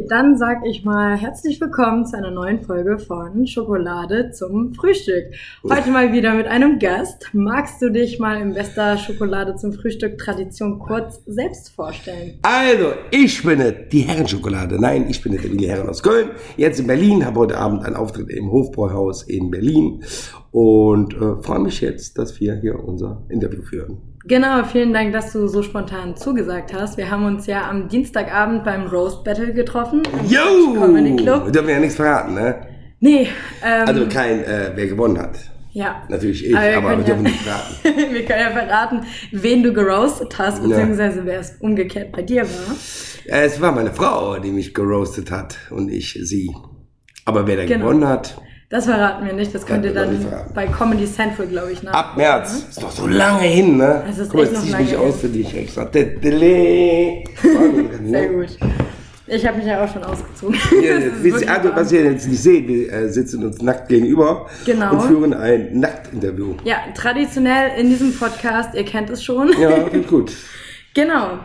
Dann sag ich mal herzlich willkommen zu einer neuen Folge von Schokolade zum Frühstück. Heute mal wieder mit einem Gast. Magst du dich mal im bester Schokolade zum Frühstück Tradition kurz selbst vorstellen? Also, ich bin die Herrenschokolade. Nein, ich bin der Willi Herren aus Köln. Jetzt in Berlin, habe heute Abend einen Auftritt im Hofbräuhaus in Berlin und äh, freue mich jetzt, dass wir hier unser Interview führen. Genau, vielen Dank, dass du so spontan zugesagt hast. Wir haben uns ja am Dienstagabend beim Roast Battle getroffen. Yo! Comedy Club. Wir dürfen ja nichts verraten, ne? Nee, ähm, Also kein, äh, wer gewonnen hat. ja. Natürlich ich, Aber wir aber wir können dürfen ja- nicht verraten. wir können ja verraten, wen du geroastet hast, Ja. beziehungsweise wer es umgekehrt bei dir war. Äh, es war meine Frau, die mich geroastet hat und ich sie. Aber wer da Genau. gewonnen hat, Das verraten wir nicht, das könnt ihr dann bei Comedy Central, glaube ich, nach. ab März. Ist doch so lange hin, ne? Es ist Guck mal, jetzt noch zieh ich mich hin. aus für dich extra. Tadele. Sehr gut. Ich habe mich ja auch schon ausgezogen. Ja, Das ihr, also, was ihr jetzt nicht seht, wir äh, sitzen uns nackt gegenüber Genau. und führen ein Nacktinterview. ja, traditionell in diesem Podcast, ihr kennt es schon. Ja, gut. Genau.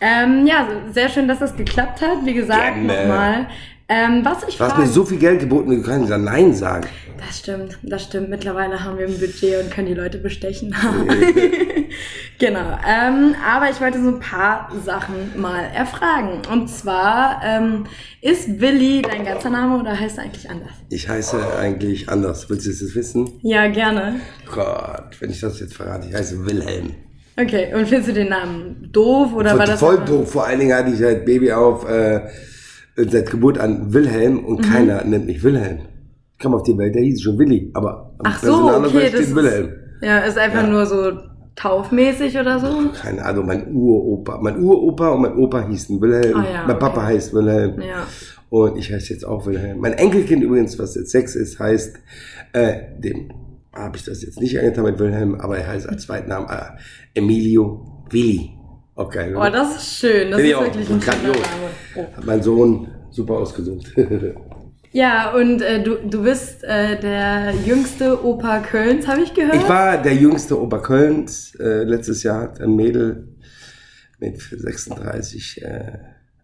Ähm, ja, sehr schön, dass das geklappt hat. Wie gesagt, nochmal. Ähm, was ich Du hast mir so viel Geld geboten, du kannst ja Nein sagen. Das stimmt, das stimmt. Mittlerweile haben wir ein Budget und können die Leute bestechen. genau. Ähm, aber ich wollte so ein paar Sachen mal erfragen. Und zwar, ähm, ist Willi dein ganzer Name oder heißt er eigentlich anders? Ich heiße eigentlich anders. Willst du es jetzt wissen? Ja, gerne. Gott, wenn ich das jetzt verrate, ich heiße Wilhelm. Okay, und findest du den Namen doof oder war das voll doof. Vor allen Dingen hatte ich seit Baby auf, äh, seit Geburt an Wilhelm und Mhm. keiner nennt mich Wilhelm. Ich kam auf die Welt, der hieß schon Willi, aber am Ach so, okay, das steht ist, Wilhelm. ja, ist einfach Ja. nur so taufmäßig oder so. Keine Ahnung, mein Uropa. Mein Uropa und mein Opa hießen Wilhelm. Ah ja, mein Papa okay. heißt Wilhelm. Ja. Und ich heiße jetzt auch Wilhelm. Mein Enkelkind übrigens, was jetzt sechs ist, heißt, äh, dem habe ich das jetzt nicht angetan mit Wilhelm, aber er heißt als Zweitnamen äh, Emilio Willi. Okay. Oh, das ist schön. Das Finde ist wirklich ein grandios. Oh. Hat mein Sohn super ausgesucht. Ja, und äh, du, du bist äh, der jüngste Opa Kölns, habe ich gehört. ich war der jüngste Opa Kölns. Äh, letztes Jahr hat ein Mädel mit 36, äh,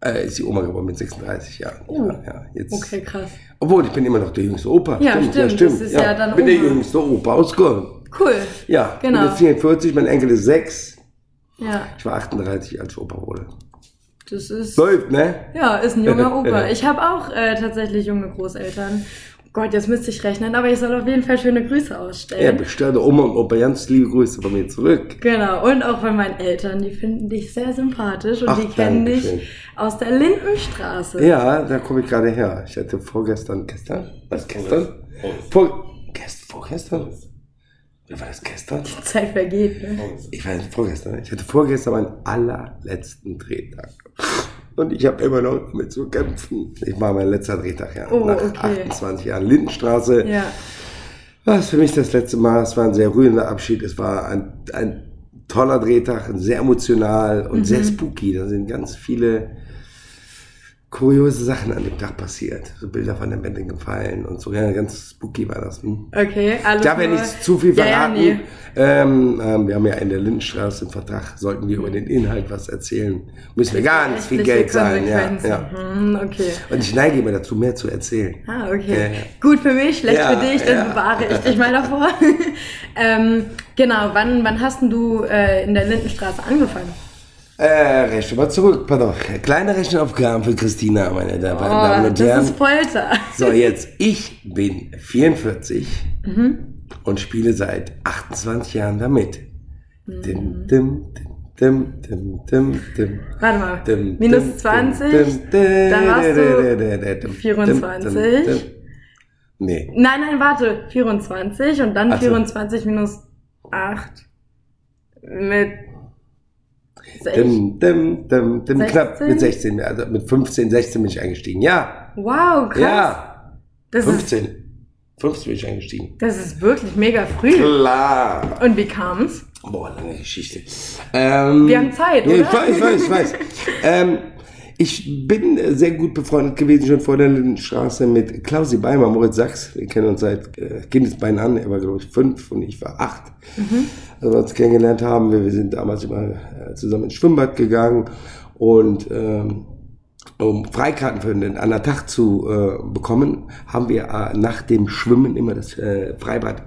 äh, ist die Oma geworden mit 36 Jahren. Oh. Ja, ja, jetzt. Okay, krass. Obwohl, ich bin immer noch der jüngste Opa. Ja, stimmt, das ist ja dann Ich bin der Oma. jüngste Opa aus Köln. Cool. Ja, Genau. ich bin jetzt 44, mein Enkel ist 6. Ja, Ich war 38, als ich Opa wurde. das ist. Läuft, ne? Ja, ist ein junger Opa. Ich habe auch äh, tatsächlich junge Großeltern. Gott, jetzt müsste ich rechnen, aber ich soll auf jeden Fall schöne Grüße Ja, ausstellen. bestelle Oma und Opa ganz liebe Grüße von mir zurück. Genau, und auch von meinen Eltern, die finden dich sehr sympathisch und Ach, die kennen dich Dankeschön. aus der Lindenstraße. Ja, da komme ich gerade her. Ich hatte vorgestern, gestern? Was, gestern? Vor, gest, vorgestern? War das gestern? Die Zeit vergeht, ne? Ich weiß nicht, vorgestern. Ich hatte vorgestern meinen allerletzten Drehtag. Und ich habe immer noch damit zu kämpfen. Ich war mein letzter Drehtag, ja. Oh, nach okay. 28 Jahren Lindenstraße. Ja. Was für mich das letzte Mal. Es war ein sehr rührender Abschied. Es war ein, ein toller Drehtag, sehr emotional und Mhm. sehr spooky. Da sind ganz viele kuriose Sachen an dem Tag passiert. So Bilder von den Wänden gefallen und so. Ja, ganz spooky war das. Hm? Okay, alles Ich darf ja nicht zu viel Ja, ja, verraten. nee. ähm, ähm, wir haben ja in der Lindenstraße einen Vertrag. Sollten wir über den Inhalt was erzählen, müssen wir ganz viel Rechtliche Geld zahlen. Ja, ja. Hm, okay. Und ich neige immer dazu, mehr zu erzählen. Ah, okay. Ja, ja. Gut für mich, schlecht Ja, für dich, dann ja. bewahre ich dich mal davor. ähm, genau, wann, wann hast du äh, in der Lindenstraße angefangen? Äh, rechne mal zurück, pardon. Kleine Rechenaufgaben für Christina, meine Damen Oh, und das Herren. ist Folter. So, jetzt, ich bin 44 Mhm. und spiele seit 28 Jahren damit. Mhm. Dim, dim, dim, dim, dim, dim. Warte mal. Dim, Minus dim, 20, dim, dim, dann warst du dim, dim, dim, dim, 24. dim, dim. Nee. Nein, nein, warte. 24 und dann so. 24 minus 8 mit 6. Dim, dim, dim, dim, knapp 16? mit 16, also mit 15, 16 bin ich eingestiegen. Ja, Wow, krass. ja, das, ist, 15. 15 bin ich eingestiegen. das ist wirklich mega früh. Klar. Und wie kam's? Boah, lange Geschichte. Ähm, Wir haben Zeit, ja, oder? Ich weiß, ich weiß, ich weiß. ähm, ich bin sehr gut befreundet gewesen, schon vor der Lindenstraße mit Klausi Beimer, Moritz Sachs. Wir kennen uns seit äh, Kindesbeinen an. Er war, glaube ich, fünf und ich war acht. Mhm. Als wir uns kennengelernt haben, wir, wir sind damals immer äh, zusammen ins Schwimmbad gegangen und ähm, um Freikarten für den anderen Tag zu äh, bekommen, haben wir äh, nach dem Schwimmen immer das äh, Freibad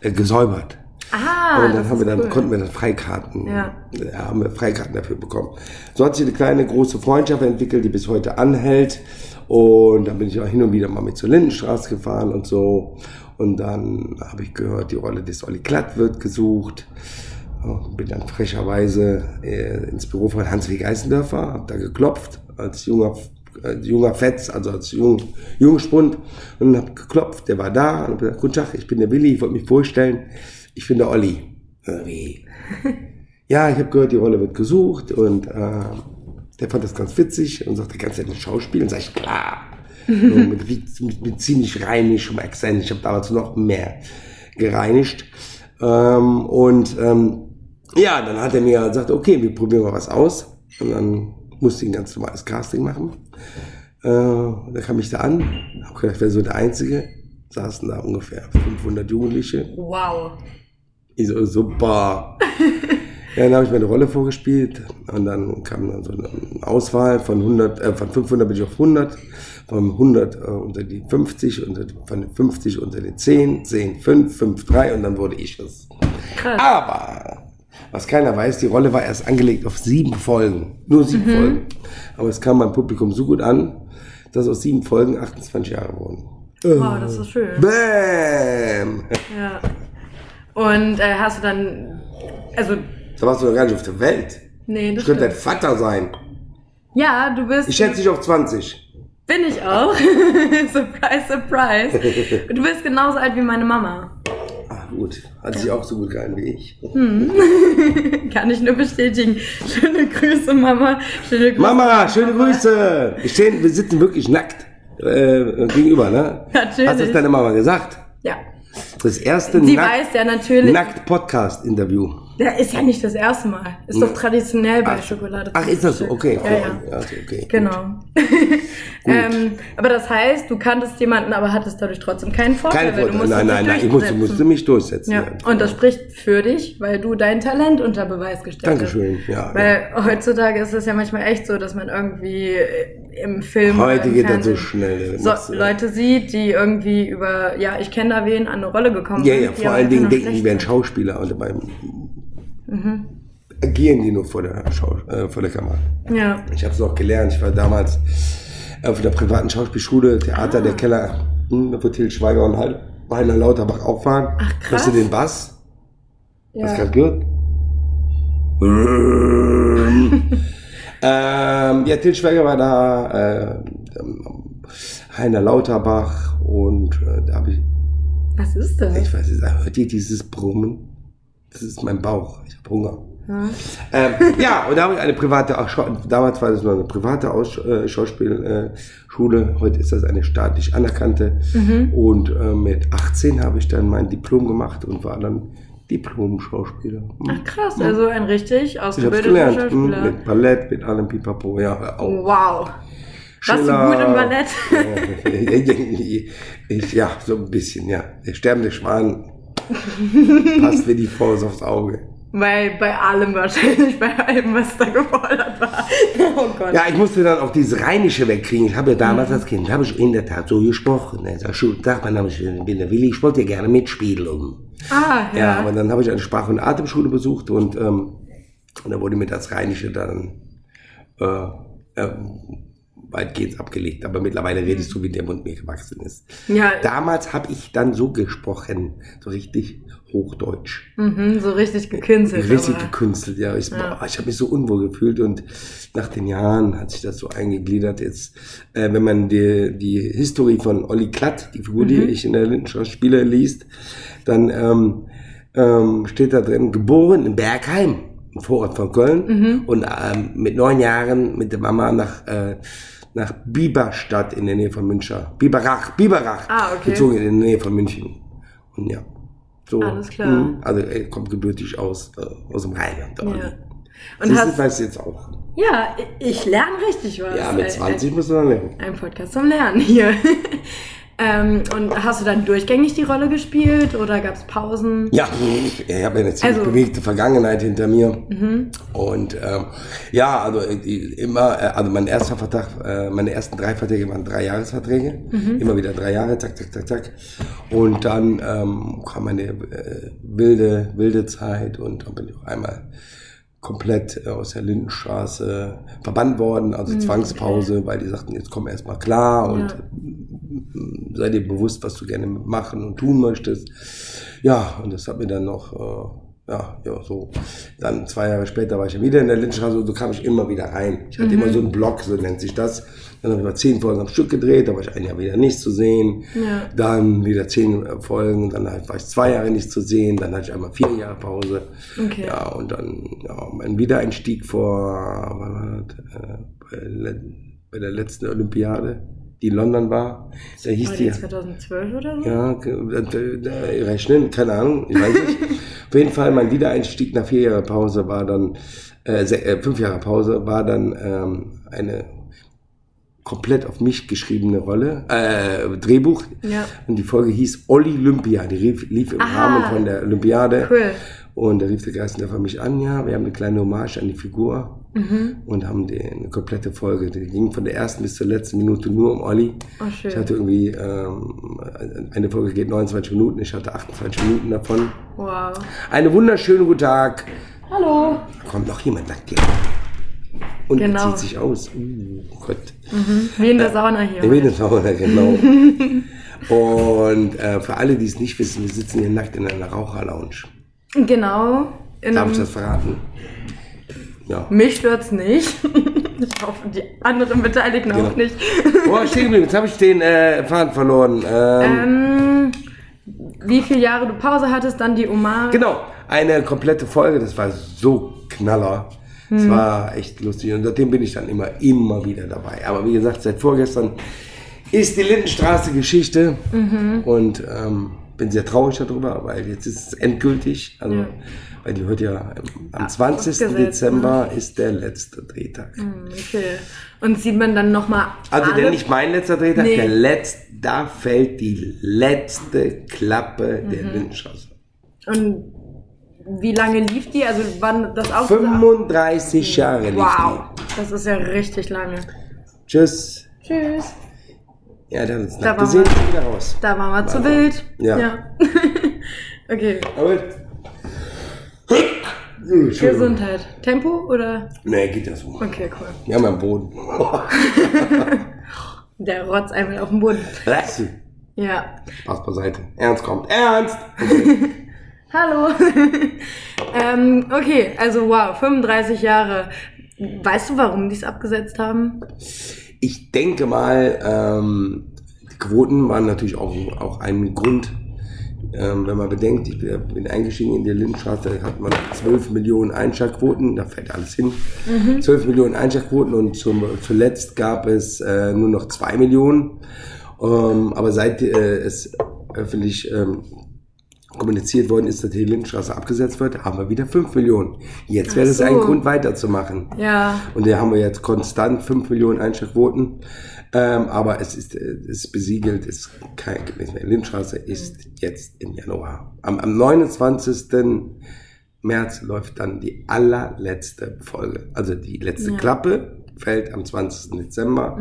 äh, gesäubert. Ah, und dann haben wir dann cool. konnten wir dann Freikarten, Ja. haben wir Freikarten dafür bekommen. So hat sich eine kleine große Freundschaft entwickelt, die bis heute anhält. Und dann bin ich auch hin und wieder mal mit zur Lindenstraße gefahren und so. Und dann habe ich gehört, die Rolle des Olli Klatt wird gesucht. Und bin dann frecherweise äh, ins Büro von Hans W. Geißendörfer, habe da geklopft als junger, als junger Fetz, also als jung, Jungspund und habe geklopft. Der war da und hab gesagt, guten Tag, ich bin der Willi, ich wollte mich vorstellen, ich bin der Olli. Äh, Wie? ja, ich habe gehört, die Rolle wird gesucht und äh, der fand das ganz witzig und sagte, kannst du denn schauspielen? Sag ich, klar. mit, mit, mit ziemlich rheinischem Akzent. Ich habe damals noch mehr gereinigt. Ähm, und ähm, ja, dann hat er mir gesagt, okay, wir probieren mal was aus. Und dann musste ich ein ganz normales Casting machen. Äh, da kam ich da an, habe gedacht, ich wäre so der Einzige. Saßen da ungefähr 500 Jugendliche. Wow. Ich so, super. ja, dann habe ich meine Rolle vorgespielt und dann kam dann so eine Auswahl von 100, äh, von 500 bin ich auf 100, von 100 äh, unter die 50, unter, die- von den 50 unter die 10, 10, 5, 5, 3 und dann wurde ich es. Krass. Aber, was keiner weiß, die Rolle war erst angelegt auf sieben Folgen. Nur sieben Folgen. Aber es kam beim Publikum so gut an, dass aus sieben Folgen 28 Jahre wurden. Wow, das ist schön. Bam! Ja. Und äh, hast du dann, also, Da warst du noch gar nicht auf der Welt. nee, das Ich könnte dein stimmt. Vater sein. Ja, du bist, Ich schätze dich auf 20. bin ich auch. surprise, surprise. Du bist genauso alt wie meine Mama. Ah, gut. Hat sich auch so gut gehalten wie ich. Kann ich nur bestätigen. Schöne Grüße, Mama. Schöne Grüße. Mama, schöne Grüße. Wir, stehen, wir sitzen wirklich nackt äh, gegenüber, ne? Natürlich. Hast du das deiner Mama gesagt? Ja. Das erste Sie Nackt- weiß ja natürlich. Nackt-Podcast-Interview. Ja, ist ja nicht das erste Mal. Ist doch traditionell bei Ach. Schokolade. Ach, ist das so? Okay. Ja, ja. ja also, okay. Genau. ähm, aber das heißt, du kanntest jemanden, aber hattest dadurch trotzdem keinen Vorteil. Kein weil du Vorteil. Nein, nein, nein. Ich musste, musste mich durchsetzen. Ja, und das spricht für dich, weil du dein Talent unter Beweis gestellt Dankeschön. hast. Ja, Weil heutzutage ist es ja manchmal echt so, dass man irgendwie im Film Heute im geht das so schnell. so, Das, äh, Leute sieht, die irgendwie über, ja, ich kenne da wen, an eine Rolle gekommen Ja, sind. ja, die vor allen Dingen denken die wären. Schauspieler und beim Mhm. agieren die nur vor der, Schau äh, vor der Kamera. Ja. Ich habe es noch gelernt. Ich war damals auf der privaten Schauspielschule, Theater, Ah. der Keller, hm, wo Til Schweiger und Heiner Lauterbach auch waren. Ach, krass. Hörst du den Bass? Hast du ja. gerade gehört? ähm, ja, Til Schweiger war da, äh, Heiner Lauterbach und äh, da habe ich, Was ist das? ich weiß nicht, hört ihr dieses Brummen? Das ist mein Bauch. Ich habe Hunger. Ja. Ähm, ja, und da habe ich eine private, auch damals war das noch eine private Aus, äh, Schauspielschule, heute ist das eine staatlich anerkannte. Mhm. Und äh, mit 18 habe ich dann mein Diplom gemacht und war dann Diplom-Schauspieler. Hm. Ach krass, also ein richtig ausgebildeter gelernt, hm, Schauspieler. Oh. mit Ballett, mit allem Pipapo, ja, auf. Wow. Warst du gut im Ballett? ich, ja, so ein bisschen, ja. Der sterbende Schwan passt wie die Faust aufs Auge. Weil bei allem wahrscheinlich, bei allem, was da gefordert war. Oh Gott. Ja, ich musste dann auch diese Rheinische wegkriegen. Ich habe ja damals Mhm. als Kind, habe ich in der Tat so gesprochen. Ne? Sag, schönen Tag, mein Name ist ich bin der Willi, ich wollte ja gerne mitspielen. Ah, ja. Ja, aber dann habe ich eine Sprach- und Atemschule besucht und, ähm, und da wurde mir das Rheinische dann äh, ähm, weitgehend abgelegt. Aber mittlerweile redest du, wie der Mund mir gewachsen ist. ja, Damals habe ich dann so gesprochen, so richtig Hochdeutsch. mhm, so richtig gekünstelt. Richtig aber- gekünstelt, ja. Ich, Ja. ich habe mich so unwohl gefühlt und nach den Jahren hat sich das so eingegliedert. Jetzt, äh, wenn man die, die Historie von Olli Klatt, die Figur, die Mhm. ich in der Lindenstraße spiele, liest, dann ähm, ähm, steht da drin, geboren in Bergheim, im Vorort von Köln Mhm. und ähm, mit neun Jahren mit der Mama nach, äh, nach Biberstadt in der Nähe von München. Biberach, Biberach. Ah, okay. Gezogen in der Nähe von München. Und ja. So, Alles klar. mhm. Also er kommt gebürtig aus, äh, aus dem Rheinland. Ja. Und das hast, weißt du jetzt auch. ja, ich lerne richtig was. Ja, mit Ein- 20 musst du dann lernen. Ein, ein Podcast zum Lernen hier. Ähm, und hast du dann durchgängig die Rolle gespielt oder gab es Pausen? Ja, ich habe eine ziemlich Also- bewegte Vergangenheit hinter mir. Und ähm, ja, also die, immer, äh, also mein erster Vertrag, äh, meine ersten drei Verträge waren drei Jahresverträge. Immer wieder drei Jahre, zack, zack, zack, zack. Und dann ähm, kam eine äh, wilde, wilde Zeit und dann bin ich auch einmal komplett äh, aus der Lindenstraße verbannt worden, also Zwangspause, weil die sagten, jetzt komm erst mal klar und Ja. sei dir bewusst, was du gerne machen und tun möchtest. Ja, und das hat mir dann noch, äh, ja, ja, so. Dann zwei Jahre später war ich ja wieder in der Lindenstraße und so kam ich immer wieder rein. Ich hatte immer so einen Block, so nennt sich das. Dann habe ich mal zehn Folgen am Stück gedreht, da war ich ein Jahr wieder nicht zu sehen. Ja. Dann wieder zehn äh, Folgen, dann halt war ich zwei Jahre nicht zu sehen, dann hatte ich einmal vier Jahre Pause. Okay. Ja, und dann ja, mein Wiedereinstieg vor, wann war das? Äh, bei, bei der letzten Olympiade, die in London war. Da hieß War die, die 2012 oder so? ja, äh, rechnen, keine Ahnung, ich weiß nicht. Auf jeden Fall, mein Wiedereinstieg nach vier Jahren Pause war dann, äh, äh, fünf Jahre Pause, war dann ähm, eine komplett auf mich geschriebene Rolle, äh, Drehbuch. Ja. Und die Folge hieß Olympia, die lief, lief im Aha. Rahmen von der Olympiade. Cool. Und da rief der Geistendorfer mich an, ja, wir haben eine kleine Hommage an die Figur Mhm. und haben die, eine komplette Folge. Die ging von der ersten bis zur letzten Minute nur um Olli. Oh, schön. Ich hatte irgendwie, ähm, eine Folge geht 29 Minuten, ich hatte 28 Minuten davon. Wow. Einen wunderschönen guten Tag. Hallo. Kommt noch jemand, sagt dir. Und Genau. zieht sich aus. Uh, Gott. Wie in der Sauna hier. Der Venussauna, genau. Und äh, für alle, die es nicht wissen, wir sitzen hier nackt in einer Raucherlounge. Genau. In Darf ich das verraten? Ja. mich stört's nicht. ich hoffe, die anderen Beteiligten Genau. auch nicht. War ich stehen geblieben? Jetzt habe ich den äh, Faden verloren. Ähm, ähm, wie viele Jahre du Pause hattest, dann die Hommage. Genau, eine komplette Folge, das war so knaller. Es war echt lustig und seitdem bin ich dann immer, immer wieder dabei. Aber wie gesagt, seit vorgestern ist die Lindenstraße Geschichte und ähm, bin sehr traurig darüber, weil jetzt ist es endgültig. Also, Ja. weil die hört ja ähm, am 20. ausgesetzt, Dezember ist der letzte Drehtag. Hm, Okay. Und sieht man dann nochmal Also der nicht mein letzter Drehtag, Nee. der letzte, da fällt die letzte Klappe der Mhm. Lindenstraße. Und wie lange lief die? Also wann das auch? 35 Jahre lief Wow. Das ist ja richtig lange. die. Tschüss. Tschüss. Ja, uns Da gesehen, wir. wieder raus. Da waren wir zu Warte. wild. Ja. okay. Aber. Gesundheit. Tempo oder? Nee, geht ja so. Okay, cool. Wir haben einen Boden. Der Rotz einmal auf dem Boden. Lass sie. Ja. Spaß beiseite. Ernst kommt. Ernst! Hallo. ähm, okay, also wow, 35 Jahre. Weißt du, warum die es abgesetzt haben? Ich denke mal, ähm, die Quoten waren natürlich auch, auch ein Grund. Ähm, wenn man bedenkt, ich bin eingestiegen in die Lindenstraße, da hat man 12 Millionen Einschaltquoten, da fällt alles hin. 12 Millionen Einschaltquoten und zum, zuletzt gab es äh, nur noch 2 Millionen. Ähm, aber seit äh, es öffentlich ähm, kommuniziert worden ist, dass die Lindenstraße abgesetzt wird, haben wir wieder 5 Millionen. Jetzt wäre es so. ein Grund weiterzumachen. Ja. Und da haben wir jetzt konstant 5 Millionen Einschaltquoten. Ähm, aber es ist, äh, es ist besiegelt, es ist kein Gemäß mehr. Lindenstraße ist jetzt im Januar. Am, am 29. März läuft dann die allerletzte Folge. Also die letzte Ja. Klappe fällt am 20. Dezember.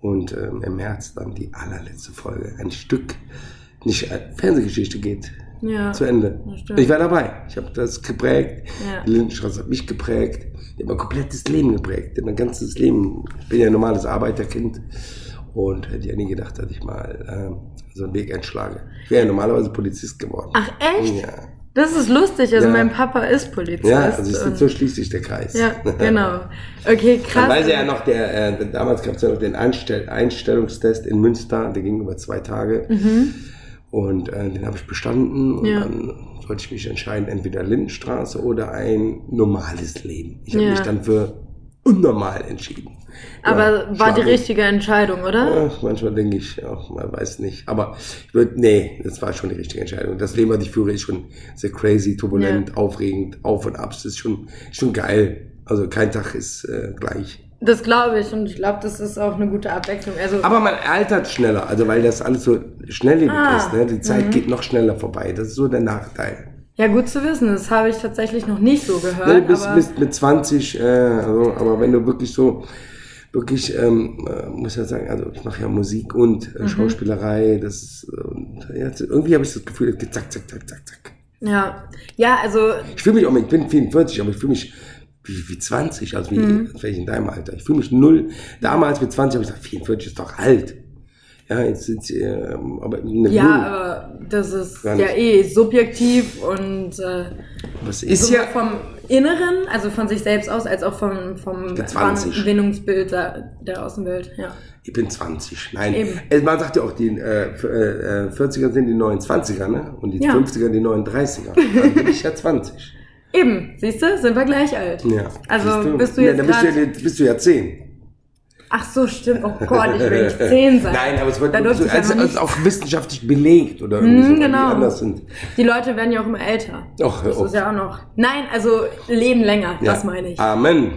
Und ähm, im März dann die allerletzte Folge. Ein Stück, nicht äh, Fernsehgeschichte geht Ja. zu Ende. Ich war dabei. Ich habe das geprägt. Ja. Die Lindenstraße hat mich geprägt. Die hat mein komplettes Leben geprägt. Mein ganzes Leben. Ich bin ja ein normales Arbeiterkind. Und hätte ja nie gedacht, dass ich mal ähm, so einen Weg einschlage. Ich wäre ja normalerweise Polizist geworden. Ach echt? Ja, Das ist lustig. Also Ja. mein Papa ist Polizist. ja also ist und- so schließt sich der Kreis. ja, genau. Okay, Dann krass. weiß er ja noch, der, äh, damals gab es ja noch den Einstell Einstellungstest in Münster, der ging über zwei Tage. Und äh, den habe ich bestanden. Und. Ja. dann sollte ich mich entscheiden, entweder Lindenstraße oder ein normales Leben. Ich habe Ja. mich dann für unnormal entschieden. Aber Ja, war die richtige Entscheidung, oder? Ach, manchmal denke ich, auch, man weiß nicht. Aber ich würde, nee, das war schon die richtige Entscheidung. Das Leben, was ich führe, ist schon sehr crazy, turbulent, aufregend, auf und ab. Das ist schon, schon geil. Also kein Tag ist äh, gleich. Das glaube ich und ich glaube, das ist auch eine gute Abwechslung. Also, Aber man altert schneller, also weil das alles so schnelllebig Ah, ist. Ne? Die Zeit geht noch schneller vorbei. Das ist so der Nachteil. ja, gut zu wissen, das habe ich tatsächlich noch nicht so gehört. Ne, du bist, aber bist mit 20, äh, also, aber wenn du wirklich so, wirklich, ähm, äh, muss ja sagen, also ich mache ja Musik und Mhm. äh, Schauspielerei, das ist, äh, und, ja, irgendwie habe ich das Gefühl, es geht zack, zack, zack, zack, zack. ja, ja, also Ich fühle mich auch, ich bin 44, aber ich fühle mich wie, wie 20, also wie, Mhm. als wäre ich in deinem Alter. Ich fühle mich null. Damals mit 20 habe ich gesagt, 44 ist doch alt. Ja, jetzt sind sie, ähm, aber eine ja, aber das ist ja eh subjektiv und äh, Was ist ja, vom Inneren, also von sich selbst aus, als auch vom, vom bin 20. Wahrnehmungsbild der, der Außenwelt. Ja. ich bin 20. Nein, Eben. äh, man sagt ja auch, die äh, f- äh, äh, 40er sind die neuen 20er, ne? Und die Ja. 50er die neuen 30er. Dann bin ich ja 20. Eben, siehst du, sind wir gleich alt. Ja. Also Siehst bist du Ja, jetzt dann bist du, ja, bist du ja 10. Ach so, stimmt. Oh Gott, ich will nicht 10 sein. Nein, aber es wird so, ja also, also nicht. auch wissenschaftlich belegt oder irgendwie Mhm, so, genau. anders sind. Die Leute werden ja auch immer älter. Och, das auf. ist ja auch noch. Nein, also leben länger, das Ja. meine ich. Amen.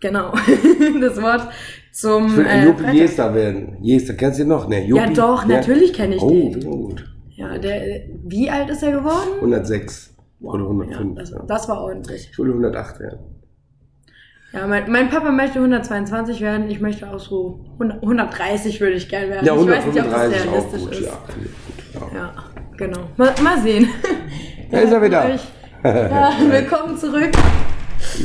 Genau. das Wort zum. Ich will äh, Freitag. Jester werden. Jester, kennst du noch? Ne, Jopi? Ja, doch, natürlich kenn ich oh, den. ja, gut. Ja, der. Wie alt ist er geworden? 106 oder Ja, 105. das, Ja, das war ordentlich. Ich will 108 werden. Ja, mein, mein Papa möchte 122 werden, ich möchte auch so 100, 130 würde ich gerne werden. Ja, ich weiß nicht, ob das 135 realistisch gut. ist. Ja, gut. Ja. Ja, genau. Mal, mal sehen. Da ist er wieder. Ja, willkommen zurück.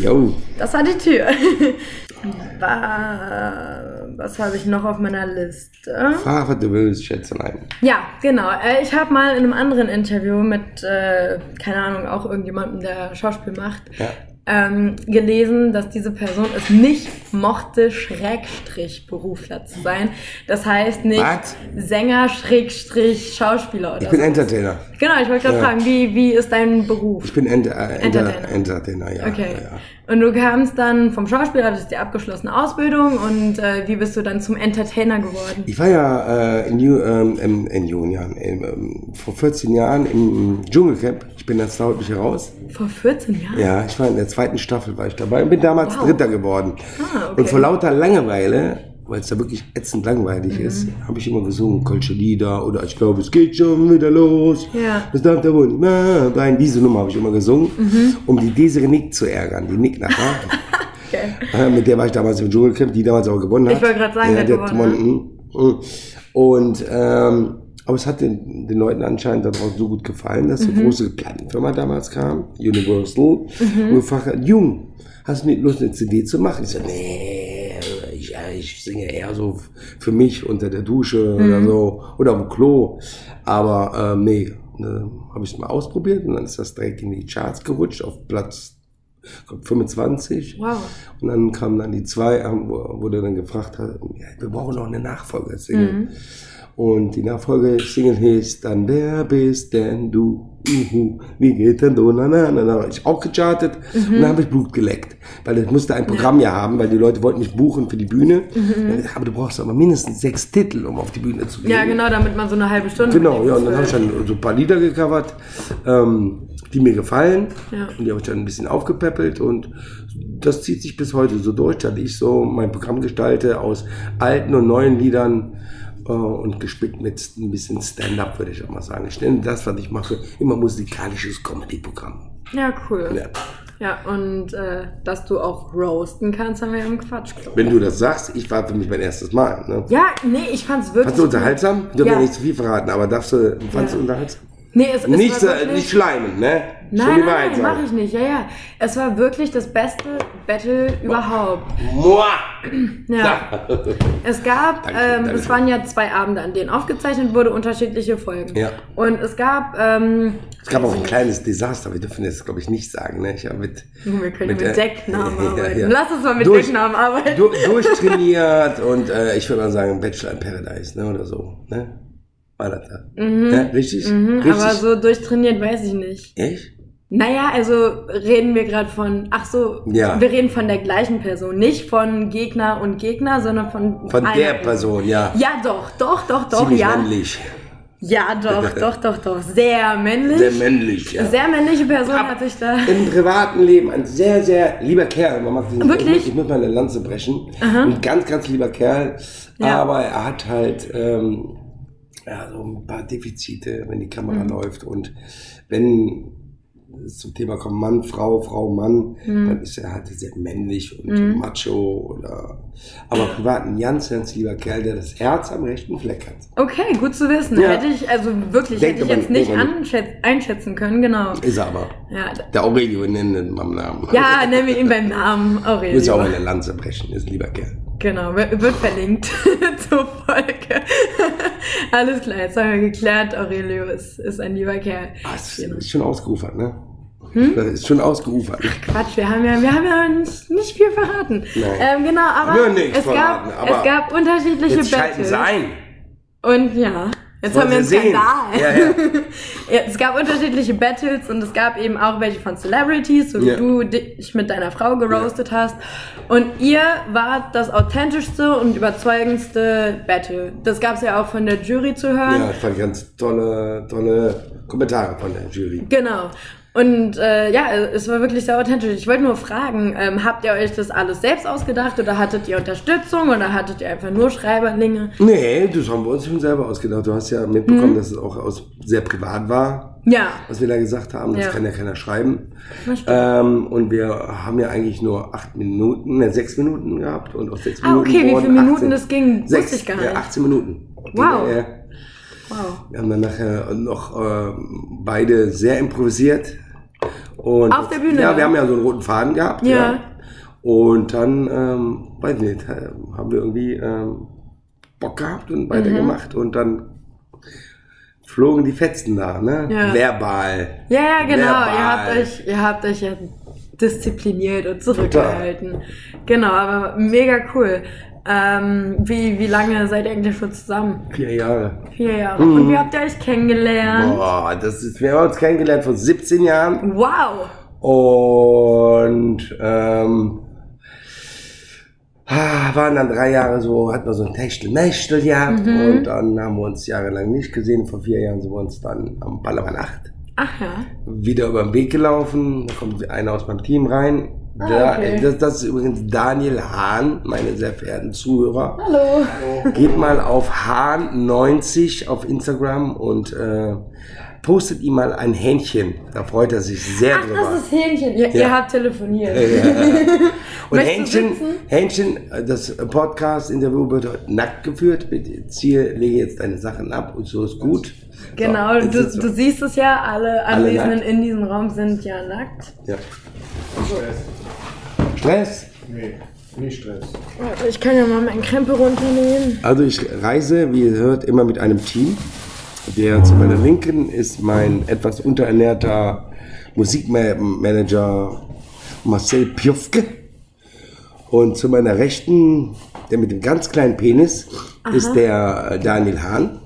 Jo. Das war die Tür. Wa- Was habe ich noch auf meiner Liste? Frag, was du willst, Schätzelein. Ja, genau. Äh, Ich habe mal in einem anderen Interview mit, äh, keine Ahnung, auch irgendjemandem, der Schauspiel macht, Ja. ähm, gelesen, dass diese Person es nicht mochte, Schrägstrich Berufler zu sein. Das heißt nicht Was? Sänger, Schrägstrich Schauspieler oder Ich bin so. Entertainer. Genau, ich wollte gerade Ja. fragen, wie, wie ist dein Beruf? Ich bin Enter, äh, Enter, Entertainer. Entertainer, ja. Okay. Ja. Und du kamst dann vom Schauspiel, hattest die abgeschlossene Ausbildung und äh, wie bist du dann zum Entertainer geworden? Ich war ja äh, in, ähm, im- in jungen Jahren, ähm, vor 14 Jahren im Dschungelcamp. Ich bin jetzt laut mich heraus. Vor 14 Jahren? Ja, ich war in der zweiten Staffel war ich dabei und bin damals Wow. Dritter geworden. Ah, okay. Und vor lauter Langeweile, weil es da wirklich ätzend langweilig Mhm. ist, habe ich immer gesungen, Kolsche Lieder oder ich glaube, es geht schon wieder los. Ja. Das darf da wohl nicht mehr sein. Diese Nummer habe ich immer gesungen, Mhm. um die Desiree Nick zu ärgern, die Nick nachher. Okay. Mit der war ich damals im Dschungelcamp, die damals auch gewonnen hat. Ich wollte gerade sagen, ja, hat gewonnen gewonnen. mhm. Und ähm, aber es hat den, den Leuten anscheinend daraus so gut gefallen, dass Mhm. eine große Plattenfirma damals kam, Universal, und gefragt hat, Jung, hast du nicht Lust, eine CD zu machen? Ich so, nee, ja, ich singe eher so für mich unter der Dusche oder Mhm. so, oder am Klo. Aber ähm, nee, ne, habe ich es mal ausprobiert und dann ist das direkt in die Charts gerutscht auf Platz ich glaub, 25. Wow. Und dann kamen dann die zwei, wo, der dann gefragt hat, wir brauchen noch eine Nachfolger-Single. Mhm. Und die Nachfolger-Single hieß dann, wer bist denn du? Uhu, wie geht denn du? Na, na, na, na. Ich auch gechartet Mhm. und dann habe ich Blut geleckt. Weil ich musste ein Programm ja haben, weil die Leute wollten mich buchen für die Bühne. Aber du brauchst aber mindestens sechs Titel, um auf die Bühne zu gehen. Mhm. Ja, genau, damit man so eine halbe Stunde. Genau, ja, und dann habe ich dann so ein paar Lieder gecovert, ähm, die mir gefallen. Ja. Und die habe ich dann ein bisschen aufgepäppelt und das zieht sich bis heute so durch, dass ich so mein Programm gestalte aus alten und neuen Liedern und gespickt mit ein bisschen Stand-up, würde ich auch mal sagen. Ich nenne das, was ich mache, immer musikalisches Comedy-Programm. Ja, cool. Ja. Ja, und äh, dass du auch roasten kannst, haben wir ja im Quatschclub. Wenn du das sagst, ich war für mich mein erstes Mal. Ne? Ja, nee, ich fand's wirklich. Fandst du unterhaltsam? Ich darf Ja. ja nicht zu viel verraten, aber darfst du, fandst Ja. du unterhaltsam? Nee, es, es Nicht, äh, wirklich, nicht schleimen, ne? Nein, nein, nein, sagen. mach ich nicht. Ja, ja. Es war wirklich das beste Battle überhaupt. Moi! Ja. Es gab, Dankeschön, ähm, Dankeschön. es waren ja zwei Abende, an denen aufgezeichnet wurde, unterschiedliche Folgen. Ja. Und es gab, ähm, Es gab auch ein kleines Desaster, wir dürfen das, glaube ich, nicht sagen. Ne? Ich habe mit, wir können Mit, mit, äh, Decknamen ja, arbeiten. ja. Lass uns mal mit Durch- Decknamen arbeiten. du, durchtrainiert und äh, ich würde mal sagen Bachelor in Paradise ne? oder so. Ne? War das da? Ja, richtig? Mhm, richtig? aber so durchtrainiert weiß ich nicht. Echt? Naja, also reden wir gerade von, ach so, Ja. wir reden von der gleichen Person, nicht von Gegner und Gegner, sondern von Von der Person, ja. Ja, doch, doch, doch, doch, Ziemlich ja. männlich. Ja, doch, doch, doch, doch. Sehr männlich. Sehr männlich, ja. Sehr männliche Person Ab- hat sich da. Im privaten Leben ein sehr, sehr lieber Kerl. Man macht nicht- Wirklich? Ich, muss- ich muss mal eine Lanze brechen. Ein ganz, ganz lieber Kerl. Ja. Aber er hat halt ähm, ja, so ein paar Defizite, wenn die Kamera Mhm. läuft. Und wenn es zum Thema kommt, Mann, Frau, Frau, Mann, Mhm. dann ist er halt sehr männlich und macho. Oder, aber privat ein ganz, ganz lieber Kerl, der das Herz am rechten Fleck hat. Okay, gut zu wissen. Ja. Hätte ich, also wirklich, Denkt hätte ich jetzt nicht, einschätzen können, genau. Ist er aber. Ja, Der Aurelio, wir nennen ihn beim Namen. ja nennen wir ihn beim Namen Ich muss ja auch Aurelio. mal eine Lanze brechen, ist ein lieber Kerl. Genau, wird verlinkt zur Folge. Alles klar, jetzt haben wir geklärt, Aurelio ist, ist ein lieber Kerl. Ah, es Genau. ist schon ausgeufert, ne? Hm? Das ist schon ausgeufert. Quatsch, wir haben ja, wir haben ja nicht, nicht viel verraten. Nein. Ähm, genau, aber, es, verraten, gab, aber es gab unterschiedliche Jetzt Battles. sie ein. Und ja, jetzt Wollen haben wir einen? Skandal. Ja, ja. Es gab unterschiedliche Battles und es gab eben auch welche von Celebrities, so wie Ja. du dich mit deiner Frau geroastet hast. Und ihr wart das authentischste und überzeugendste Battle. Das gab es ja auch von der Jury zu hören. Ja, ich fand ganz tolle, tolle Kommentare von der Jury. Genau. Und äh, ja, es war wirklich sehr authentisch. Ich wollte nur fragen, ähm, habt ihr euch das alles selbst ausgedacht oder hattet ihr Unterstützung oder hattet ihr einfach nur Schreiberlinge? Nee, das haben wir uns schon selber ausgedacht. Du hast ja mitbekommen, dass es auch aus sehr privat war, Ja. was wir da gesagt haben. Das Ja. kann ja keiner schreiben. Ähm, und wir haben ja eigentlich nur acht Minuten, ne, sechs Minuten gehabt und aus sechs Ah, Minuten okay, wie viele Minuten 18 das ging, wusste Sechs, ich gar Ja, nicht. 18 Minuten. Wow. Wow. Wir haben dann nachher noch ähm, beide sehr improvisiert. Und Auf der Bühne, Ja, ja? wir haben ja so einen roten Faden gehabt. Ja. Und dann, ähm, weiß nicht, äh, haben wir irgendwie ähm, Bock gehabt und weitergemacht. Mhm. Und dann flogen die Fetzen da, ne? Ja. Verbal. Ja, ja, genau. Verbal. Ihr habt euch, ihr habt euch ja diszipliniert und zurückgehalten. Genau, aber mega cool. Ähm, wie, wie lange seid ihr eigentlich schon zusammen? Vier Jahre. Vier Jahre. Und wie habt ihr euch kennengelernt? Boah, das ist, wir haben uns kennengelernt vor 17 Jahren. Wow. Und ähm, ah, waren dann drei Jahre so, hatten wir so ein Techtel-Mechtel gehabt Mhm. und dann haben wir uns jahrelang nicht gesehen. Vor vier Jahren sind wir uns dann am Ballermann 8 Ach ja. wieder über den Weg gelaufen. Da kommt einer aus meinem Team rein. Ah, Da- okay. das, das ist übrigens Daniel Hahn, meine sehr verehrten Zuhörer. Hallo. Geht mal auf Hahn90 auf Instagram und äh, postet ihm mal ein Hähnchen. Da freut er sich sehr Ach, drüber. das ist Hähnchen. Ihr, Ja. ihr habt telefoniert. Und Möchtest du Hähnchen? Hähnchen, äh, das Podcast-Interview wird heute nackt geführt. Bitte jetzt hier, lege jetzt deine Sachen ab und so ist gut. Genau, so, du, du siehst es ja, alle Anwesenden in diesem Raum sind ja nackt. Ja. Stress. Stress. Nee, nicht Stress. Ich kann ja mal meinen Krempel runternehmen. Also ich reise, wie ihr hört, immer mit einem Team. Der zu meiner Linken ist mein etwas unterernährter Musikmanager Marcel Piofke. Und zu meiner Rechten, der mit dem ganz kleinen Penis, ist der Daniel Hahn,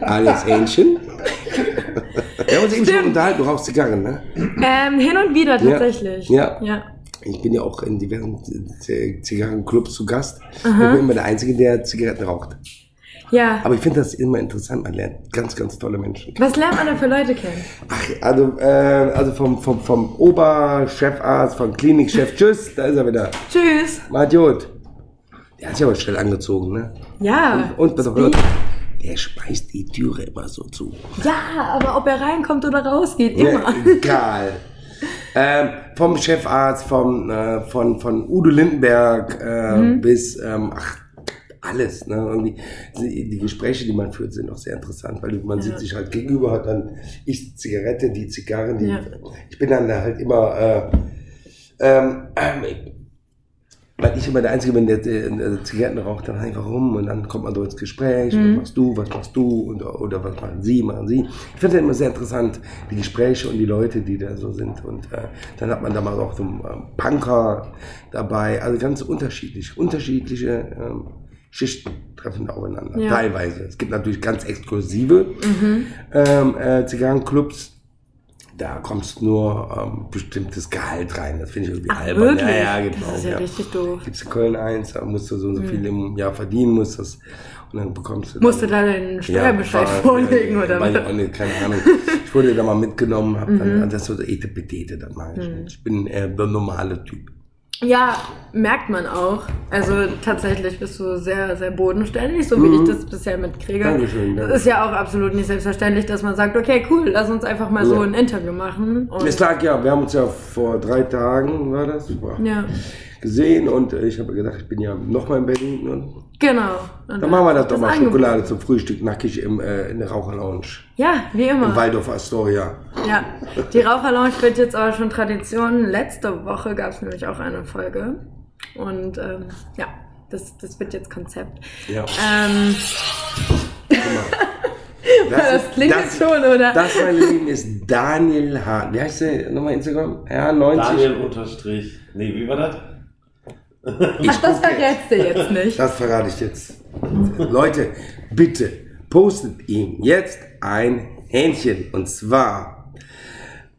alias Hähnchen. Wir haben uns eben schon unterhalten, du rauchst Zigarren, ne? Ähm, hin und wieder tatsächlich. Ja. ja. Ich bin ja auch in diversen Zigarrenclubs zu Gast. Ich bin immer der Einzige, der Zigaretten raucht. Ja. Aber ich finde das immer interessant. Man lernt ganz, ganz tolle Menschen. Was lernt man da für Leute kennen? Ach, also, äh, also vom, vom, vom Oberchefarzt, vom Klinikchef, tschüss, da ist er wieder. Tschüss. Madiot. Der hat sich aber schnell angezogen, ne? Ja. Und pass auf, Speed. Der schmeißt die Türe immer so zu. Ja, aber ob er reinkommt oder rausgeht, Ja, immer. egal. ähm, vom Chefarzt, vom, äh, von, von Udo Lindenberg äh, Mhm. bis, ähm, ach, alles. Ne? Irgendwie, die, Gespräche, die man führt, sind auch sehr interessant, weil man sieht sich halt gegenüber, hat dann ich Zigarette, die Zigarren, die, Ja. ich bin dann halt immer, äh, ähm, ähm, weil ich immer der Einzige bin, der, der Zigaretten raucht, dann einfach rum und dann kommt man so ins Gespräch, Mhm. was machst du, was machst du und, oder was machen sie, machen sie. Ich finde das immer sehr interessant, die Gespräche und die Leute, die da so sind und äh, dann hat man da mal auch so einen ähm, Punker dabei, also ganz unterschiedlich, unterschiedliche ähm, Schichten treffen da aufeinander, Ja. teilweise. Es gibt natürlich ganz exklusive ähm, äh, Zigarrenclubs, da kommst nur ähm, bestimmtes Gehalt rein. Das finde ich irgendwie Ach, albern. wirklich? Ja, ja, genau. Das ist ja, richtig doof. Gibst in Köln eins, da musst du so und so viel im Jahr verdienen, musst das, und dann bekommst du. Musst du dann, da deinen Steuerbescheid fahr- vorlegen ja, oder was? keine Ahnung. Ich wurde da mal mitgenommen, hab Mhm. dann, das ist so Etepetete, das mache ich nicht. Ich bin eher der normale Typ. Ja, merkt man auch. Also tatsächlich bist du sehr, sehr bodenständig, so wie ich das bisher mitkriege. Mhm. Dankeschön, danke. Das ist ja auch absolut nicht selbstverständlich, dass man sagt, okay, cool, lass uns einfach mal so Ja. ein Interview machen. Und Es lag ja, wir haben uns ja vor drei Tagen, war das, war, ja, gesehen und äh, ich habe gedacht, ich bin ja nochmal in Berlin. Und genau. Und dann machen wir das doch mal Angebot. Schokolade zum Frühstück, nackig im, äh, in der Raucherlounge. Ja, wie immer. Im Waldorf Astoria. Ja, die Raucherlounge wird jetzt aber schon Tradition. Letzte Woche gab es nämlich auch eine Folge. Und ähm, ja, das, das wird jetzt Konzept. Ja. Ähm, Das, das klingt jetzt schon, oder? Das, mein Lieben, ist Daniel Hahn. Wie heißt der nochmal Instagram? R90? Daniel unterstrich. Nee, wie war das? Ich Ach, das verrätst du jetzt nicht. Das verrate ich jetzt. Leute, bitte postet ihm jetzt ein Hähnchen. Und zwar,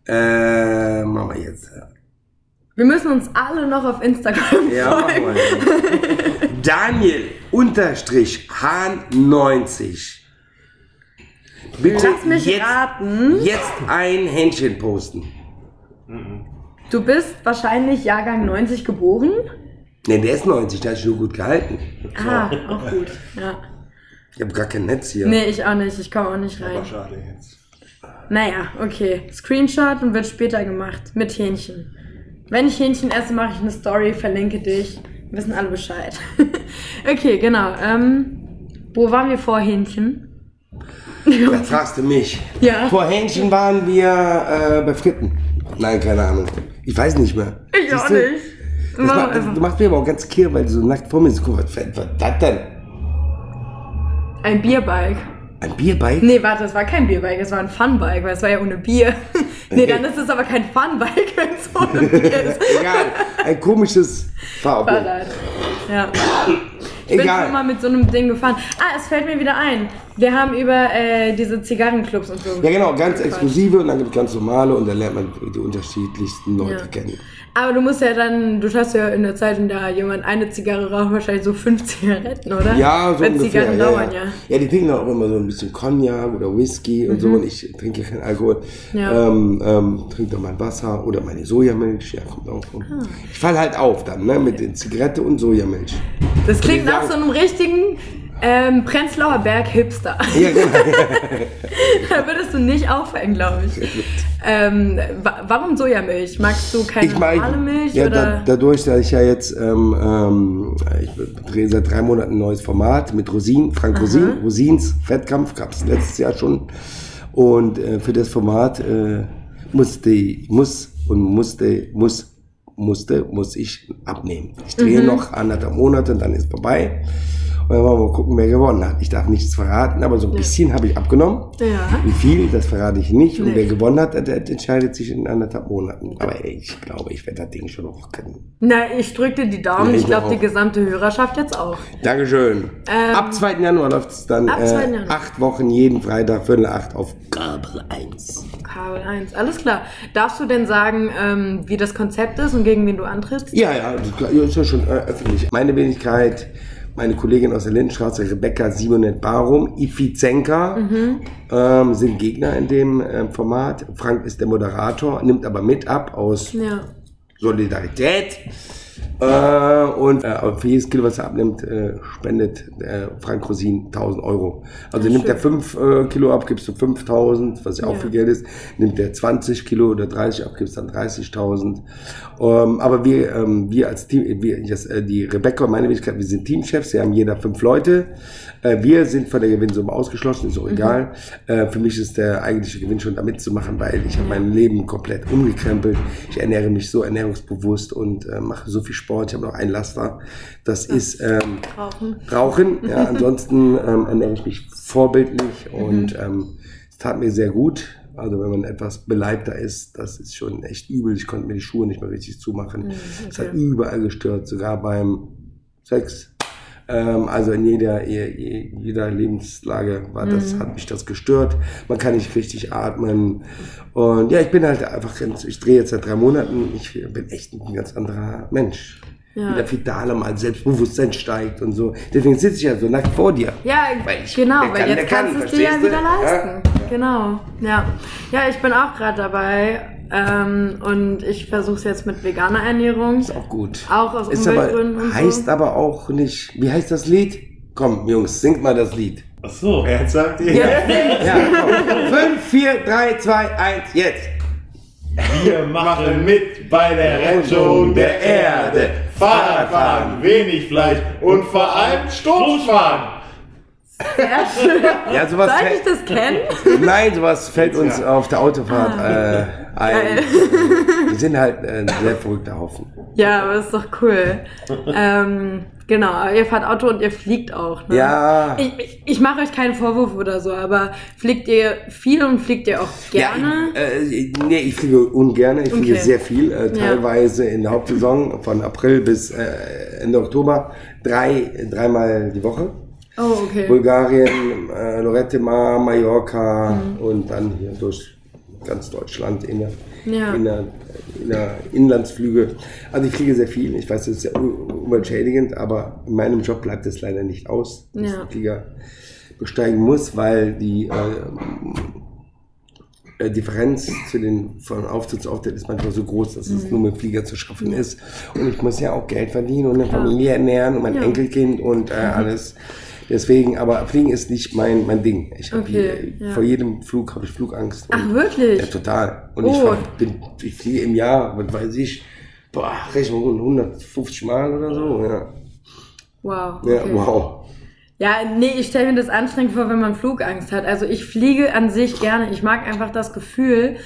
äh, machen wir jetzt. Wir müssen uns alle noch auf Instagram Ja, folgen. Daniel unterstrich Hahn 90. Bitte Lass mich jetzt, raten. jetzt ein Hähnchen posten. Du bist wahrscheinlich Jahrgang 90 geboren. Ne, der ist 90, der hat sich nur gut gehalten. Ah, auch gut. Ja. Ich habe gar kein Netz hier. Nee, ich auch nicht. Ich komme auch nicht rein. schade jetzt. Naja, okay. Screenshot und wird später gemacht. Mit Hähnchen. Wenn ich Hähnchen esse, mache ich eine Story, verlinke dich. Wissen alle Bescheid. okay, genau. Ähm, wo waren wir vor Hähnchen? Das fragst du mich. Ja. Vor Hähnchen waren wir äh, bei Fritten. Nein, keine Ahnung. Ich weiß nicht mehr. Ich auch Siehst du? nicht. Das Mach du machst mir aber auch ganz kirr, weil du so nackt vor mir sitzt. Was was das denn? Ein Bierbike. Ein Bierbike? Nee, warte, es war kein Bierbike, es war ein Funbike, weil es war ja ohne Bier. nee, dann ist es aber kein Funbike, wenn es ohne Bier ist. Egal. Ein komisches Fahrrad. Ja. Ich bin schon Egal. mal mit so einem Ding gefahren. Ah, es fällt mir wieder ein. Wir haben über äh, diese Zigarrenclubs und so. Ja, genau, ganz gequatscht. exklusive und dann gibt es ganz normale und da lernt man die unterschiedlichsten Leute Ja. kennen. Aber du musst ja dann, du schaffst ja in der Zeit, in der jemand eine Zigarre raucht, wahrscheinlich so fünf Zigaretten, oder? Ja, so Wenn ungefähr. Zigarren ja, dauern, ja. ja. ja, die trinken auch immer so ein bisschen Cognac oder Whisky und so und ich trinke keinen Alkohol. Mhm. Ja. Ähm, ähm, trinke dann mein Wasser oder meine Sojamilch. Ja, kommt auch vor. Ah. Ich fall halt auf dann, ne, mit den Zigarette und Sojamilch. Das klingt nach so einem richtigen ähm, Prenzlauer Berg-Hipster. Ja, genau. da würdest du nicht auffallen, glaube ich. Ähm, wa warum Sojamilch? Magst du keine Ich meine, normale Milch? ja, da, dadurch, dass ich ja jetzt, ähm, ähm, ich drehe seit drei Monaten ein neues Format mit Rosin, Frank Rosin, Rosins Fettkampf gab es letztes Jahr schon. Und äh, für das Format äh, musste, muss und musste, muss, musste, muss ich abnehmen. Ich drehe Mhm. noch anderthalb Monate, dann ist vorbei. Und dann wollen wir mal gucken, wer gewonnen hat. Ich darf nichts verraten, aber so ein bisschen habe ich abgenommen. Ja. Wie viel, das verrate ich nicht. Und Nee. wer gewonnen hat, der, entscheidet sich in anderthalb Monaten. Aber ich glaube, ich werde das Ding schon noch können. Na, ich drücke dir die Daumen. Ja, ich ich glaube, die gesamte Hörerschaft jetzt auch. Dankeschön. Ähm, ab 2. Januar läuft es dann ab 2. äh, Januar. acht Wochen, jeden Freitag, Viertel acht auf Kabel 1. Kabel 1, alles klar. Darfst du denn sagen, ähm, wie das Konzept ist und gegen wen du antrittst? Ja, ja, das. Ja, ist ja schon äh, öffentlich. Meine Wenigkeit, meine Kollegin aus der Lindenstraße, Rebecca Simonet Barum, Ifi Zenka, Mhm. ähm, sind Gegner in dem ähm, Format. Frank ist der Moderator, nimmt aber mit ab aus Ja. Solidarität. Äh, und äh, für jedes Kilo, was er abnimmt, äh, spendet äh, Frank Rosin 1000 Euro. Also nimmt er 5 äh, Kilo ab, gibst du 5000, was ja auch Ja. viel Geld ist. Nimmt er 20 Kilo oder 30 ab, gibst dann 30.000. Ähm, aber wir, ähm, wir als Team, wir, das, äh, die Rebecca und meine Wenigkeit, wir sind Teamchefs, wir haben jeder fünf Leute. Äh, wir sind von der Gewinnsumme ausgeschlossen, ist auch egal. Äh, für mich ist der eigentliche Gewinn schon da mitzumachen, weil ich habe mein Leben komplett umgekrempelt. Ich ernähre mich so ernährungsbewusst und äh, mache so viel Sport. Ich habe noch ein Laster. Das ist ähm, Rauchen. Rauchen. Ja, ansonsten ähm, ernähre ich mich vorbildlich und ähm, es tat mir sehr gut. Also wenn man etwas beleibter ist, das ist schon echt übel. Ich konnte mir die Schuhe nicht mehr richtig zumachen. Es hat überall gestört, sogar beim Sex. Ähm, also in jeder, je- jeder Lebenslage war das, hat mich das gestört. Man kann nicht richtig atmen. Und ja, ich bin halt einfach, ganz- ich drehe jetzt seit drei Monaten, ich bin echt ein ganz anderer Mensch. Ja. Wieder vitaler, mal Selbstbewusstsein steigt und so. Deswegen sitze ich ja so nackt vor dir. Ja, Weil ich- genau, weil kann, jetzt kann, kannst du es dir ja wieder Ja. leisten. Genau, ja. Ja, ich bin auch gerade dabei ähm, und ich versuche es jetzt mit veganer Ernährung. Ist auch gut. Auch aus Ist aber, Umweltgründen so. heißt aber auch nicht, wie heißt das Lied? Komm, Jungs, singt mal das Lied. Ach so. Wer sagt ihr? Ja, komm. 5, 4, 3, 2, 1, jetzt. Wir machen mit bei der Rettung der Erde. Fahrradfahren, wenig Fleisch und vor allem Stoßfahren. Sehr schön. Ja, sowas Soll ich fällt, das kennen? nein, sowas fällt uns Ja. auf der Autofahrt äh, ein. Ah. Geil. Wir sind halt äh, ein sehr verrückter Haufen. Ja, aber ist doch cool. ähm, genau, ihr fahrt Auto und ihr fliegt auch, ne? Ja. Ich, ich, ich mache euch keinen Vorwurf oder so, aber fliegt ihr viel und fliegt ihr auch gerne? Ja, ich, äh, nee, ich fliege ungern. Ich fliege Okay. sehr viel. Äh, Ja. teilweise in der Hauptsaison von April bis äh, Ende Oktober. Drei, dreimal die Woche. Oh, okay. Bulgarien, äh, Lorette Mar, Mallorca Mhm. und dann hier durch ganz Deutschland in der, Ja. in der, in der Inlandsflüge. Also ich fliege sehr viel. Ich weiß, das ist sehr un- umweltschädigend, aber in meinem Job bleibt es leider nicht aus, dass Ja. ich Flieger besteigen muss, weil die äh, äh, Differenz zu den von Auftritt zu Auftritt ist manchmal so groß, dass Mhm. es nur mit Flieger zu schaffen ist. Und ich muss ja auch Geld verdienen und eine Familie ernähren und mein Ja. Mhm. Enkelkind und äh, alles. Deswegen, aber Fliegen ist nicht mein, mein Ding. Ich hab Okay, hier, ja. vor jedem Flug habe ich Flugangst. Ach, wirklich? Ja, total. Und ich, Oh. fahr, bin, ich fliege im Jahr, was weiß ich, boah, rechne mal 150 Mal oder so. Ja, Wow. ja okay. wow. Ja, nee, ich stelle mir das anstrengend vor, wenn man Flugangst hat. Also ich fliege an sich gerne. Ich mag einfach das Gefühl.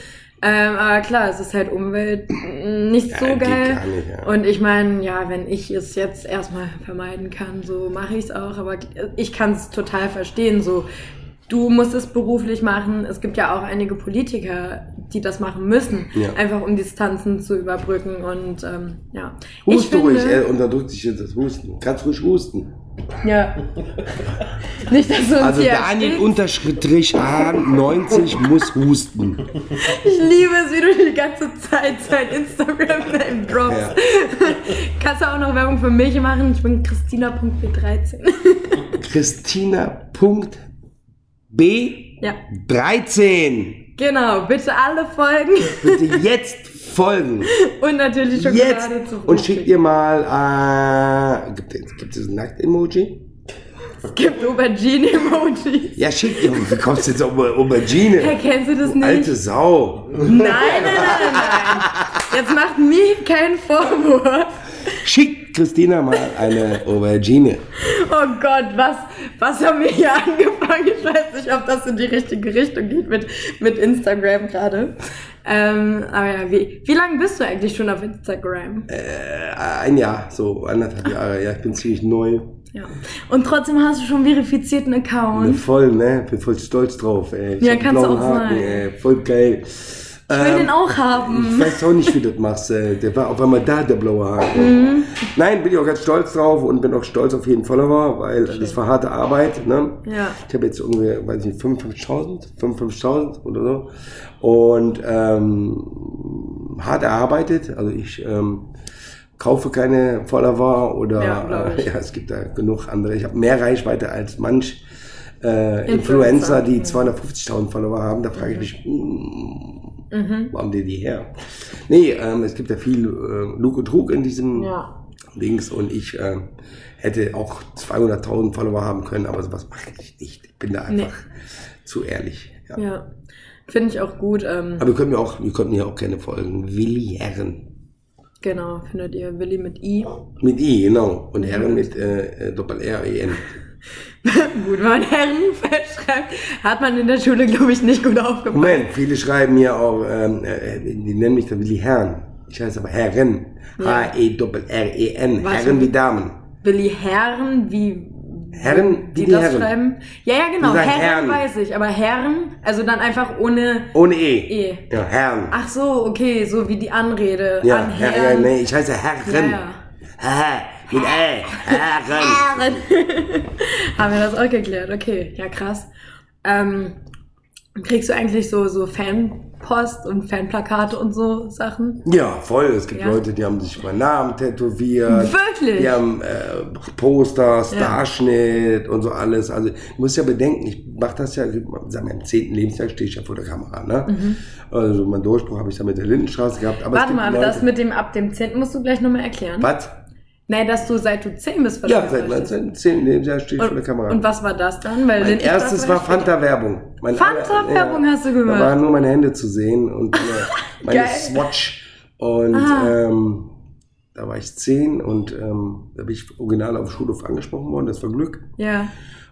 Ähm, aber klar, es ist halt Umwelt mm, nicht Ja, so geil. nicht, ja. Und ich meine, ja, wenn ich es jetzt erstmal vermeiden kann, so mache ich es auch. Aber ich kann es total verstehen. So, du musst es beruflich machen. Es gibt ja auch einige Politiker, die das machen müssen, Ja. einfach um Distanzen zu überbrücken. Und ähm, ja, Huste ich ruhig, finde, er unterdrückt sich jetzt das Husten. Kannst ruhig husten. Ja, nicht, dass du uns Also hier Daniel. Unterstrich Hahn 90 muss husten. Ich liebe es, wie du die ganze Zeit sein Instagram-Name droppst. Ja. Kannst du auch noch Werbung für mich machen? Ich bin Christina.b13. Christina.b13. ja, 13. genau. Bitte alle folgen Bitte jetzt folgen. und natürlich Schokolade Jetzt. zu Und schickt ihr mal, äh, gibt, es- gibt es ein Nackt-Emoji? Es gibt Aubergine-Emojis. Ja, schickt ihr. Wie kommst du jetzt auf Aubergine? Hey, kennst du das nicht? alte Sau. Nein, nein, nein, nein, nein. Jetzt macht mir keinen Vorwurf. Schickt Christina mal eine Aubergine. Oh Gott, was, was haben wir hier angefangen? Ich weiß nicht, ob das in die richtige Richtung geht mit, mit Instagram gerade. Ähm, aber ja, wie, wie lange bist du eigentlich schon auf Instagram? Äh, ein Jahr, so anderthalb Jahre. Ja, ich bin ziemlich neu. Ja. Und trotzdem hast du schon verifizierten Account. voll, ne? Bin voll stolz drauf, ey. Ich Ja, kannst du auch sein. Ey. Voll geil. Ich will den auch haben. Ich weiß auch nicht, wie du das machst. äh, Der war auf einmal da, der blaue Haken. Mhm. Nein, bin ich auch ganz stolz drauf und bin auch stolz auf jeden Follower, weil das war harte Arbeit. Ne? Ja. Ich habe jetzt ungefähr, weiß ich nicht, 55.000, 55.000 oder so. Und ähm, hart erarbeitet. Also ich ähm, kaufe keine Follower oder Ja, äh, ja, es gibt da genug andere. Ich habe mehr Reichweite als manch äh, Influencer. Influencer, die 250.000 Follower haben. Da frage ich mich, mm, wo haben die die her? Nee, ähm, es gibt ja viel äh, Lug und Trug in diesem Ja. Dings und ich ähm, hätte auch 200.000 Follower haben können, aber sowas mache ich nicht. Ich bin da einfach zu ehrlich. Ja. Ja. Finde ich auch gut. Ähm, Aber ihr könnt mir auch, ihr könnt mir auch gerne folgen. Willi Herren. genau, findet ihr Willi mit I. Mit I, genau. Und Herren mit äh, äh, Doppel-R-E-N. Gut, wenn man Herren schreibt, hat man in der Schule, glaube ich, nicht gut aufgepasst. Moment, viele schreiben mir auch, ähm, äh, die nennen mich dann Willi Herren. Ich heiße aber Herren. Ja. Was? Herren wie Damen. Willi Herren, wie Herren, die wie die das Herren. schreiben? Ja, ja, genau. Die Herren, Herren. weiß ich, aber Herren, also dann einfach ohne Ohne E. E. Ja, Herren. Ach so, okay, so wie die Anrede ja, an Herr, Herren. ja, nee, ich heiße Herren. Ja, ja. Mit Ä. Herren. Aaron. Haben wir das auch geklärt. Okay, ja krass. Ähm, kriegst du eigentlich so, so Fanpost und Fanplakate und so Sachen? Ja, voll. Es gibt Ja. Leute, die haben sich meinen Namen tätowiert. Wirklich? Die haben äh, Poster, Starschnitt und so alles. Also ich muss ja bedenken, ich mache das ja, sag mal, im zehnten Lebensjahr stehe ich ja vor der Kamera. Ne? Also meinen Durchbruch habe ich dann mit der Lindenstraße gehabt. Mhm. Warte mal, Leute, das mit dem ab dem 10. musst du gleich nochmal erklären. Was? Nee, dass du seit du 10 bist Ja, seit meinem zehnten Lebensjahr stehe ich vor der Kamera. Und, was war das dann? Weil Mein erstes war. Fanta-Werbung. Fanta-Werbung hast du gemacht? Da waren nur meine Hände zu sehen und äh, meine. Swatch. Und Ah. ähm, da war ich zehn und ähm, da bin ich original auf dem Schulhof angesprochen worden. Das war Glück. Ja.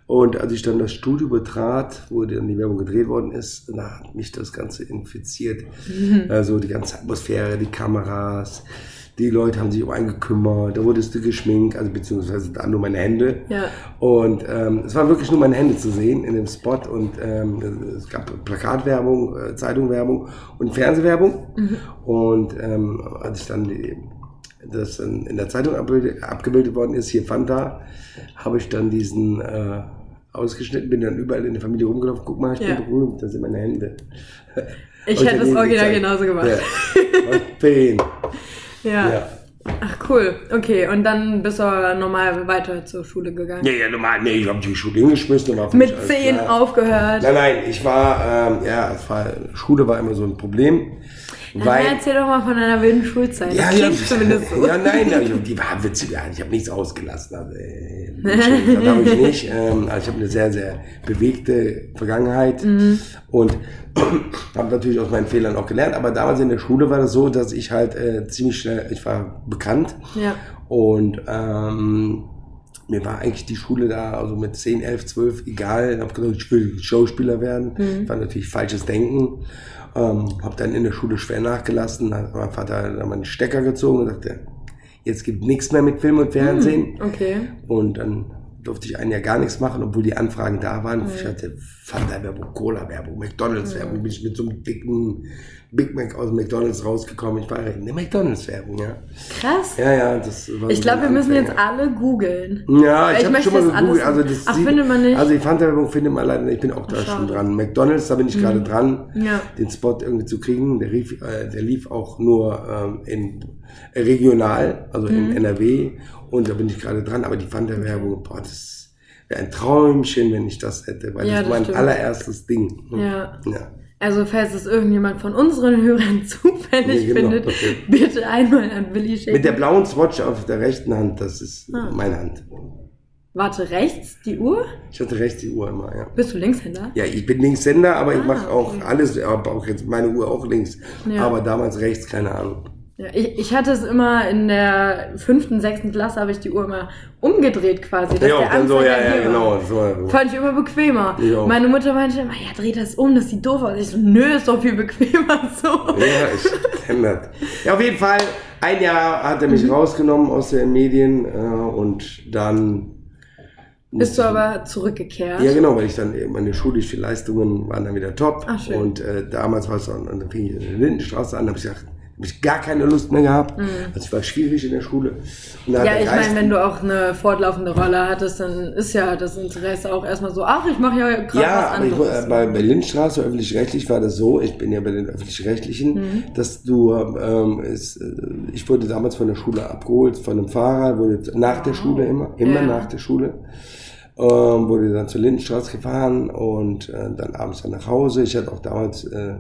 Und als ich dann das Studio betrat, wo dann die Werbung gedreht worden ist, da hat mich das Ganze infiziert. Mhm. Also die ganze Atmosphäre, die Kameras, die Leute haben sich um einen gekümmert, da wurdest du geschminkt, also beziehungsweise da nur meine Hände. Ja. Und ähm, es waren wirklich nur meine Hände zu sehen in dem Spot und ähm, es gab Plakatwerbung, äh, Zeitungswerbung und Fernsehwerbung. Und ähm, als ich dann die, das dann in der Zeitung abgebildet, abgebildet worden ist, hier Fanta, habe ich dann diesen äh, ausgeschnitten, bin dann überall in der Familie rumgelaufen, guck mal, ich Ja. bin berühmt, das sind meine Hände. Ich hätte ihnen original genauso gemacht. Ja. Ja. Ja. Ach cool. Okay, und dann bist du aber normal weiter zur Schule gegangen. Ja, ja, normal, nee, ich habe die Schule hingeschmissen. Für Mit mich alles 10 klar. aufgehört. Nein, nein, ich war, ähm, ja, war, Schule war immer so ein Problem. Weil, erzähl doch mal von deiner wilden Schulzeit. ja, ja, zumindest so. ja, nein, die war witzig, ich habe nichts ausgelassen. Also, äh, habe ich nicht. Ähm, also ich habe eine sehr, sehr bewegte Vergangenheit Mhm. und habe natürlich aus meinen Fehlern auch gelernt. Aber damals in der Schule war das so, dass ich halt äh, ziemlich schnell, ich war bekannt Ja. und ähm, mir war eigentlich die Schule da, also mit 10, 11, 12, egal. Ich habe gedacht, ich will Schauspieler werden. War natürlich falsches Denken. Ähm, habe dann in der Schule schwer nachgelassen. Hat mein Vater dann mal einen Stecker gezogen und sagte, jetzt gibt nichts mehr mit Film und Fernsehen. Okay. Und dann durfte ich ein Jahr gar nichts machen, obwohl die Anfragen da waren. Ich hatte Fanta-Werbung, Cola-Werbung, McDonalds-Werbung. Bin ich mit so einem dicken Big Mac aus McDonalds rausgekommen. Ich war in der McDonalds-Werbung, ja. Krass. Ja, ja, das war Ich glaube, wir müssen jetzt alle googeln. Ja, ich Ich habe möchte schon mal gegoogelt. Also das Ach, sieht- findet man nicht? Also die Fanta-Werbung findet man leider. Ich bin auch da schade. schon dran. McDonalds, da bin ich gerade dran, Ja. den Spot irgendwie zu kriegen. Der, rief, äh, der lief auch nur ähm, in regional, also Mhm. in NRW. Und da bin ich gerade dran. Aber die Fanta-Werbung, boah, das wäre ein Träumchen, wenn ich das hätte. Weil Ja, das das war mein stimmt. allererstes Ding. Ja. ja. Also, falls es irgendjemand von unseren Hörern zufällig Ja, genau, findet, okay. bitte einmal an Willi schicken. Mit der blauen Swatch auf der rechten Hand, das ist Ah. meine Hand. Warte, rechts die Uhr? Ich hatte rechts die Uhr immer, ja. Bist du Linkshänder? Ja, ich bin Linkshänder, aber ich Ah, mache auch okay. alles, aber auch jetzt meine Uhr auch links. Ja. Aber damals rechts, keine Ahnung. Ja, ich, ich hatte es immer in der fünften, sechsten Klasse, habe ich die Uhr immer umgedreht quasi. Ja, der dann so, ja, ja, genau. war, Fand ich immer bequemer. Ich. Meine Mutter meinte immer, ja, dreh das um, das sieht doof aus. Ich so, nö, ist doch viel bequemer so. ja, ich kenne das. Ja, auf jeden Fall, ein Jahr hat er mich Mhm. rausgenommen aus den Medien äh, und dann. Bist du aber zurückgekehrt. Ja, genau, weil ich dann meine schulischen Leistungen waren dann wieder top. Ach, schön. Und äh, damals war es dann, und dann fing ich in der Lindenstraße an, da habe ich gesagt, habe ich gar keine Lust mehr gehabt. Also ich war schwierig in der Schule. Mhm. Ja, ich meine, wenn du auch eine fortlaufende Rolle hattest, dann ist ja das Interesse auch erstmal so, ach, ich mache ja gerade Ja, was anderes. äh, bei, Lindstraße, öffentlich-rechtlich, war das so, ich bin ja bei den öffentlich-rechtlichen, Mhm. dass du, ähm, es, äh, ich wurde damals von der Schule abgeholt, von einem Fahrer, wurde nach der Schule immer, immer Ja. nach der Schule, ähm, wurde dann zur Lindenstraße gefahren und äh, dann abends dann nach Hause. Ich hatte auch damals äh,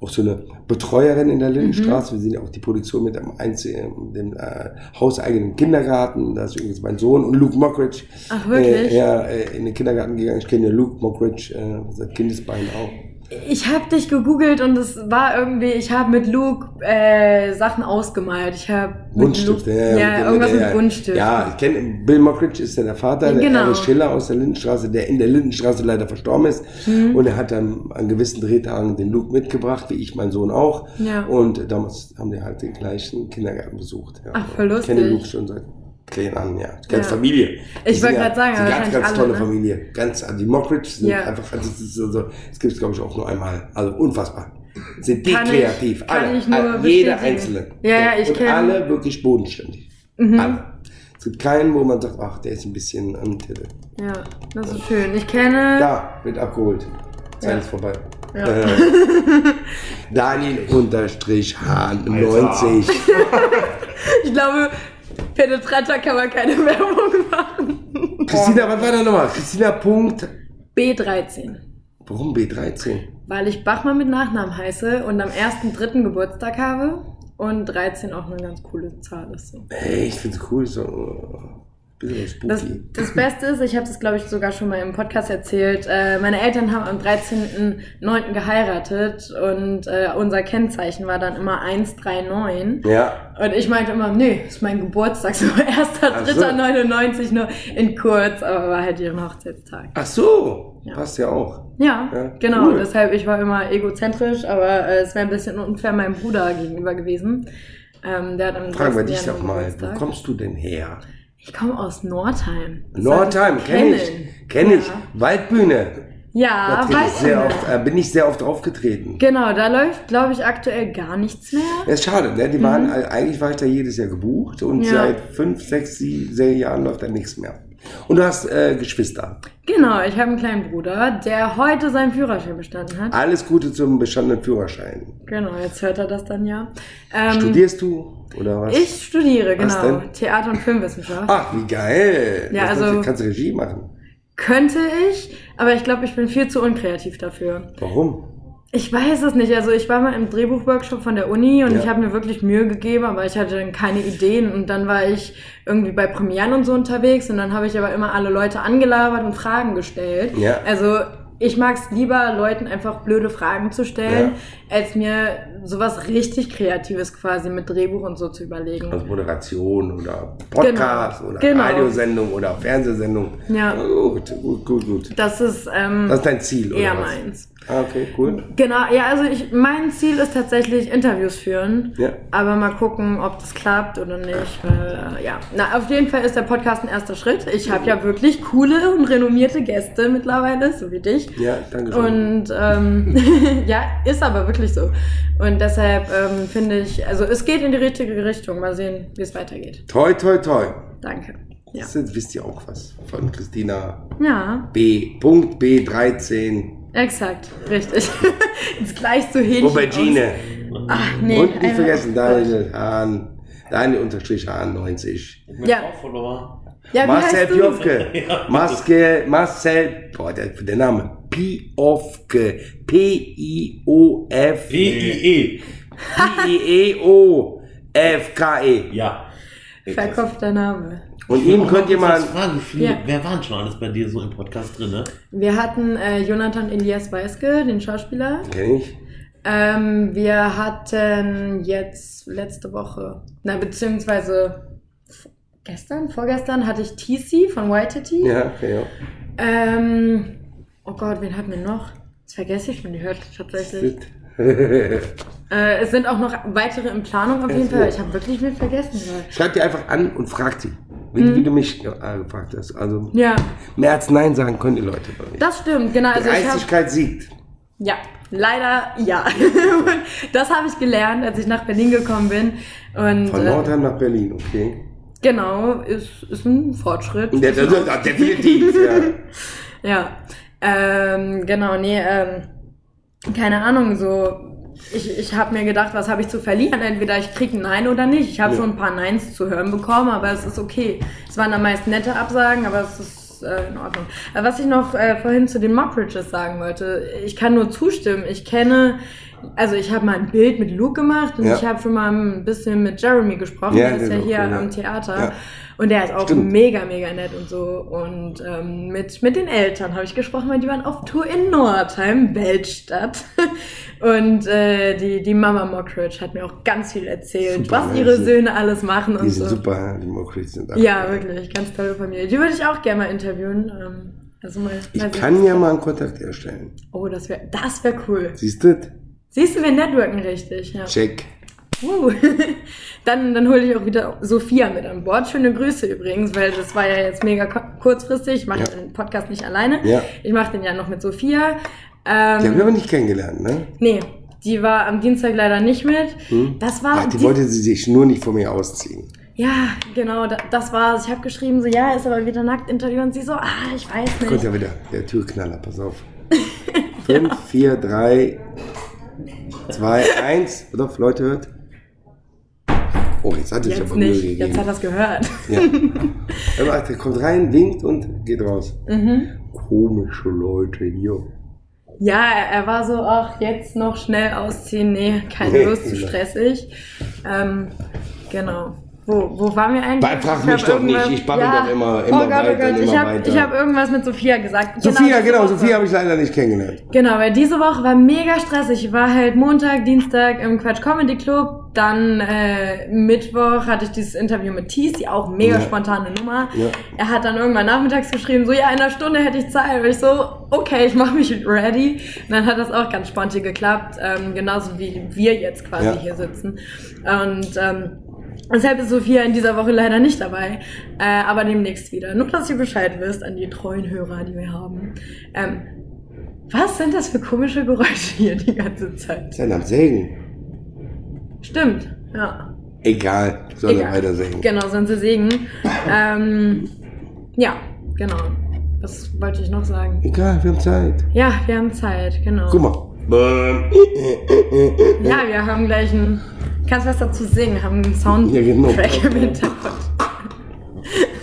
auch so eine Betreuerin in der Lindenstraße. Wir sind ja auch die Produktion mit dem einzigen, dem äh, hauseigenen Kindergarten. Da ist übrigens mein Sohn und Luke Mockridge. Ach, wirklich? Äh, ja, äh, in den Kindergarten gegangen. Ich kenne ja Luke Mockridge äh, seit Kindesbeinen auch. Ich habe dich gegoogelt und es war irgendwie, ich habe mit Luke äh, Sachen ausgemalt. Ich habe Buntstifte, ja, ja, irgendwas mit Buntstift. Ja, ich kenne Bill Mockridge ist ja der Vater, der Genau. Erich Schiller aus der Lindenstraße, der in der Lindenstraße leider verstorben ist. Mhm. Und er hat dann an gewissen Drehtagen den Luke mitgebracht, wie ich mein Sohn auch. Ja. Und damals haben die halt den gleichen Kindergarten besucht. Ja. Ach, voll Ich kenne lustig. Luke schon seit klein an, ja. Die ganze Ja. Familie. Die Ich wollte ja- grad sagen, sind ganz, ganz alle, tolle ne? Familie. Ganz, also die Mockridge sind Ja. einfach, also das ist so, so das gibt es glaube ich auch nur einmal. Also unfassbar. Sind die Kann ich- kreativ. kann alle. ich nur alle jeder bestätigen. Einzelne. Ja, ja, ich Und kenn- alle wirklich bodenständig. Mhm. Alle. Es gibt keinen, wo man sagt, ach, der ist ein bisschen am Titel. Ja, das ist schön. Ich kenne. Da, wird abgeholt. Zeit Ja. ist vorbei. Ja. Äh, Daniel unterstrich Hahn 90. Ich glaube, penetranter kann man keine Werbung machen. Christina, was war da nochmal? Christina Punkt. B13. Warum B13? Weil ich Bachmann mit Nachnamen heiße und am 1.3. Geburtstag habe und 13 auch eine ganz coole Zahl ist. So. Hey, ich find's cool, so. Bisschen Das, spooky. das Beste ist, ich habe das glaube ich sogar schon mal im Podcast erzählt, äh, meine Eltern haben am 13.09. geheiratet und äh, unser Kennzeichen war dann immer 139. Ja, Und ich meinte immer, nee, ist mein Geburtstag, so Ach so. 1.3.99, nur in kurz, aber war halt ihren Hochzeitstag. ach so, Ja. passt ja auch. Ja, Ja, genau. cool. Deshalb, ich war immer egozentrisch, aber äh, es wäre ein bisschen unfair meinem Bruder gegenüber gewesen. Ähm, der hat am Fragen wir 6. dich doch mal, wo kommst du denn her? Ich komme aus Nordheim. Das Nordheim, kenne ich, kenne ich. Ja, Waldbühne. ja ich Waldbühne. oft, äh, bin ich sehr oft aufgetreten. Genau, da läuft, glaube ich, aktuell gar nichts mehr. Das ist schade, ne? Die waren, eigentlich war ich da jedes Jahr gebucht und Mhm. Ja. seit fünf, sechs, sieben sieben Jahren läuft da nichts mehr. Und du hast äh, Geschwister. Genau, ich habe einen kleinen Bruder, der heute seinen Führerschein bestanden hat. Alles Gute zum bestandenen Führerschein. Genau, jetzt hört er das dann ja. Ähm, Studierst du oder was? Ich studiere, Was genau. denn? Theater- und Filmwissenschaft. Ach, wie geil. Ja, Das also- kannst du Regie machen. Könnte ich, aber ich glaube, ich bin viel zu unkreativ dafür. Warum? Ich weiß es nicht. Also ich war mal im Drehbuchworkshop von der Uni und Ja. ich habe mir wirklich Mühe gegeben, aber ich hatte dann keine Ideen. Und dann war ich irgendwie bei Premieren und so unterwegs und dann habe ich aber immer alle Leute angelabert und Fragen gestellt. Ja. Also ich mag es lieber, Leuten einfach blöde Fragen zu stellen, als mir sowas richtig Kreatives quasi mit Drehbuch und so zu überlegen. Also Moderation oder Podcast Genau. oder Genau. Radiosendung oder Fernsehsendung. Ja. Gut, gut, gut, gut. Das ist ähm, Das ist dein Ziel, oder eher was? meins. Ah, okay, cool. Genau, ja, also ich, mein Ziel ist tatsächlich Interviews führen. Ja. Aber mal gucken, ob das klappt oder nicht. Weil, äh, ja, na, auf jeden Fall ist der Podcast ein erster Schritt. Ich habe ja wirklich coole und renommierte Gäste mittlerweile, so wie dich. Ja, danke schön. Und ähm, ja, ist aber wirklich so. Und deshalb ähm, finde ich, also es geht in die richtige Richtung. Mal sehen, wie es weitergeht. Toi, toi, toi. Danke. Ja. Das wisst ihr auch was von Christina Ja, B. Punkt B13. Exakt, richtig. Jetzt gleich so Hähnchen. Aubergine. Ach, nee. Und nicht vergessen, Daniel Hahn. Daniel unterstrich Hahn 90. Ja. Ja, wie Marcel heißt du? Piofke. Marcel, Marcel, boah, der, der Name. Piofke. P-I-O-F. P-I-E. P-I-E-O-F-K-E. Ja. Verkopfter Name. Und ihm könnt ihr mal, Fragen, wie viele, Ja. wer waren schon alles bei dir so im Podcast drin, ne? Wir hatten äh, Jonathan Elias Weiske, den Schauspieler. kenn ich. Ähm, wir hatten jetzt letzte Woche, na beziehungsweise gestern, vorgestern hatte ich TC von YTT. Ja, okay, ja. Ähm, oh Gott, wen hatten wir noch? Das vergesse ich schon, die hört tatsächlich. Äh, es sind auch noch weitere in Planung auf jeden. Fall. Ich habe wirklich viel vergessen. Schreib dir einfach an und frag sie. Wie, Mhm. wie du mich äh, gefragt hast. Also, Ja, mehr als Nein sagen können die Leute bei mir. das stimmt, genau. Also Dreistigkeit siegt. Ja, leider ja. Das habe ich gelernt, als ich nach Berlin gekommen bin. Und Von äh, Nordheim nach Berlin, okay. genau, ist, ist ein Fortschritt. Ja, das ist ah, definitiv, ja. Ja, ähm, genau, nee, ähm, keine Ahnung, so, ich, ich habe mir gedacht, was habe ich zu verlieren? Entweder ich krieg ein Nein oder nicht. Ich habe Ja. schon ein paar Neins zu hören bekommen, aber es ist okay. Es waren am meisten nette Absagen, aber es ist äh, in Ordnung. Äh, was ich noch äh, vorhin zu den Mockridges sagen wollte, ich kann nur zustimmen. Ich kenne, also ich habe mal ein Bild mit Luke gemacht und Ja. ich habe schon mal ein bisschen mit Jeremy gesprochen, Ja, der ist ja hier cool, am Theater. Ja. Und der ist auch Stimmt. mega, mega nett und so. Und ähm, mit, mit den Eltern habe ich gesprochen, weil die waren auf Tour in Nordheim, Weltstadt. Und äh, die, die Mama Mockridge hat mir auch ganz viel erzählt, Super, was ihre Die- Söhne alles machen Die und sind so. super, die Mokris sind da. Ja, wirklich, ganz tolle Familie. Die würde ich auch gerne mal interviewen. Ähm, also mal, Ich mal kann ja mal einen Kontakt herstellen. Oh, das wäre das wär cool. Siehst du? Siehst du, wir networken richtig. Ja. Check. Uh. dann dann hole ich auch wieder Sophia mit an Bord. Schöne Grüße übrigens, weil das war ja jetzt mega kurzfristig. Ich mache Ja. den Podcast nicht alleine. Ja. Ich mache den ja noch mit Sophia. Die haben Ähm, wir aber nicht kennengelernt, ne? nee, die war am Dienstag leider nicht mit. Hm? Das war Ach, die die- wollte sie sich nur nicht von mir ausziehen. Ja, genau, da, das war's. Ich habe geschrieben, so, ja, ist aber wieder nackt Interview und sie so, ah, ich weiß Kommt nicht. ja wieder der Türknaller, pass auf. 5, 4, 3, 2, 1. Pass auf, Leute, hört. Oh, jetzt hat er Jetzt aber Mühe gegeben. jetzt hat er es gehört. Ja. Aber der kommt rein, winkt und geht raus. Mhm. Komische Leute hier. Ja, er, war so, ach, jetzt noch schnell ausziehen. Nee, keine Lust, zu stressig. Ähm, genau. Wo, wo waren wir eigentlich? Frag Ich mich doch nicht, ich babbel doch immer- immer oh Gott, weiter oh Gott, und ich immer habe hab irgendwas mit Sophia gesagt. Sophia, diese genau, Woche. Sophia habe ich leider nicht kennengelernt. Genau, weil diese Woche war mega stressig. Ich war halt Montag, Dienstag im Quatsch Comedy Club, dann äh, Mittwoch hatte ich dieses Interview mit Thies, die auch mega Ja. spontane Nummer. Ja. Er hat dann irgendwann nachmittags geschrieben, so ja, in einer Stunde hätte ich Zeit. Und ich so, okay, ich mache mich ready. Und dann hat das auch ganz spontan geklappt, ähm, genauso wie wir jetzt quasi Ja. hier sitzen. Und ähm, Deshalb ist Sophia in dieser Woche leider nicht dabei, äh, aber demnächst wieder. Nur, dass ihr Bescheid wisst an die treuen Hörer, die wir haben. Ähm, was sind das für komische Geräusche hier die ganze Zeit? Sein am Sägen. Stimmt, ja. Egal, soll er Egal. weiter sägen. Genau, sind sie Segen. Ähm, ja, genau. Was wollte ich noch sagen? Egal, wir haben Zeit. Ja, wir haben Zeit, genau. Guck mal. Ähm, Ja, wir haben gleich ein. Kannst was dazu singen? Haben einen Soundtrack Ja, genau. im Hintergrund.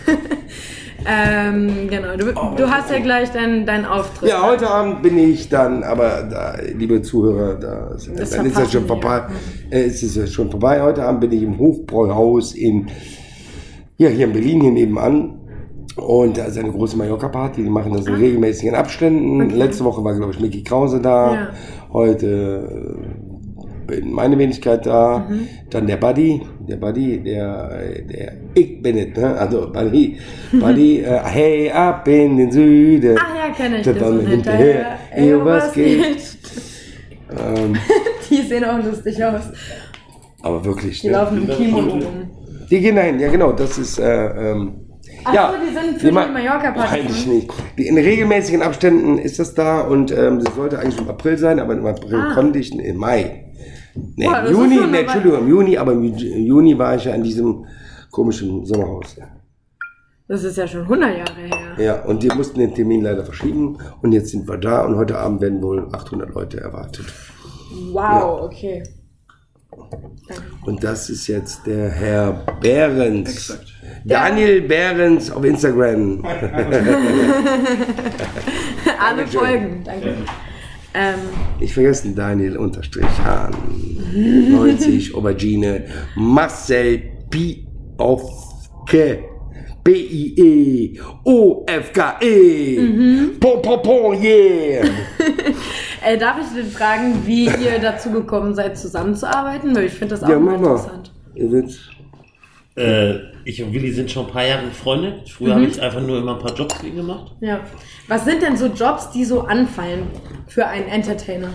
ähm, genau. Du, du hast ja gleich deinen dein Auftritt. Ja, heute Abend bin ich dann, aber da, liebe Zuhörer, da, Das dann ist ja verpassen schon vorbei. Äh, es ist ja schon vorbei. Heute Abend bin ich im Hofbräuhaus in, ja, hier in Berlin, hier nebenan. Und da ist eine große Mallorca-Party, die machen das in regelmäßigen Abständen. Ah. Okay. Letzte Woche war, glaube ich, Mickey Krause da. Ja. Heute äh, bin meine Wenigkeit da. Mhm. Dann der Buddy, der Buddy, der, der, ich bin es, ne? Also Buddy, Buddy, äh, hey, ab in den Süden. Ach ja, kenne ich Der das. dann Und hinterher, ey, was geht? Ähm, Die sehen auch lustig aus. aber wirklich, Die ne? laufen im Kimono rum. Die gehen dahin, ja genau, das ist, äh, ähm, Ach ja. so, die sind für die ma- Mallorca-Party, Eigentlich ne? nicht. Die, in regelmäßigen Abständen ist das da und ähm, das sollte eigentlich im April sein, aber im April Ah. konnte ich, im Mai. Nee, Boah, im Juni, nee, Entschuldigung, im Juni, aber im Ju- Juni war ich ja in diesem komischen Sommerhaus. Ja. Das ist ja schon 100 Jahre her. ja, und die mussten den Termin leider verschieben und jetzt sind wir da und heute Abend werden wohl 800 Leute erwartet. Wow, okay. Und das ist jetzt der Herr Behrens. Exakt. Daniel Behrens auf Instagram. Alle. Folgen, danke. Ähm, Nicht vergessen, Daniel unterstrich Hahn. 90 Aubergine. Marcel Piofke. B-I-E. O-F-K-E. Mhm. Pom, pom, pom, yeah. äh, darf ich denn fragen, wie ihr dazu gekommen seid, zusammenzuarbeiten? Weil ich finde das auch Ja, mal interessant. Ihr wisst, Äh, ich und Willi sind schon ein paar Jahre befreundet. Früher habe ich einfach nur immer ein paar Jobs für ihn gemacht. Ja. Was sind denn so Jobs, die so anfallen für einen Entertainer?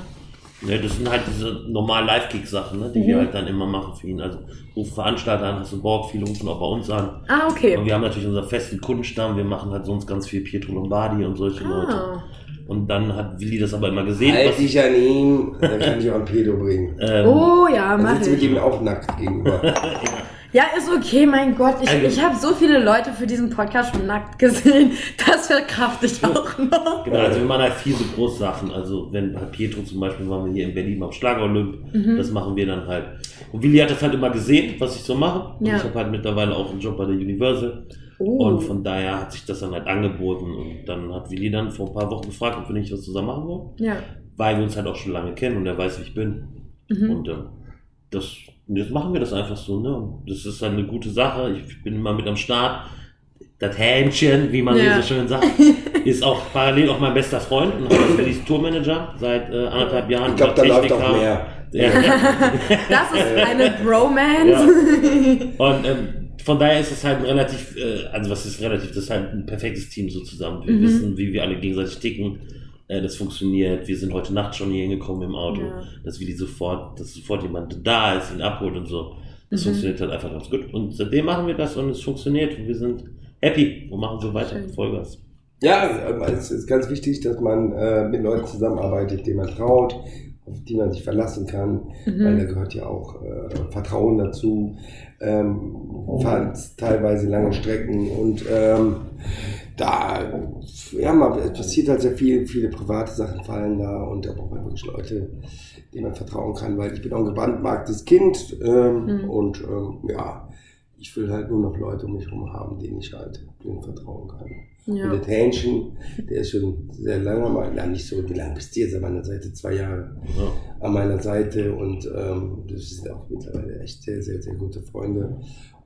Ne, das sind halt diese normalen Live-Kick-Sachen, ne, die wir halt dann immer machen für ihn. Also rufen Veranstalter an, hast du Bock, viele rufen auch bei uns an. Ah, okay. Und wir haben natürlich unseren festen Kundenstamm, wir machen halt sonst ganz viel Pietro Lombardi und solche Leute. Ah. Und dann hat Willi das aber immer gesehen. halt dich an ihm, dann kann ich auch einen Pedo bringen. ähm, Oh ja, Dann mach sitzt du mit ich. ihm auch nackt gegenüber. Ja, ist okay, mein Gott. Ich, Also- ich habe so viele Leute für diesen Podcast schon nackt gesehen. Das verkraft ich auch noch. Genau, also wir machen halt viel so Großsachen. Also wenn bei Pietro zum Beispiel waren wir hier in Berlin beim Schlagerolymp, Mhm. das machen wir dann halt. Und Willi hat das halt immer gesehen, was ich so mache. Und Ja. ich habe halt mittlerweile auch einen Job bei der Universal. Oh. Und von daher hat sich das dann halt angeboten. Und dann hat Willi dann vor ein paar Wochen gefragt, ob wir nicht was zusammen machen wollen. Ja. Weil wir uns halt auch schon lange kennen und er weiß, wie ich bin. Mhm. Und ähm, das, und jetzt machen wir das einfach so. Ne? Das ist halt eine gute Sache. Ich bin immer mit am Start. Das Hähnchen, wie man Ja. hier so schön sagt, ist auch parallel auch mein bester Freund und auch Willis Tourmanager seit äh, anderthalb Jahren. Ich glaube, da läuft auch mehr. Ja. Das ist eine Bromance. Und ähm, von daher ist es halt ein relativ, äh, also was ist relativ, das ist halt ein perfektes Team so zusammen. Wir Mhm. wissen, wie wir alle gegenseitig ticken. Äh, das funktioniert. Wir sind heute Nacht schon hier hingekommen im Auto, Ja. dass Willi sofort, dass sofort jemand da ist, ihn abholt und so. Das Mhm. funktioniert halt einfach ganz gut. Und seitdem machen wir das und es funktioniert und wir sind happy und machen so weiter. Schön. Vollgas. Ja, es ist ganz wichtig, dass man äh, mit Leuten zusammenarbeitet, denen man traut auf die man sich verlassen kann, Mhm. weil da gehört ja auch äh, Vertrauen dazu. Ähm, fahren teilweise lange Strecken und ähm, da ja, man, es passiert halt sehr viel, viele private Sachen fallen da und da braucht man wirklich Leute, denen man vertrauen kann, weil ich bin auch ein gebandmarktes Kind ähm, Mhm. und ähm, ja, ich will halt nur noch Leute um mich herum haben, denen ich halt blind vertrauen kann. Ja. Und das Hähnchen, der ist schon sehr lange mal, na nicht so, wie lange bist du jetzt an meiner Seite? Zwei Jahre Ja. an meiner Seite und ähm, das sind auch mittlerweile echt sehr, sehr, sehr gute Freunde.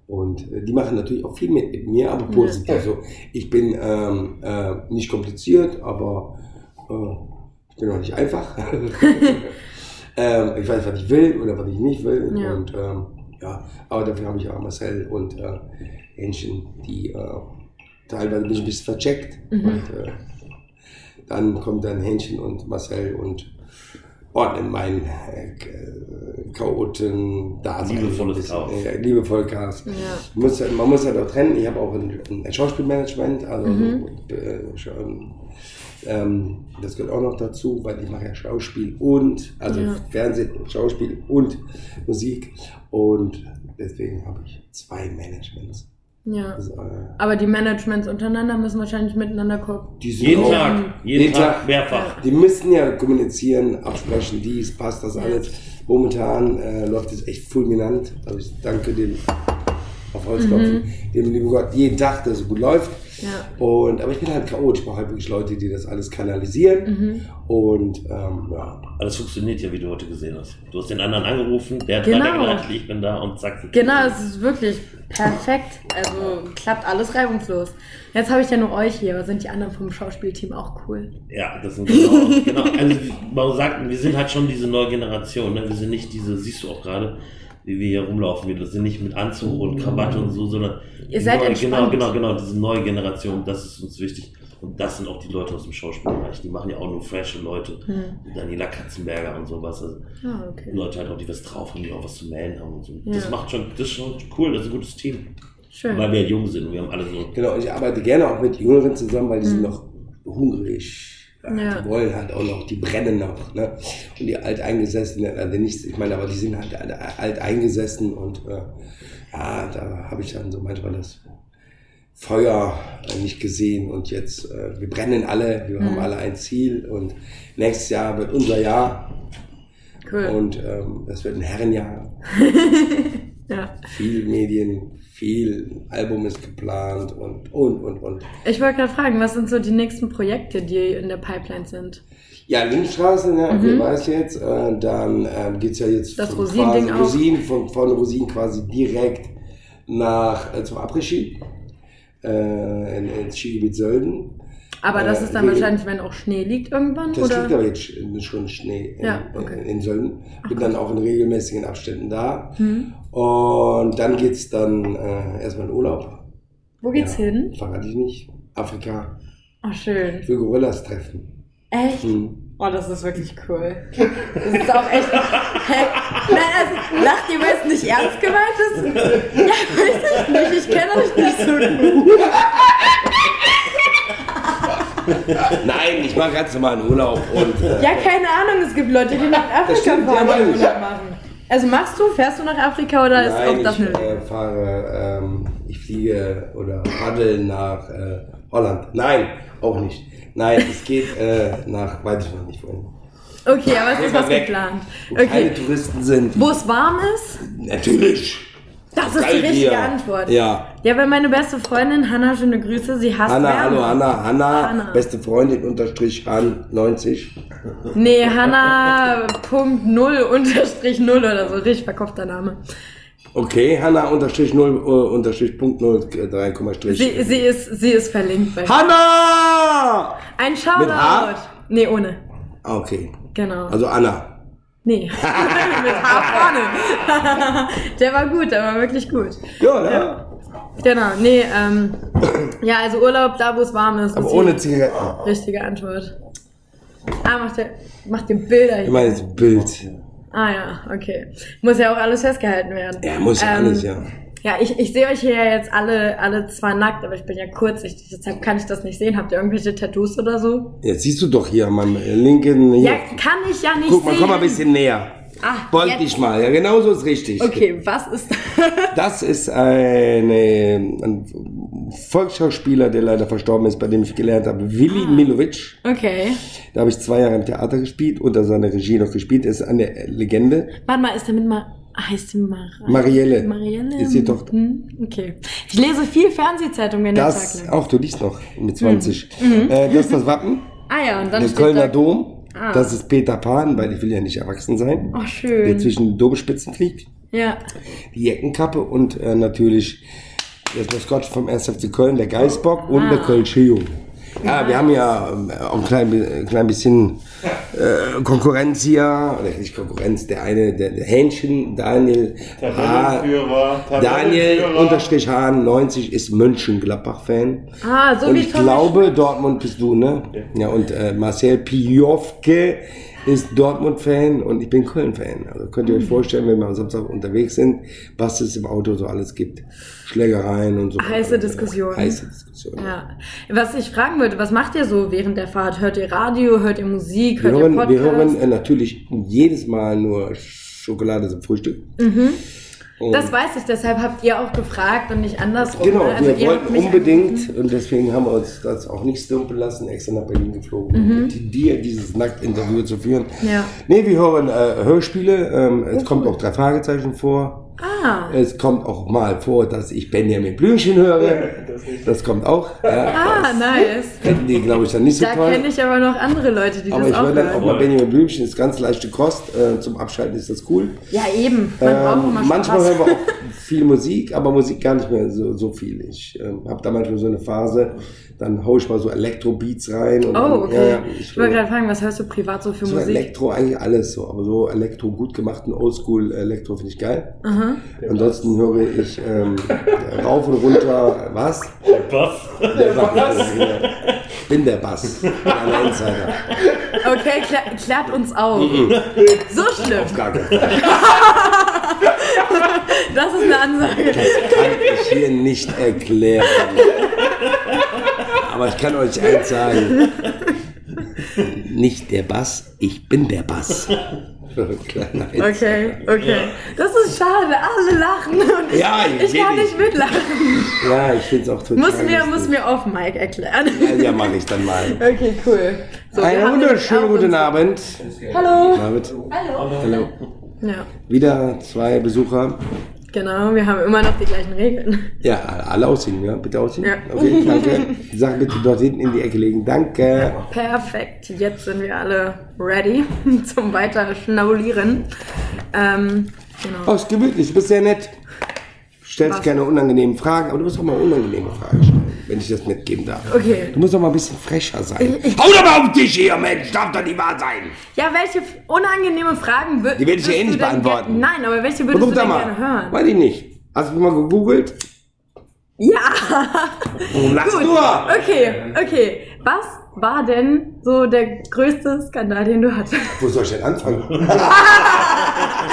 Und äh, die machen natürlich auch viel mit, mit mir, aber positiv. Ja. Also ich bin ähm, äh, nicht kompliziert, aber äh, ich bin auch nicht einfach. ähm, ich weiß, was ich will oder was ich nicht will. Ja. Und ähm, ja, aber dafür habe ich auch Marcel und äh, Hähnchen, die äh, teilweise bin ich ein bisschen vercheckt. Mhm. Und, äh, dann kommt dann Hähnchen und Marcel und ordnen meinen äh, K- Chaoten da Liebevolles Chaos. Äh, liebevoll Chaos. Ja. Muss, man muss halt auch trennen. Ich habe auch ein, ein Schauspielmanagement, also Mhm. äh, ähm, das gehört auch noch dazu, weil ich mache ja Schauspiel und, also Ja. Fernsehen, Schauspiel und Musik. Und deswegen habe ich zwei Managements. Ja. Das, äh, Aber die Managements untereinander müssen wahrscheinlich miteinander gucken. die sind Jeden auch- Tag, jeden, jeden Tag, Tag. mehrfach. Die müssen ja kommunizieren, absprechen, dies, passt das alles. Momentan äh, läuft es echt fulminant. Also ich danke dem auf Holzklopfen, dem lieben Gott, jeden Tag, dass es gut läuft. Ja. Und, aber ich bin halt Chaot, ich brauche halt wirklich Leute, die das alles kanalisieren. Mhm. Und ähm, ja, Alles funktioniert ja, wie du heute gesehen hast. Du hast den anderen angerufen, der hat Genau. weitergeleitet, ich bin da und zack. Genau, es ist wirklich perfekt. Also klappt alles reibungslos. Jetzt habe ich ja nur euch hier, aber sind die anderen vom Schauspielteam auch cool? Ja, das sind genau, genau. Also man sagt, wir sind halt schon diese neue Generation, ne? Wir sind nicht diese, siehst du auch gerade, wie wir hier rumlaufen, wir sind nicht mit Anzug und Krawatte und so, sondern Ihr seid neue, entspannt. genau, genau, genau, diese neue Generation, das ist uns wichtig. Und das sind auch die Leute aus dem Schauspielbereich, die machen ja auch nur frische Leute. Hm. Daniela Katzenberger und sowas. Also Ah, okay. Leute halt auch, die was drauf haben, die auch was zu melden haben und so. Ja. Das macht schon, das ist schon cool, das ist ein gutes Team. Schön. Weil wir ja jung sind und wir haben alle so. genau. Ich arbeite gerne auch mit Jüngeren zusammen, weil die sind Mhm. noch hungrig. Ja, Ja. Die wollen halt auch noch, die brennen noch. Ne? Und die Alteingesessenen, also nicht, ich meine, aber die sind halt alle alteingesessen und äh, ja, da habe ich dann so manchmal das Feuer äh, nicht gesehen und jetzt, äh, wir brennen alle, wir haben Mhm. alle ein Ziel und nächstes Jahr wird unser Jahr Cool. und ähm, das wird ein Herrenjahr. ja. Viel Medien, viel Album ist geplant und, und, und, und. Ich wollte gerade fragen, was sind so die nächsten Projekte, die in der Pipeline sind? Ja, Lindstraße, ne, Mhm. wie war es jetzt? Äh, dann ähm, geht es ja jetzt Das von Rosin-Ding quasi. Rosin, von, von Rosin quasi direkt nach äh, zum Après-Ski. Äh, in, ins Skigebiet Sölden. Aber das Äh, ist dann wahrscheinlich, wenn auch Schnee liegt irgendwann, Das oder? liegt aber jetzt sch- schon Schnee in, Ja, okay. in, Sölden. Bin dann auch in regelmäßigen Abständen da. Hm. Und dann geht's dann äh, erstmal in Urlaub. Wo geht's Ja, hin? Verrate ich nicht. Afrika. Oh, schön. Ich will Gorillas treffen. Echt? Hm. Oh, das ist wirklich cool. Das ist auch echt. Hä? Nein, also, lacht ihr, weil es nicht ernst gemeint ist? Ja, weiß ich nicht. Ich kenne euch nicht so gut. Nein, ich mache ganz normalen Urlaub. Und, äh, Ja, keine Ahnung. Es gibt Leute, die nach Afrika fahren ja, und. Urlaub machen. Also machst du, fährst du nach Afrika oder ist Nein, auch das ich äh, fahre, ähm, ich fliege oder paddel nach äh, Holland. Nein, auch nicht. Nein, es geht äh, nach, weiß ich noch nicht wohin. Okay, aber es ist was Weg, geplant. Wo keine Okay. Touristen sind. Wo es warm ist? Natürlich. Das ist die richtige hier. Antwort. Ja. Ja, weil meine beste Freundin, Hanna, schöne Grüße, sie hasst Hanna, Wärme. hallo Hanna, Hanna, Hanna. beste Freundin unterstrich Han 90. Nee, Hanna Punkt null unterstrich null oder so, richtig verkopfter Name. Okay, Hanna unterstrich 0 äh, unterstrich Punkt 0 äh, 3, Komma Strich. Sie, sie, ist, sie ist verlinkt bei Hanna! Ein Shoutout. Mit H? Nee, ohne. Ah, Okay, Genau. also Anna. nee. Mit H vorne. der war gut, der war wirklich gut. Ja, ne? Genau, nee, ähm, ja, also Urlaub da, wo es warm ist. Aber ist ohne Zigaretten. Richtige Antwort. Ah, macht der, macht der Bilder Ich hier. meine, das Bild. Ah ja, okay. Muss ja auch alles festgehalten werden. Ja, muss ja Ähm, alles, ja. Ja, ich, ich sehe euch hier ja jetzt alle, alle zwar nackt, aber ich bin ja kurz, ich, deshalb kann ich das nicht sehen. Habt ihr irgendwelche Tattoos oder so? Jetzt siehst du doch hier an meinem linken. Hier. Ja, kann ich ja nicht Guck mal, sehen. komm mal ein bisschen näher. Ah, Beug jetzt. dich mal. Ja, genau so ist richtig. Okay, was ist Das ist eine, ein Volksschauspieler, der leider verstorben ist, bei dem ich gelernt habe, Willi Ah. Milovic. Okay. Da habe ich zwei Jahre im Theater gespielt, unter seiner Regie noch gespielt. Er ist eine Legende. Warte mal, ist damit mal. Heißt sie Mar Marielle. Marielle? Ist die Tochter. Hm, okay. Ich lese viel Fernsehzeitungen der Das, auch du liest noch mit 20. Mhm. Äh, das ist das Wappen, Ah ja, und dann der Kölner da, Dom. Ah. Das ist Peter Pan, weil ich will ja nicht erwachsen sein. Der schön. zwischen den Domspitzen fliegt. Ja. die Jackenkappe und äh, natürlich das Maskott vom 1. FC Köln, der Geißbock und der Kölsche Jung. Ja, wir haben ja ähm, auch ein klein, klein bisschen äh, Konkurrenz hier, oder nicht Konkurrenz, der eine, der, der Hähnchen, Daniel H. Daniel unterstrich Hahn 90 ist Mönchengladbach-Fan. Ah, so und wie ich glaube, Dortmund bist du, ne? Ja, und äh, Marcel Piofke ist Dortmund-Fan und ich bin Köln-Fan. Also könnt ihr euch vorstellen, wenn wir am Samstag unterwegs sind, was es im Auto so alles gibt. Schlägereien und so. Heiße Diskussionen. Heiße Diskussionen. Ja. Was ich fragen würde, was macht ihr so während der Fahrt? Hört ihr Radio, hört ihr Musik, Wir hört hören, ihr wir Podcast? hören äh, natürlich jedes Mal nur Schokolade zum Frühstück. Und das weiß ich, deshalb habt ihr auch gefragt und nicht andersrum. Genau, ne? Also wir wollten unbedingt und deswegen haben wir uns das auch nicht stumpeln lassen, extra nach Berlin geflogen, um mit dir dieses Nacktinterview zu führen. Mhm. Ja. Nee, wir hören äh, Hörspiele, ähm, es kommt auch drei Fragezeichen vor. Ah. Es kommt auch mal vor, dass ich Benjamin Blümchen höre. Das kommt auch. Ja, Ah, nice. Finden die, glaube ich, dann nicht so Da toll. kenne ich aber noch andere Leute, die Aber das ich auch höre dann auch hören. mal Benjamin Blümchen, ist ganz leichte Kost. Äh, zum Abschalten ist das cool. Ja, eben. Man braucht Ähm, immer manchmal hören wir auch viel Musik, aber Musik gar nicht mehr so, so viel. Ich ähm, habe da manchmal so eine Phase, dann hau ich mal so Elektro-Beats rein. Und dann, Oh, okay. Ja, ja, ich ich wollte gerade fragen, was hörst du privat so für so Musik? Elektro, eigentlich alles so, aber so Elektro gut gemachten Oldschool-Elektro finde ich geil. Aha. Ansonsten höre ich ähm, rauf und runter, was? Was? Der Bass. Ich bin der Bass. Ein Insider. Okay, klär, klärt uns auf. so schlimm. Gar kein Fall. Das ist eine Ansage. kann ich hier nicht erklären. Aber ich kann euch eins sagen. Nicht der Bass, ich bin der Bass. Okay, okay. Das ist schade. Alle lachen und Ja, ich kann wenig. nicht mitlachen. Ja, ich finde es auch total Muss mir, muss mir auf Mike erklären. Ja, ja mache ich dann mal. Okay, cool. So, Einen wunderschönen guten uns- Abend. Hallo. David. Hallo. Hallo. Ja, Wieder zwei Besucher. genau. Wir haben immer noch die gleichen Regeln. Ja, alle ausziehen, ja? Bitte ausziehen. Ja. Okay, danke. Die Sachen bitte dort hinten in die Ecke legen. Danke. Perfekt. Jetzt sind wir alle ready zum weiter schnaulieren. Ähm, genau. Oh, ist gemütlich, du bist sehr nett. Stellst Was? keine unangenehmen Fragen, aber du musst auch mal unangenehme Fragen stellen, wenn ich das mitgeben darf. Okay. Du musst doch mal ein bisschen frecher sein. Ich- ich- Hau doch mal auf den Tisch hier, Mensch! Darf doch nicht wahr sein! Ja, welche unangenehme Fragen würdest Die werde ich ja eh nicht beantworten. Nein, aber welche würdest Versuch du denn mal. gerne hören? Weiß ich nicht. Hast du mal gegoogelt? Ja. Lass Gut. nur! Okay, okay. Was war denn so der größte Skandal, den du hattest? Wo soll ich denn anfangen?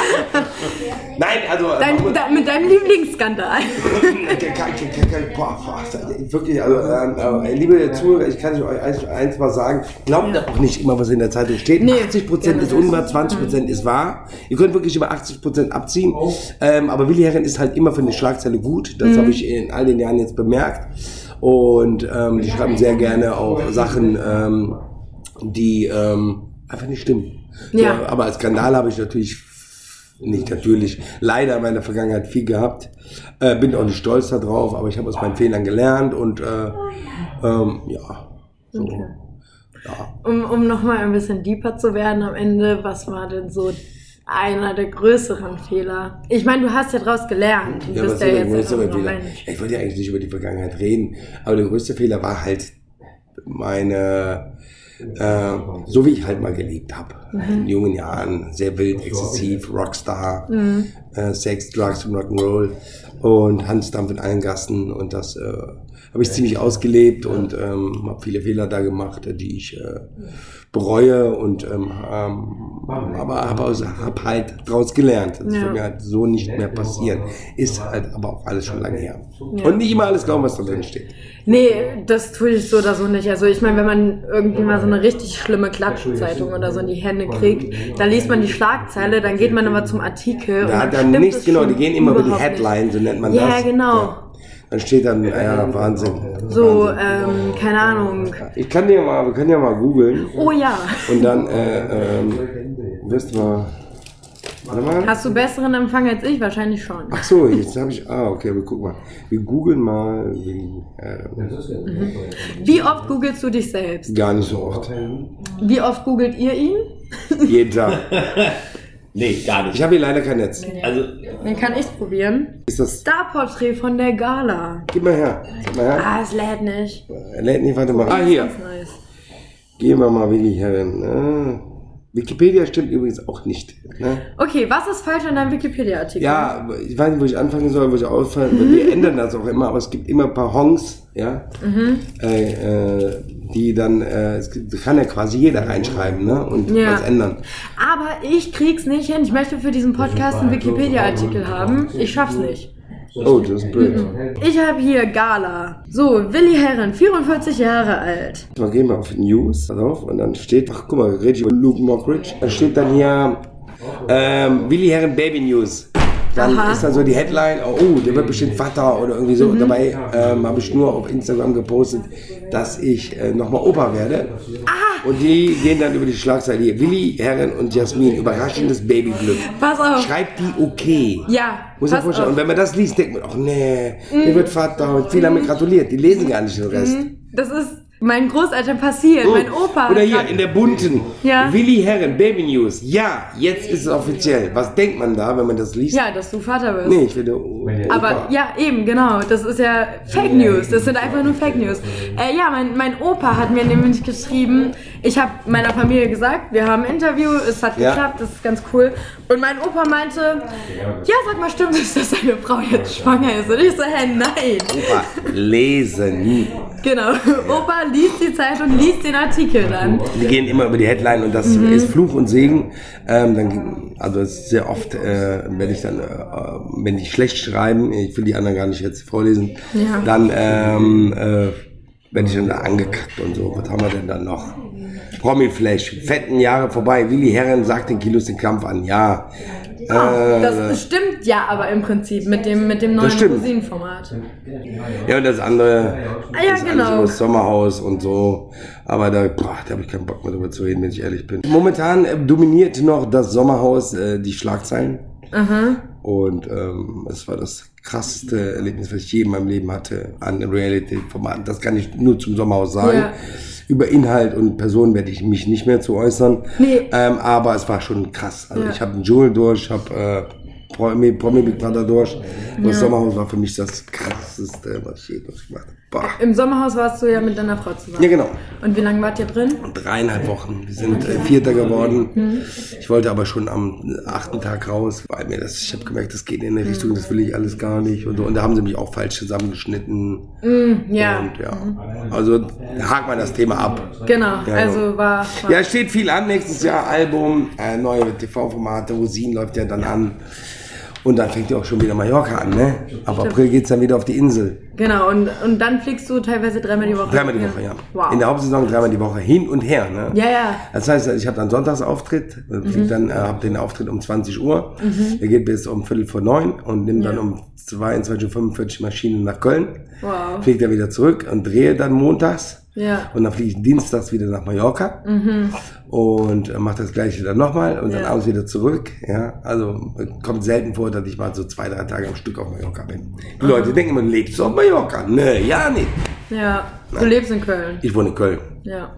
Nein, also. Dein, de, mit deinem Lieblingsskandal. Boah, boah, wirklich, also, ähm, äh, liebe Zuhörer, ich kann euch eins, eins mal sagen, glaubt Ja. auch nicht immer, was in der Zeitung steht. Nee, 80 Prozent ist unwahr, 20 Prozent ist wahr. Ihr könnt wirklich über 80 Prozent abziehen. Ähm, aber Willi Herren ist halt immer für eine Schlagzeile gut. Das habe ich in all den Jahren jetzt bemerkt. Und ähm, die schreiben sehr gerne auch Sachen, ähm, die ähm, einfach nicht stimmen. Ja. So, aber als Skandal habe ich natürlich nicht natürlich, leider in meiner Vergangenheit viel gehabt. Äh, bin auch nicht stolz darauf, aber ich habe aus meinen Fehlern gelernt und äh, ähm, ja, so. Okay. Ja. Um, um nochmal ein bisschen deeper zu werden am Ende, was war denn so einer der größeren Fehler? Ich meine, du hast ja daraus gelernt. Ja, was ja der jetzt nur Fehler? Ich wollte ja eigentlich nicht über die Vergangenheit reden, aber der größte Fehler war halt meine, äh, so wie ich halt mal gelebt habe. In jungen Jahren, sehr wild, exzessiv, Rockstar, äh, Sex, Drugs und Rock'n'Roll. Und Hansdampf in allen Gassen und das äh, habe ich ziemlich ausgelebt und ähm, habe viele Fehler da gemacht, die ich äh, bereue und ähm, ähm, aber habe hab halt daraus gelernt. Das Ja. wird mir halt so nicht mehr passieren. Ist halt aber auch alles schon lange her. Und nicht immer alles glauben, was da drin steht. Nee, das tue ich so oder so nicht. Also ich meine, wenn man irgendwie mal so eine richtig schlimme Klatschzeitung oder so in die Hände kriegt, dann liest man die Schlagzeile, dann geht man aber zum Artikel. und Da hat dann nichts, es genau, die schon gehen immer über die überhaupt Headline, so nennt man Ja, das. genau. Dann steht dann, ja, Wahnsinn. So, Wahnsinn. ähm, keine Ahnung. Ich kann dir mal, wir können ja mal googeln Oh ja. und dann, äh, ähm, wirst du mal, warte mal. Hast du besseren Empfang als ich? Wahrscheinlich schon. Ach so, jetzt habe ich, ah, okay, wir gucken mal. Wir googeln mal, wie, äh, Wie oft googelst du dich selbst? gar nicht so oft. Wie oft googelt ihr ihn? Jeden Tag. Nee, gar nicht. Ich habe hier leider kein Netz. Also, Dann kann ich's probieren. Ist das, Starporträt von der Gala. gib mal her, gib mal her. Ah, es lädt nicht. Er lädt nicht, warte mal. Ah, hier. Ganz nice. Gehen wir mal Willi Herren. Ah. Wikipedia stimmt übrigens auch nicht. Ne? Okay, was ist falsch an deinem Wikipedia-Artikel? Ja, ich weiß nicht, wo ich anfangen soll, wo ich aufhören weil Wir ändern das auch immer, aber es gibt immer ein paar Hongs, ja, äh, äh, die dann, äh, es gibt- kann ja quasi jeder reinschreiben ne? und Ja. was ändern. Aber ich krieg's nicht hin. Ich möchte für diesen Podcast einen Wikipedia-Artikel haben. Ich schaff's nicht. Oh, das ist blöd. Ich habe hier Gala. So, Willi Herren, 44 Jahre alt. Mal gehen wir auf News, pass auf, und dann steht, ach guck mal, rede ich über Luke Mockridge. Da steht dann hier, ähm, Willi Herren Baby News. Dann Aha. ist dann so die Headline, oh, der wird bestimmt Vater oder irgendwie so. Mhm. Und dabei ähm, habe ich nur auf Instagram gepostet, dass ich äh, nochmal Opa werde. Ah. Und die gehen dann über die Schlagzeile hier. Willi Herren und Jasmin, überraschendes Babyglück. Pass auf. Schreibt die okay. Ja, Muss pass vorstellen. auf. Und wenn man das liest, denkt man, ach nee, Mhm. der wird Vater. Und viele haben mir gratuliert. Die lesen gar nicht den Rest. Das ist meinen Großeltern passiert. Mein Opa hat Oder hier in der bunten. Ja. Willi Herren, Baby News. Ja, jetzt ist es offiziell. Was denkt man da, wenn man das liest? Ja, dass du Vater wirst. Nee, ich will der O- Aber Opa. ja, eben, genau. Das ist ja Fake News. Das sind einfach nur Fake News. Äh, ja, mein, mein Opa hat mir nämlich geschrieben, ich habe meiner Familie gesagt, wir haben ein Interview, es hat Ja. geklappt, das ist ganz cool. Und mein Opa meinte, ja, sag mal, stimmt es, dass deine Frau jetzt schwanger ist? Und ich so, hä, nein. Opa, lesen. Genau. Opa liest die Zeit und liest den Artikel dann. Die gehen immer über die Headline und das Mhm. ist Fluch und Segen. Ähm, dann, also sehr oft, äh, wenn ich dann, äh, wenn die schlecht schreiben, ich will die anderen gar nicht jetzt vorlesen, Ja. dann ähm, äh, werde ich dann da angekackt und so. Was haben wir denn dann noch? Promiflash, fetten Jahre vorbei. Willi Herren sagt den Kilos den Kampf an. Ja. Äh, Das stimmt ja aber im Prinzip mit dem, mit dem neuen. Rosinenformat. Ja, und das andere Ah, ja, ist genau. alles über das Sommerhaus und so. Aber da, boah, da habe ich keinen Bock mehr drüber zu reden, wenn ich ehrlich bin. Momentan äh, dominiert noch das Sommerhaus äh, die Schlagzeilen. Und ähm, es war das krasseste Erlebnis, was ich je in meinem Leben hatte an Reality-Formaten. Das kann ich nur zum Sommerhaus sagen. Ja. Über Inhalt und Personen werde ich mich nicht mehr zu äußern. Nee. Ähm, aber es war schon krass. Also Ja. ich habe einen Dschungel durch, ich habe äh, Promi, Promi Big Brother durch. Und das Sommerhaus war für mich das krasseste, was ich je durchgemacht habe. Boah. Im Sommerhaus warst du ja mit deiner Frau zusammen. Ja, genau. Und wie lange wart ihr drin? Dreieinhalb Wochen. Wir sind äh, Vierter geworden. Ich wollte aber schon am achten Tag raus, weil mir das, ich habe gemerkt, das geht in eine Richtung, das will ich alles gar nicht. Und, und da haben sie mich auch falsch zusammengeschnitten. Ja, Und ja, also hakt man das Thema ab. genau. Ja, also war, war Ja, es steht viel an. Nächstes Jahr Album, äh, neue TV-Formate, Rosin läuft ja dann an. Und dann fängt ja auch schon wieder Mallorca an, ne? Ab April geht's dann wieder auf die Insel. genau. Und, und dann fliegst du teilweise dreimal die Woche. Dreimal die Woche, ja. Wow. In der Hauptsaison dreimal die Woche, hin und her, ne? ja, ja. Das heißt, ich habe dann Sonntagsauftritt, mhm. dann äh, habe den Auftritt um 20 Uhr. Der geht bis um Viertel vor neun und dann Ja. um 22.45 Uhr Maschine nach Köln. Wow. Fliege dann wieder zurück und drehe dann montags. Ja. Und dann fliege ich dienstags wieder nach Mallorca und äh, mache das gleiche dann nochmal und dann Mhm. Ja. abends wieder zurück. Ja, also kommt selten vor, dass ich mal so zwei, drei Tage am Stück auf Mallorca bin. Die Leute denken immer, lebst du auf Mallorca? Nee, ja nicht. Ja. Du lebst in Köln. Ich wohne in Köln. Ja.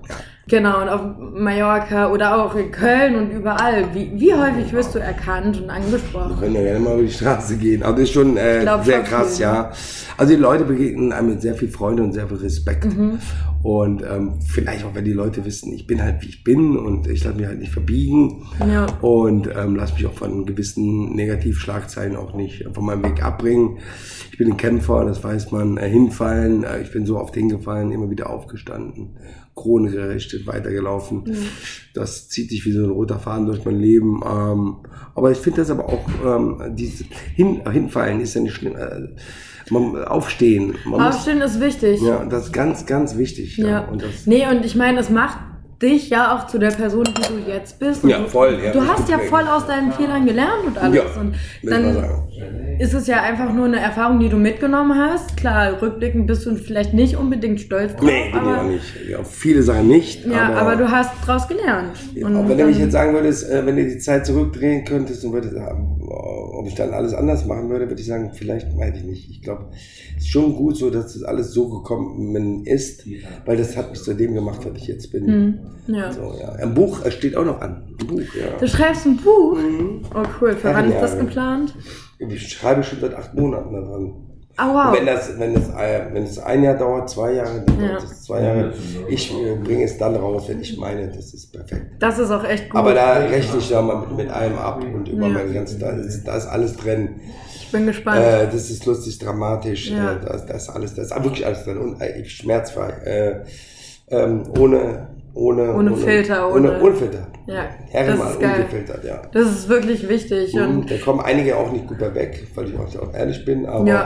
Genau, und auf Mallorca oder auch in Köln und überall. Wie, wie häufig wirst du erkannt und angesprochen? können ja gerne mal über die Straße gehen. Also das ist schon äh, glaub sehr krass, viel, ja. Also die Leute begegnen einem mit sehr viel Freude und sehr viel Respekt. Mhm. Und ähm, vielleicht auch, wenn die Leute wissen, ich bin halt wie ich bin und ich lasse mich halt nicht verbiegen. Ja. Und ähm, lasse mich auch von gewissen Negativschlagzeilen auch nicht von meinem Weg abbringen. Ich bin ein Kämpfer, das weiß man. Äh, hinfallen, äh, ich bin so oft hingefallen, immer wieder aufgestanden. Krone gerichtet, weitergelaufen. Das zieht sich wie so ein roter Faden durch mein Leben. Ähm, aber ich finde das aber auch, ähm, dieses Hin Hinfallen ist ja nicht schlimm. Äh, man, aufstehen. Man muss, Aufstehen ist wichtig. ja, das ist ganz, ganz wichtig. Ja. Ja. Und das, nee, und ich meine, es macht dich ja auch zu der Person, die du jetzt bist. Und Ja, voll, ja, du hast ja voll aus deinen Fehlern gelernt und alles. Ja, und dann sagen. ist es ja einfach nur eine Erfahrung, die du mitgenommen hast. Klar, rückblickend bist du vielleicht nicht unbedingt stolz drauf, nee, bin aber, nicht. Ja, viele Sachen nicht. ja, aber, du hast draus gelernt. Ja, Und aber wenn du mich jetzt sagen würdest, äh, wenn du die Zeit zurückdrehen könntest und würdest, äh, ob ich dann alles anders machen würde, würde ich sagen, vielleicht weiß ich nicht. Ich glaube, es ist schon gut so, dass das alles so gekommen ist, weil das hat mich zu dem gemacht, was ich jetzt bin. Hm, ja. So, ja. Ein Buch steht auch noch an. Ein Buch, ja. Du schreibst ein Buch? Oh cool, für wann ist das geplant? Ich schreibe schon seit acht Monaten daran. Oh wow. Wenn das, wenn es, äh, wenn es ein Jahr dauert, zwei Jahre, dann Ja. dauert es zwei Jahre. Ich äh, bringe es dann raus, wenn ich meine, das ist perfekt. Das ist auch echt gut. Aber da rechne ich da mal mit, mit allem ab und über Ja. meine ganze, da ist, da ist alles drin. ich bin gespannt. Äh, das ist lustig, dramatisch, Ja. äh, da, ist, da ist alles, da ist wirklich alles drin und äh, schmerzfrei, äh, ähm, ohne, ohne, Ohne Filter, ohne, ohne- ohne Filter. ja, Herre das mal ist geil. ungefiltert, ja. Das ist wirklich wichtig. Und Und da kommen einige auch nicht gut bei weg, weil ich auch, auch ehrlich bin, aber ja,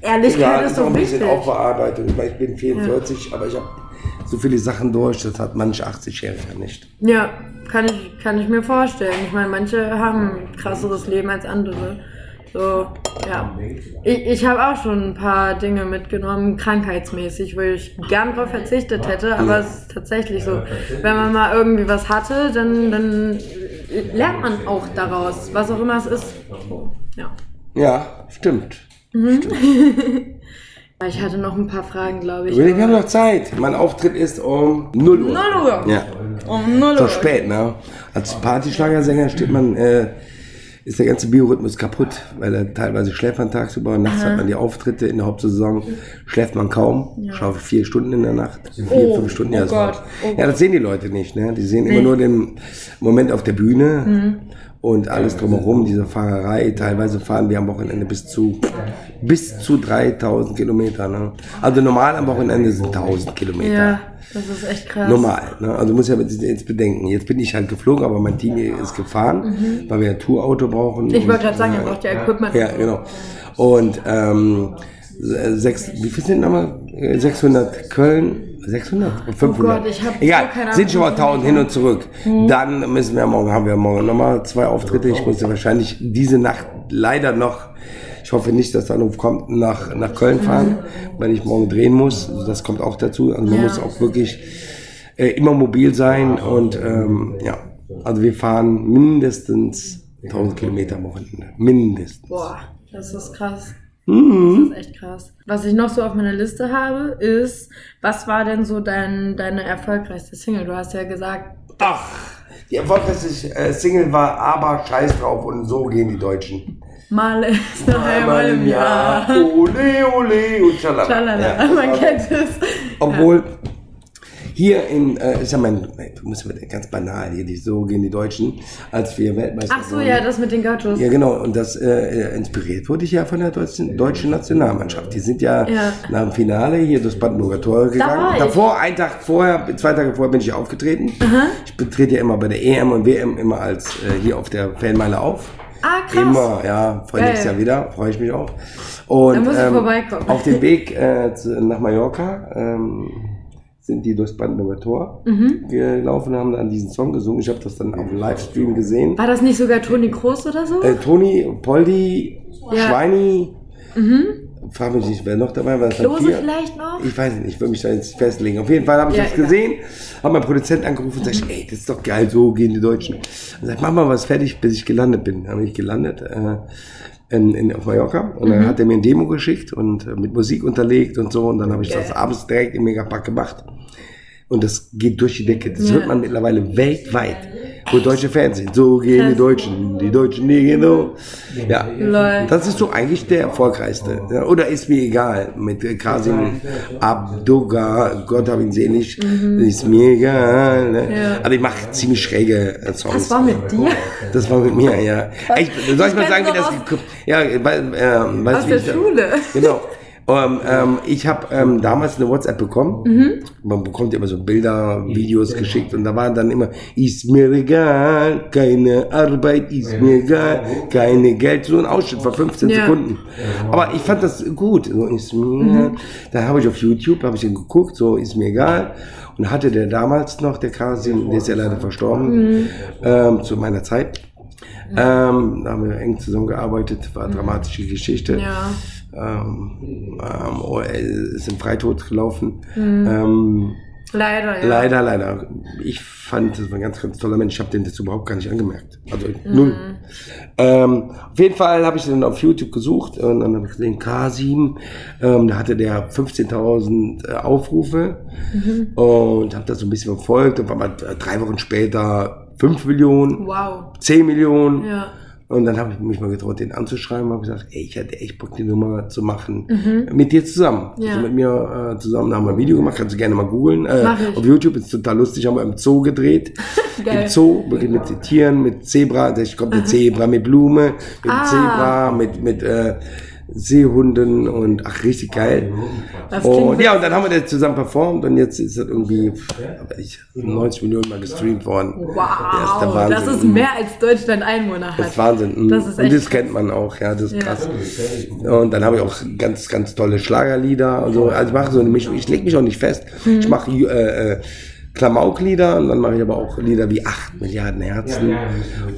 Ehrlichkeit egal, ist ist auch doch ein bisschen wichtig. Aufbearbeitung. Ich, meine, ich bin 44, aber ich habe so viele Sachen durch, das hat manch 80-Jähriger nicht. Ja, kann ich, kann ich mir vorstellen. Ich meine, manche haben ein krasseres Leben als andere. So, ja. Ich, ich habe auch schon ein paar Dinge mitgenommen, krankheitsmäßig, wo ich gern drauf verzichtet hätte, aber es ist tatsächlich so. Wenn man mal irgendwie was hatte, dann, dann lernt man auch daraus, was auch immer es ist. So, ja. Ja, stimmt. Ich hatte noch ein paar Fragen, glaube ich. Wir haben noch Zeit. Mein Auftritt ist um 0 Uhr. 0 Uhr. Ja. Um 0 Ist Uhr. doch spät, ne? Als Partyschlagersänger steht man, äh, ist der ganze Biorhythmus kaputt, weil er teilweise schläft man tagsüber und nachts hat man die Auftritte. In der Hauptsaison schläft man kaum, schaffe vier Stunden in der Nacht, vier, Oh, fünf Stunden. oh ja, das Gott, oh ja, das sehen die Leute nicht, ne? Die sehen immer nur den Moment auf der Bühne Mhm. Und alles drumherum, diese Fahrerei. Teilweise fahren wir am Wochenende bis zu, bis zu 3000 Kilometer, ne? Also normal am Wochenende sind 1000 Kilometer. Ja, das ist echt krass. Normal. Ne? Also muss ja jetzt bedenken. Jetzt bin ich halt geflogen, aber mein Team hier ist gefahren, weil wir ein Tourauto brauchen. Mhm. Ich wollte gerade sagen, ihr braucht ja Equipment. Ja, genau. Und ähm, sechs, wie viel sind nochmal? 600 Köln, 600? Und 500? Oh Gott, ich hab Egal, keine Ahnung, sind schon mal wie viele 1000 hin und zurück. Dann müssen wir morgen, haben wir morgen nochmal zwei Auftritte. Ich muss ja wahrscheinlich diese Nacht leider noch, ich hoffe nicht, dass der Anruf kommt, nach, nach Köln fahren, weil ich morgen drehen muss. Das kommt auch dazu. Also man Ja. muss auch wirklich äh, immer mobil sein und ähm, ja, also wir fahren mindestens 1000 Kilometer am Wochenende. Mindestens. Boah, das ist krass. Mhm. Das ist echt krass. Was ich noch so auf meiner Liste habe, ist, was war denn so dein, deine erfolgreichste Single? Du hast ja gesagt, Ach, die erfolgreichste äh, Single war aber Scheiß drauf und so gehen die Deutschen. mal ist noch einmal im Jahr. Ole, ole und schalala. Schalala, Ja, man kennt es. Obwohl, hier in, äh, ist ja mein, mir ganz banal hier, die, so gehen die Deutschen, als wir Weltmeister Ach so, wurden. ja, das mit den Gauchos. Ja, genau. Und das äh, inspiriert wurde ich ja von der deutschen, deutschen Nationalmannschaft. Die sind ja, Ja. nach dem Finale hier durchs Brandenburger Tor gegangen. ich. Davor, einen Tag vorher, zwei Tage vorher bin ich aufgetreten. Ich betrete ja immer bei der EM und WM immer als äh, hier auf der Fanmeile auf. Ah, krass. Immer, ja. Vor Geil. nächstes Jahr wieder, freue ich mich auch. Und Da muss ich vorbeikommen. auf dem Weg äh, zu, nach Mallorca ähm, sind die durchs Brandenburger Tor Mhm. gelaufen, haben dann diesen Song gesungen. Ich habe das dann auf dem Livestream gesehen. War das nicht sogar Toni Kroos oder so? Äh, Toni, Poldi, Ja. Schweini. Frag mich nicht, wer noch dabei war. Klose vielleicht noch? Ich weiß nicht, ich will mich da jetzt festlegen. Auf jeden Fall habe ich Ja, das egal. gesehen, habe meinen Produzent angerufen und sag, ey, das ist doch geil, so gehen die Deutschen. Und sagt, mach mal was fertig, bis ich gelandet bin. Dann bin ich gelandet äh, in, in, auf Mallorca und Mhm. dann hat er mir ein Demo geschickt und äh, mit Musik unterlegt und so und dann habe ich das abends direkt im Megapack gemacht. Und das geht durch die Decke. Das Ja. hört man mittlerweile weltweit, wo deutsche Fans sind. So gehen die Deutschen, die Deutschen, die gehen so. Ja, das ist so eigentlich der erfolgreichste. Oder ist mir egal. Mit Kasim Abdoga, Gott hab ihn selig, ist mir egal. Ne? Mhm. Ja. Also ich mache ziemlich schräge äh, Songs. Das war mit dir? Das war mit mir, ja. Ich, soll ich mal kenn's sagen, wie das Ja, weil, äh, Aus der ich Schule. Genau. Ähm, ähm, ich habe ähm, damals eine WhatsApp bekommen. Mhm. Man bekommt ja immer so Bilder, Videos geschickt und da waren dann immer, ist mir egal, keine Arbeit, ist mir egal, keine Geld. So ein Ausschnitt vor 15 Ja. Sekunden. Aber ich fand das gut. So ist mir, Mhm. Da habe ich auf YouTube, habe ich den geguckt, so ist mir egal. Und hatte der damals noch, der Kasim, der ist ja leider verstorben, Mhm. ähm, zu meiner Zeit. Ähm, da haben wir eng zusammengearbeitet, war eine dramatische Geschichte. Mhm. Ja. Ähm, ähm, ist im Freitod gelaufen. Mhm. Ähm, Leider, ja. Leider, leider. Ich fand, das war ein ganz, ganz toller Mensch. Ich habe den das überhaupt gar nicht angemerkt. Also null. Ähm, auf jeden Fall habe ich den auf YouTube gesucht und dann habe ich gesehen, Kasim, ähm, da hatte der 15.000 äh, Aufrufe und habe das so ein bisschen verfolgt und war mal äh, drei Wochen später 5 Millionen, Wow. 10 Millionen. Ja. Und dann habe ich mich mal getraut, den anzuschreiben habe gesagt, ey, ich hätte echt Bock, die Nummer zu machen. Mit dir zusammen. Mhm. Ja. Also mit mir äh, zusammen da haben wir ein Video gemacht, kannst du gerne mal googeln. Äh, ich. auf YouTube ist total lustig, haben wir im Zoo gedreht. Im Zoo, wirklich mit Tieren, mit Zebra, da kommt eine Zebra mit Blume, mit Ah. Zebra, mit, mit äh, Seehunden und ach, richtig geil. Das klingt Und ja, und dann haben wir das zusammen performt und jetzt ist das irgendwie pff, aber ich, 90 Millionen mal gestreamt worden. Wow, Ja, ist der Wahnsinn. das ist mehr als Deutschland Einwohner hat. Das ist Wahnsinn. Das ist und das kennt man auch, ja, das ist Ja. krass. Und dann habe ich auch ganz, ganz tolle Schlagerlieder. Und so. Also ich mache so eine Mischung. Ich lege mich auch nicht fest. Mhm. Ich mache äh, äh, Klamauklieder und dann mache ich aber auch Lieder wie 8 Milliarden Herzen.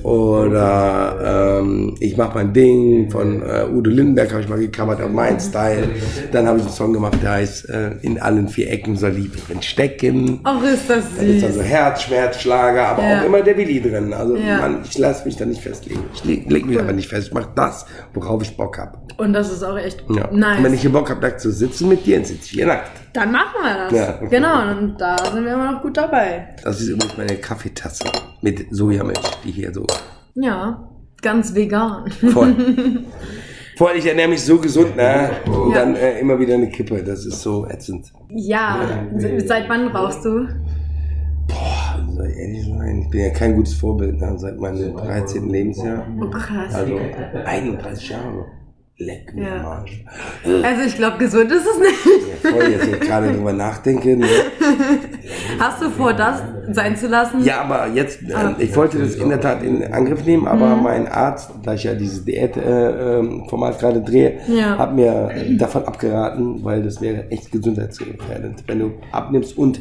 Oder ähm, ich mache mein Ding von äh, Udo Lindenberg, habe ich mal gecovert auf mein Style. Dann habe ich einen Song gemacht, der heißt äh, In allen vier Ecken soll Liebe drin stecken. Ach, ist das Da ist süß. also Herz, Schmerz, Schlager, aber Ja. auch immer der Willi drin. Also Ja. man, ich lasse mich da nicht festlegen. Ich leg, leg mich aber nicht fest. Ich mache das, worauf ich Bock habe. Und das ist auch echt Ja. nice. Und wenn ich hier Bock habe, nackt zu sitzen mit dir, dann sitze ich hier nackt. Dann machen wir das. Ja. Genau, und da sind wir immer noch gut dabei. Das ist übrigens meine Kaffeetasse mit Sojamilch, die hier so Ja, ganz vegan. voll. voll, ich ernähre mich so gesund, ne? Und Ja. dann äh, immer wieder eine Kippe. Das ist so ätzend. Ja, se- seit wann rauchst du? Boah, soll ich ehrlich sein? Ich bin ja kein gutes Vorbild, ne? Seit meinem 13. Lebensjahr. Oh, krass. Also 31 Jahre. Leck mir Ja. Arsch. Also ich glaube, gesund ist es nicht. Ja, voll, jetzt ich gerade drüber nachdenke. Ne? Hast du vor, das sein zu lassen? Ja, aber jetzt, Ah. äh, ich wollte das in der Tat in Angriff nehmen, Mhm. aber mein Arzt, da ich ja dieses Diät-Format gerade drehe, Ja. hat mir äh, davon abgeraten, weil das wäre echt gesundheitsgefährdend, wenn du abnimmst und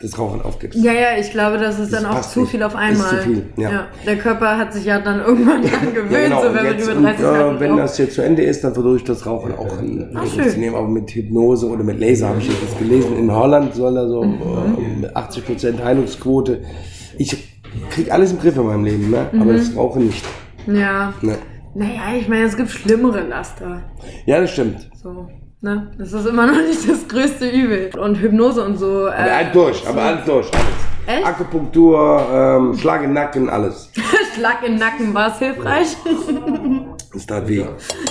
das Rauchen aufgibst. Ja, ja, ich glaube, das ist Das dann auch zu viel auf Ist einmal. zu viel, ja. Der Körper hat sich ja dann irgendwann dran gewöhnt, Ja, genau. so Und wenn man jetzt, über und, 30 Tage äh, wenn das jetzt zu Ende ist, dann versuche ich das Rauchen auch in Ach, zu nehmen. Aber mit Hypnose oder mit Laser habe ich jetzt gelesen. In Holland soll da so Mhm. äh, 80% Heilungsquote. Ich krieg alles im Griff in meinem Leben, ne? aber Mhm. das Rauchen nicht. Ja. Ne? Naja, ich meine, es gibt schlimmere Laster. Ja, das stimmt. So. Ne? Das ist immer noch nicht das größte Übel. Und Hypnose und so. Aber Äh, alles durch, aber alles durch. Alles. Echt? Akupunktur, ähm, Schlag in Nacken, alles. Schlag in Nacken war es hilfreich. Das tat weh.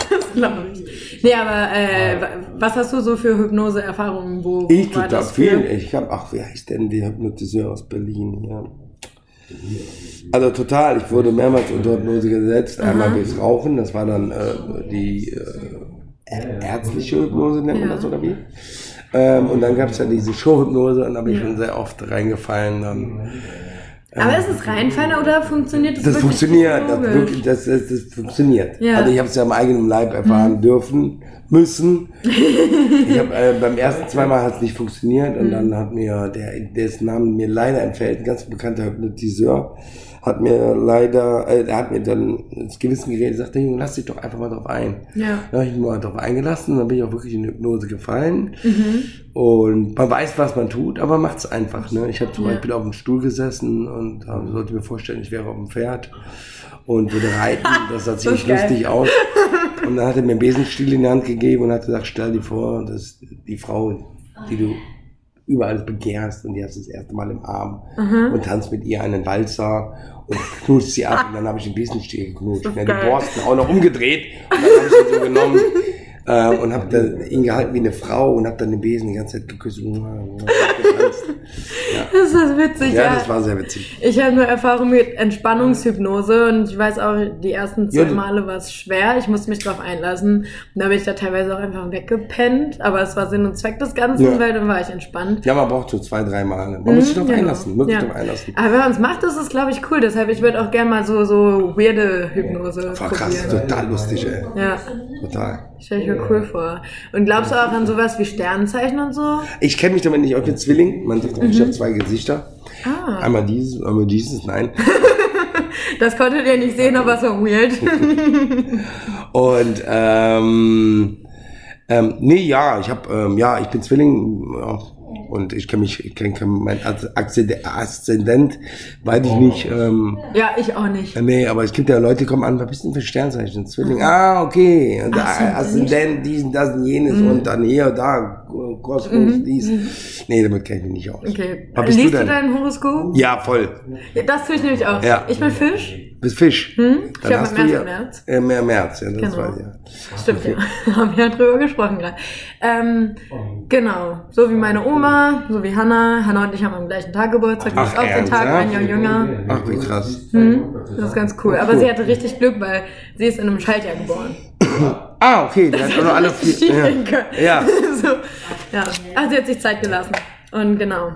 das glaube ich. Nee, aber äh, wa- was hast du so für Hypnose-Erfahrungen? Wo Ich tue da das viel. Ich habe, ach, wer heißt denn der Hypnotiseur aus Berlin? Ja. Also total, ich wurde mehrmals unter Hypnose gesetzt. Einmal durchs Rauchen, das war dann äh, die äh, ärztliche Hypnose, nennt man Ja. das oder wie? Ähm, und dann gab es ja diese Showhypnose und da bin ich schon sehr oft reingefallen. Dann. Aber ist es reinfallen oder funktioniert das Das wirklich funktioniert, das, wirklich, das, das, das funktioniert. Ja. Also ich habe es ja am eigenen Leib erfahren dürfen, müssen. ich hab, äh, beim ersten zweimal hat es nicht funktioniert und dann hat mir der, dessen Namen mir leider entfällt, ein ganz bekannter Hypnotiseur, hat mir leider, äh, er hat mir dann ins Gewissen geredet, sagte, Junge, lass dich doch einfach mal drauf ein. Ja. Da habe ich mich mal drauf eingelassen und dann bin ich auch wirklich in Hypnose gefallen. Und man weiß, was man tut, aber macht es einfach. Ne? Ich habe zum Ja. Beispiel auf dem Stuhl gesessen und äh, sollte mir vorstellen, ich wäre auf dem Pferd und würde reiten. Das sah ziemlich geil. lustig aus. Und dann hat er mir einen Besenstiel in die Hand gegeben und hat gesagt, stell dir vor, dass die Frau, die du überall begehrst und die hast du das erste Mal im Arm und tanzt mit ihr einen Walzer und knutscht sie ab und dann habe ich den Besenstiel geknutscht. Ja, die. Borsten auch noch umgedreht und dann habe ich ihn so genommen äh, und habe ihn gehalten wie eine Frau und habe dann den Besen die ganze Zeit geküsst. und getanzt. Das ist witzig, Ja, ja. das war sehr witzig. Ich habe nur Erfahrung mit Entspannungshypnose und ich weiß auch, die ersten zwei Ja, Male war es schwer. Ich musste mich drauf einlassen. Und da bin ich da teilweise auch einfach weggepennt. Aber es war Sinn und Zweck des Ganzen, Ja. weil dann war ich entspannt. Ja, man braucht so zwei, drei Mal. Man muss sich drauf Genau. einlassen. Ja. drauf einlassen. Aber wenn man es macht, ist es, glaube ich, cool. Deshalb, ich würde auch gerne mal so, so weirde Hypnose Voll krass, probieren. total lustig, ey. Ja, Total. Stelle ich mir cool vor. Und glaubst du auch an sowas wie Sternzeichen und so? Ich kenne mich damit nicht. Ich bin Zwilling. Man sieht, ich habe zwei Gesichter. Ah, Einmal dieses, einmal dieses. Nein. das konntet ihr nicht sehen, aber so weird. Und ähm, ähm, nee, ja, ich habe ähm, ja, ich bin Zwilling ja, und ich kenne mich, ich kenne kenn mein Aszend- Aszendent, weiß ich nicht. Ähm, ja, ich auch nicht. nee, aber es gibt ja Leute, die kommen an, was bist du denn für Sternzeichen? Zwilling. Ah, okay. Und Aszendent. Aszendent, diesen, das und jenes und dann hier, da, Kosmos, dies. Nee, damit kenne ich mich nicht aus. Okay. Liest du du, denn? dein Horoskop? Ja, voll. Ja, das tue ich nämlich auch. Ja. Ich bin Fisch. Bist Fisch. Hm? Ich Dann habe mit März ja, März. Äh, mehr März, ja, das Genau. ich ja. Stimmt, ja. Haben wir ja drüber gesprochen gerade. Ähm, genau. So wie meine Oma, so wie Hannah. Hannah und ich haben am gleichen Tag Geburtstag. Ach, ist auch den Tag ein Jahr jünger. Ach, wie krass. Hm? Das ist ganz cool. Aber sie hatte richtig Glück, weil sie ist in einem Schaltjahr geboren. Ah, okay, die hat auch noch alle vier. Ja. Ja. so, ja. Ach, sie hat sich Zeit gelassen. Und genau.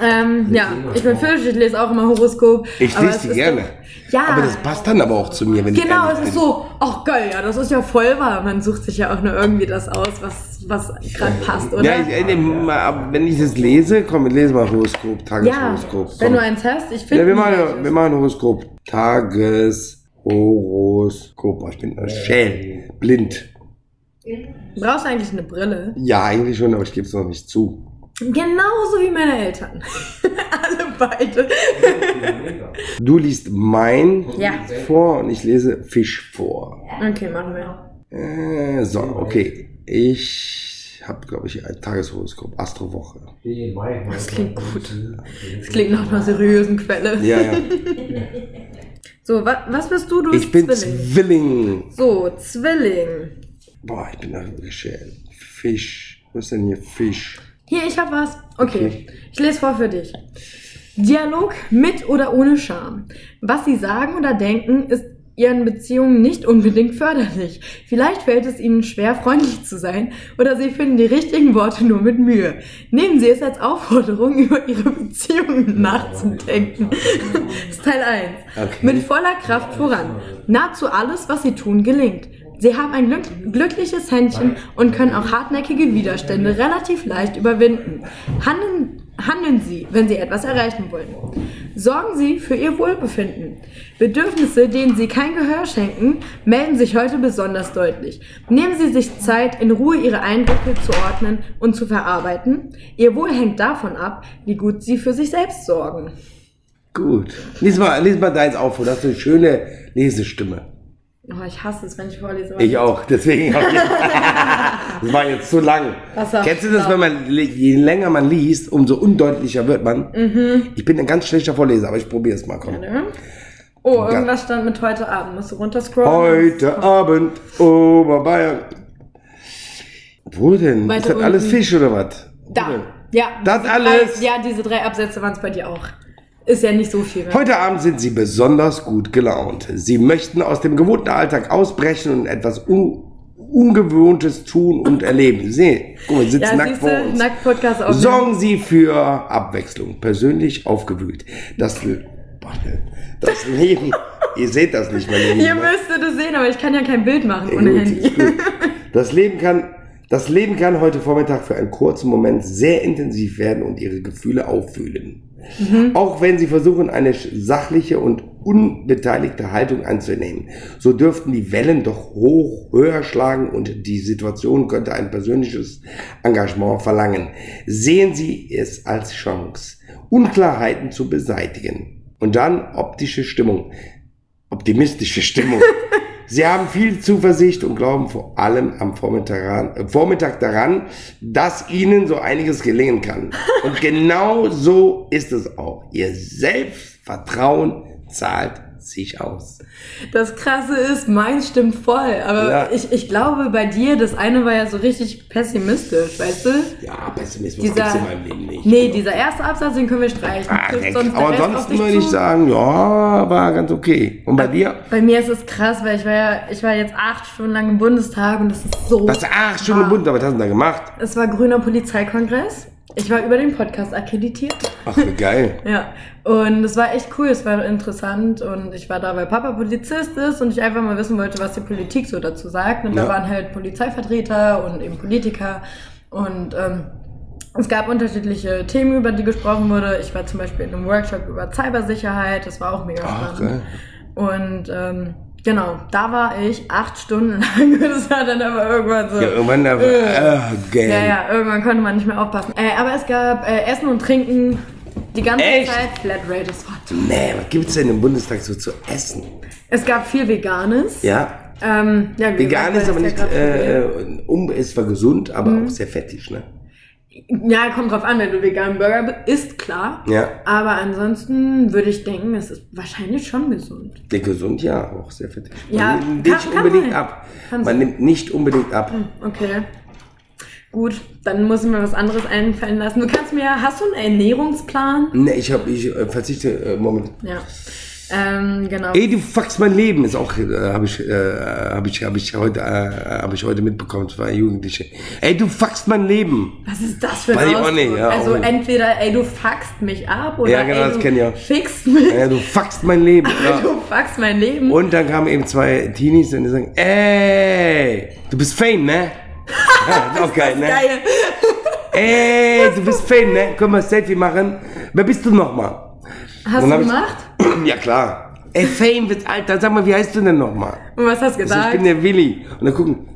Ähm, ja, ich bin Fisch, ich lese auch immer Horoskop. Ich lese es die gerne. doch- Ja. Aber das passt dann aber auch zu mir, wenn ich Genau, es ist so, ach geil, ja, das ist ja voll wahr. Man sucht sich ja auch nur irgendwie das aus, was, was gerade passt, oder? Ja, ich, äh, mal, wenn ich das lese, komm, wir lesen mal Horoskop, Ja, Tageshoroskop. wenn komm. du eins hast, ich finde. ja, wir machen, wir machen Horoskop. Tageshoroskop. Oh, Ich bin schäl, blind. Brauchst du eigentlich eine Brille? Ja, eigentlich schon, aber ich gebe es noch nicht zu. Genauso wie meine Eltern. Alle beide. Du liest mein Ja. vor und ich lese Fisch vor. Okay, machen wir. Äh, so, okay. Ich habe, glaube ich, ein Tageshoroskop, Astrowoche. Das klingt gut. Das klingt nach einer seriösen Quelle. Ja, ja. So, wa was bist du? Du Ich bist bin Zwilling. Zwilling. So, Zwilling. Boah, ich bin da wirklich schön. Fisch. Was ist denn hier Fisch? Hier, ich hab was. Okay. Okay. Ich lese vor für dich. Dialog mit oder ohne Scham. Was sie sagen oder denken, ist ihren Beziehungen nicht unbedingt förderlich. Vielleicht fällt es ihnen schwer, freundlich zu sein oder sie finden die richtigen Worte nur mit Mühe. Nehmen Sie es als Aufforderung, über Ihre Beziehungen nachzudenken. Das ist Teil 1. Okay. Mit voller Kraft voran. Nahezu alles, was Sie tun, gelingt. Sie haben ein glück glückliches Händchen und können auch hartnäckige Widerstände relativ leicht überwinden. Handeln, handeln Sie, wenn Sie etwas erreichen wollen. Sorgen Sie für Ihr Wohlbefinden. Bedürfnisse, denen Sie kein Gehör schenken, melden sich heute besonders deutlich. Nehmen Sie sich Zeit, in Ruhe Ihre Eindrücke zu ordnen und zu verarbeiten. Ihr Wohl hängt davon ab, wie gut Sie für sich selbst sorgen. Gut. Lies mal, lies mal deins auf, du hast eine schöne Lesestimme. Oh, ich hasse es, wenn ich vorlese. Ich auch, deswegen auch. Das war jetzt zu lang. Kennst du das, da? wenn man, je länger man liest, umso undeutlicher wird man? Mhm. Ich bin ein ganz schlechter Vorleser, aber ich probiere es mal. Komm. Ne? Oh, irgendwas stand mit heute Abend. Musst du runterscrollen? Heute Abend, Oberbayern. Wo denn? Weiter ist das alles unten. Fisch oder was? Da. Ja. Das alles? Drei, ja, diese drei Absätze waren es bei dir auch. Ist ja nicht so viel. Ne? Heute Abend sind Sie besonders gut gelaunt. Sie möchten aus dem gewohnten Alltag ausbrechen und etwas un Ungewohntes tun und erleben. Sie, guck mal, sitzen ja, nackt vor uns. nackt Podcast. Sorgen Sie für Abwechslung, persönlich aufgewühlt. Das, boah, das Leben, ihr seht das nicht, meine Lieben. Ihr müsstet es sehen, aber ich kann ja kein Bild machen ohne Gut, Handy. Das Leben kann, das Leben kann heute Vormittag für einen kurzen Moment sehr intensiv werden und ihre Gefühle auffühlen. Mhm. Auch wenn sie versuchen, eine sachliche und unbeteiligte Haltung anzunehmen, so dürften die Wellen doch hoch, höher schlagen und die Situation könnte ein persönliches Engagement verlangen. Sehen Sie es als Chance, Unklarheiten zu beseitigen. Und dann optische Stimmung, optimistische Stimmung. Sie haben viel Zuversicht und glauben vor allem am Vormittag, daran- äh, Vormittag daran, dass Ihnen so einiges gelingen kann. Und genau so ist es auch. Ihr Selbstvertrauen zahlt sehe ich aus. Das Krasse ist, meins stimmt voll. Aber Ja. ich, ich glaube bei dir, das eine war ja so richtig pessimistisch, weißt du? Ja, Pessimismus Dieser- gibt's in meinem Leben nicht. Nee, dieser erste Absatz, den können wir streichen. Dreck. sonst Aber ansonsten würde ich sagen, ja, war ganz okay. Und bei dir? Bei mir ist es krass, weil ich war ja, ich war jetzt acht Stunden lang im Bundestag und das ist so. Was? Ach, schon bunt, aber was hast du da gemacht? Es war grüner Polizeikongress. Ich war über den Podcast akkreditiert. Ach, wie geil. Ja, und es war echt cool, es war interessant und ich war da, weil Papa Polizist ist und ich einfach mal wissen wollte, was die Politik so dazu sagt. Und Ja. da waren halt Polizeivertreter und eben Politiker und ähm, es gab unterschiedliche Themen, über die gesprochen wurde. Ich war zum Beispiel in einem Workshop über Cybersicherheit, das war auch mega Ach, spannend. geil. Und ähm, genau, da war ich acht Stunden lang. Das war dann aber irgendwann so. Ja, irgendwann, da, Äh. äh, geil. Ja, ja, irgendwann konnte man nicht mehr aufpassen. Äh, aber es gab äh, Essen und Trinken die ganze Echt? Zeit. Flatrate, war toll. Nee, was gibt's denn im Bundestag so zu essen? Es gab viel Veganes. Ja, Ähm, ja wie vegan gesagt, ist aber nicht, es viel- äh, um, ist zwar gesund, aber Mhm. auch sehr fettig, ne? Ja, kommt drauf an, wenn du veganen Burger bist, ist klar. Ja. Aber ansonsten würde ich denken, es ist wahrscheinlich schon gesund. Der gesund, ja, auch sehr fettig. Ja, Man nimmt kann- nicht kann unbedingt sein. ab. Kann Man nimmt nicht unbedingt ab. Okay. Gut, dann muss ich mir was anderes einfallen lassen. Du kannst mir, hast du einen Ernährungsplan? Ne, ich hab, ich äh, verzichte, äh, Moment. Ja. Ähm, genau. Ey, du fuckst mein Leben, ist auch, äh, habe ich, äh, hab ich, hab ich heute, äh, habe ich heute mitbekommen, zwei Jugendliche. Ey, du fuckst mein Leben. Was ist das für ein Ausdruck? nicht, ja, also nicht. entweder, ey, du fuckst mich ab oder Ja, genau, ey, das du ich auch. fickst mich. Ja, du fuckst mein Leben. Ja. Du fuckst mein Leben. Und dann kamen eben zwei Teenies und die sagen, ey, du bist Fame, ne? Ja, ist auch geil, ne? Geil. Ey, du bist Fame, ne? Können wir ein Selfie machen? Wer bist du nochmal? Hast du hab ich- gemacht? Ja, klar. Ey, Fame, wird Alter, sag mal, wie heißt du denn nochmal? Und was hast du Also, ich gesagt? bin der Willi. Und dann gucken,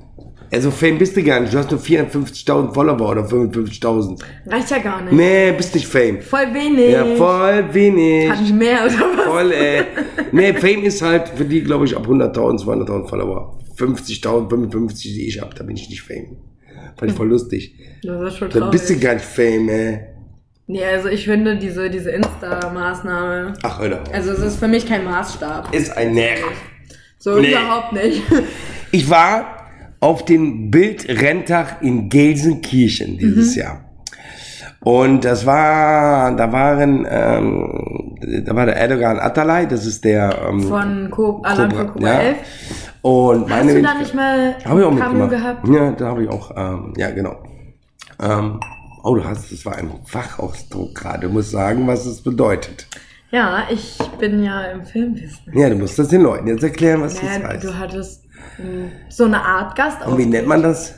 also Fame bist du gar nicht. Du hast nur 450.000 Follower oder 55.000. Reicht ja gar nicht. Nee, bist nicht Fame. Voll wenig. Ja, voll wenig. Kann ich mehr oder was? Voll, ey. Nee, Fame ist halt für die, glaube ich, ab 100.000, 200.000 Follower. 50.000, 55, die ich hab, da bin ich nicht Fame. Fand ich voll lustig. Das ist schon Da traurig. bist du gar nicht Fame, ey. Nee, also ich finde diese, diese Insta-Maßnahme, Ach, Alter. also es ist für mich kein Maßstab. Ist ein Nerv. So Nee. überhaupt nicht. Ich war auf den Bildrenntag in Gelsenkirchen Mhm. dieses Jahr. Und das war, da waren, ähm, da war der Erdogan Atalay, das ist der ähm, Von Co Alarm für Cobra ja. 11. Und meine Hast du da Wenigkeit- nicht mal Habe ich auch Cameo mitgemacht. gehabt? Ja, da habe ich auch, ähm, ja, genau. Ähm, oh, du hast, das war ein Fachausdruck gerade. Du musst sagen, was es bedeutet. Ja, ich bin ja im Filmwissen. Ja, du musst das den Leuten jetzt erklären, was das Ja, heißt. du hattest mh, so eine Art Gast Und wie nennt man das?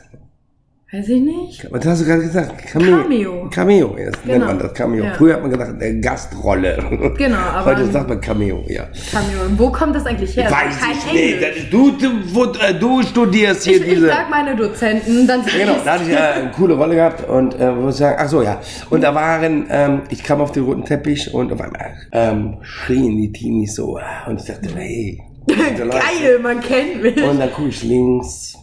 Weiß ich nicht. Was hast du gerade gesagt? Cameo. Cameo. Cameo, ja, das nennt Genau. man das Cameo. Ja. Früher hat man gesagt, äh, Gastrolle. Genau, aber- Heute sagt man Cameo, ja. Cameo. Und wo kommt das eigentlich her? Weiß Kein ich nicht. Englisch. Das- Du, du, wo, äh, du studierst hier Ich, ich diese. frag meine Dozenten, dann sag Genau, da hatte ich äh, eine coole Rolle gehabt und äh, muss ich sagen, ach so, ja. Und da waren, ähm, ich kam auf den roten Teppich und auf einmal ähm, schrien die Teenies so. äh, Und ich dachte, hey. Geil, man kennt mich. Und dann gucke ich links,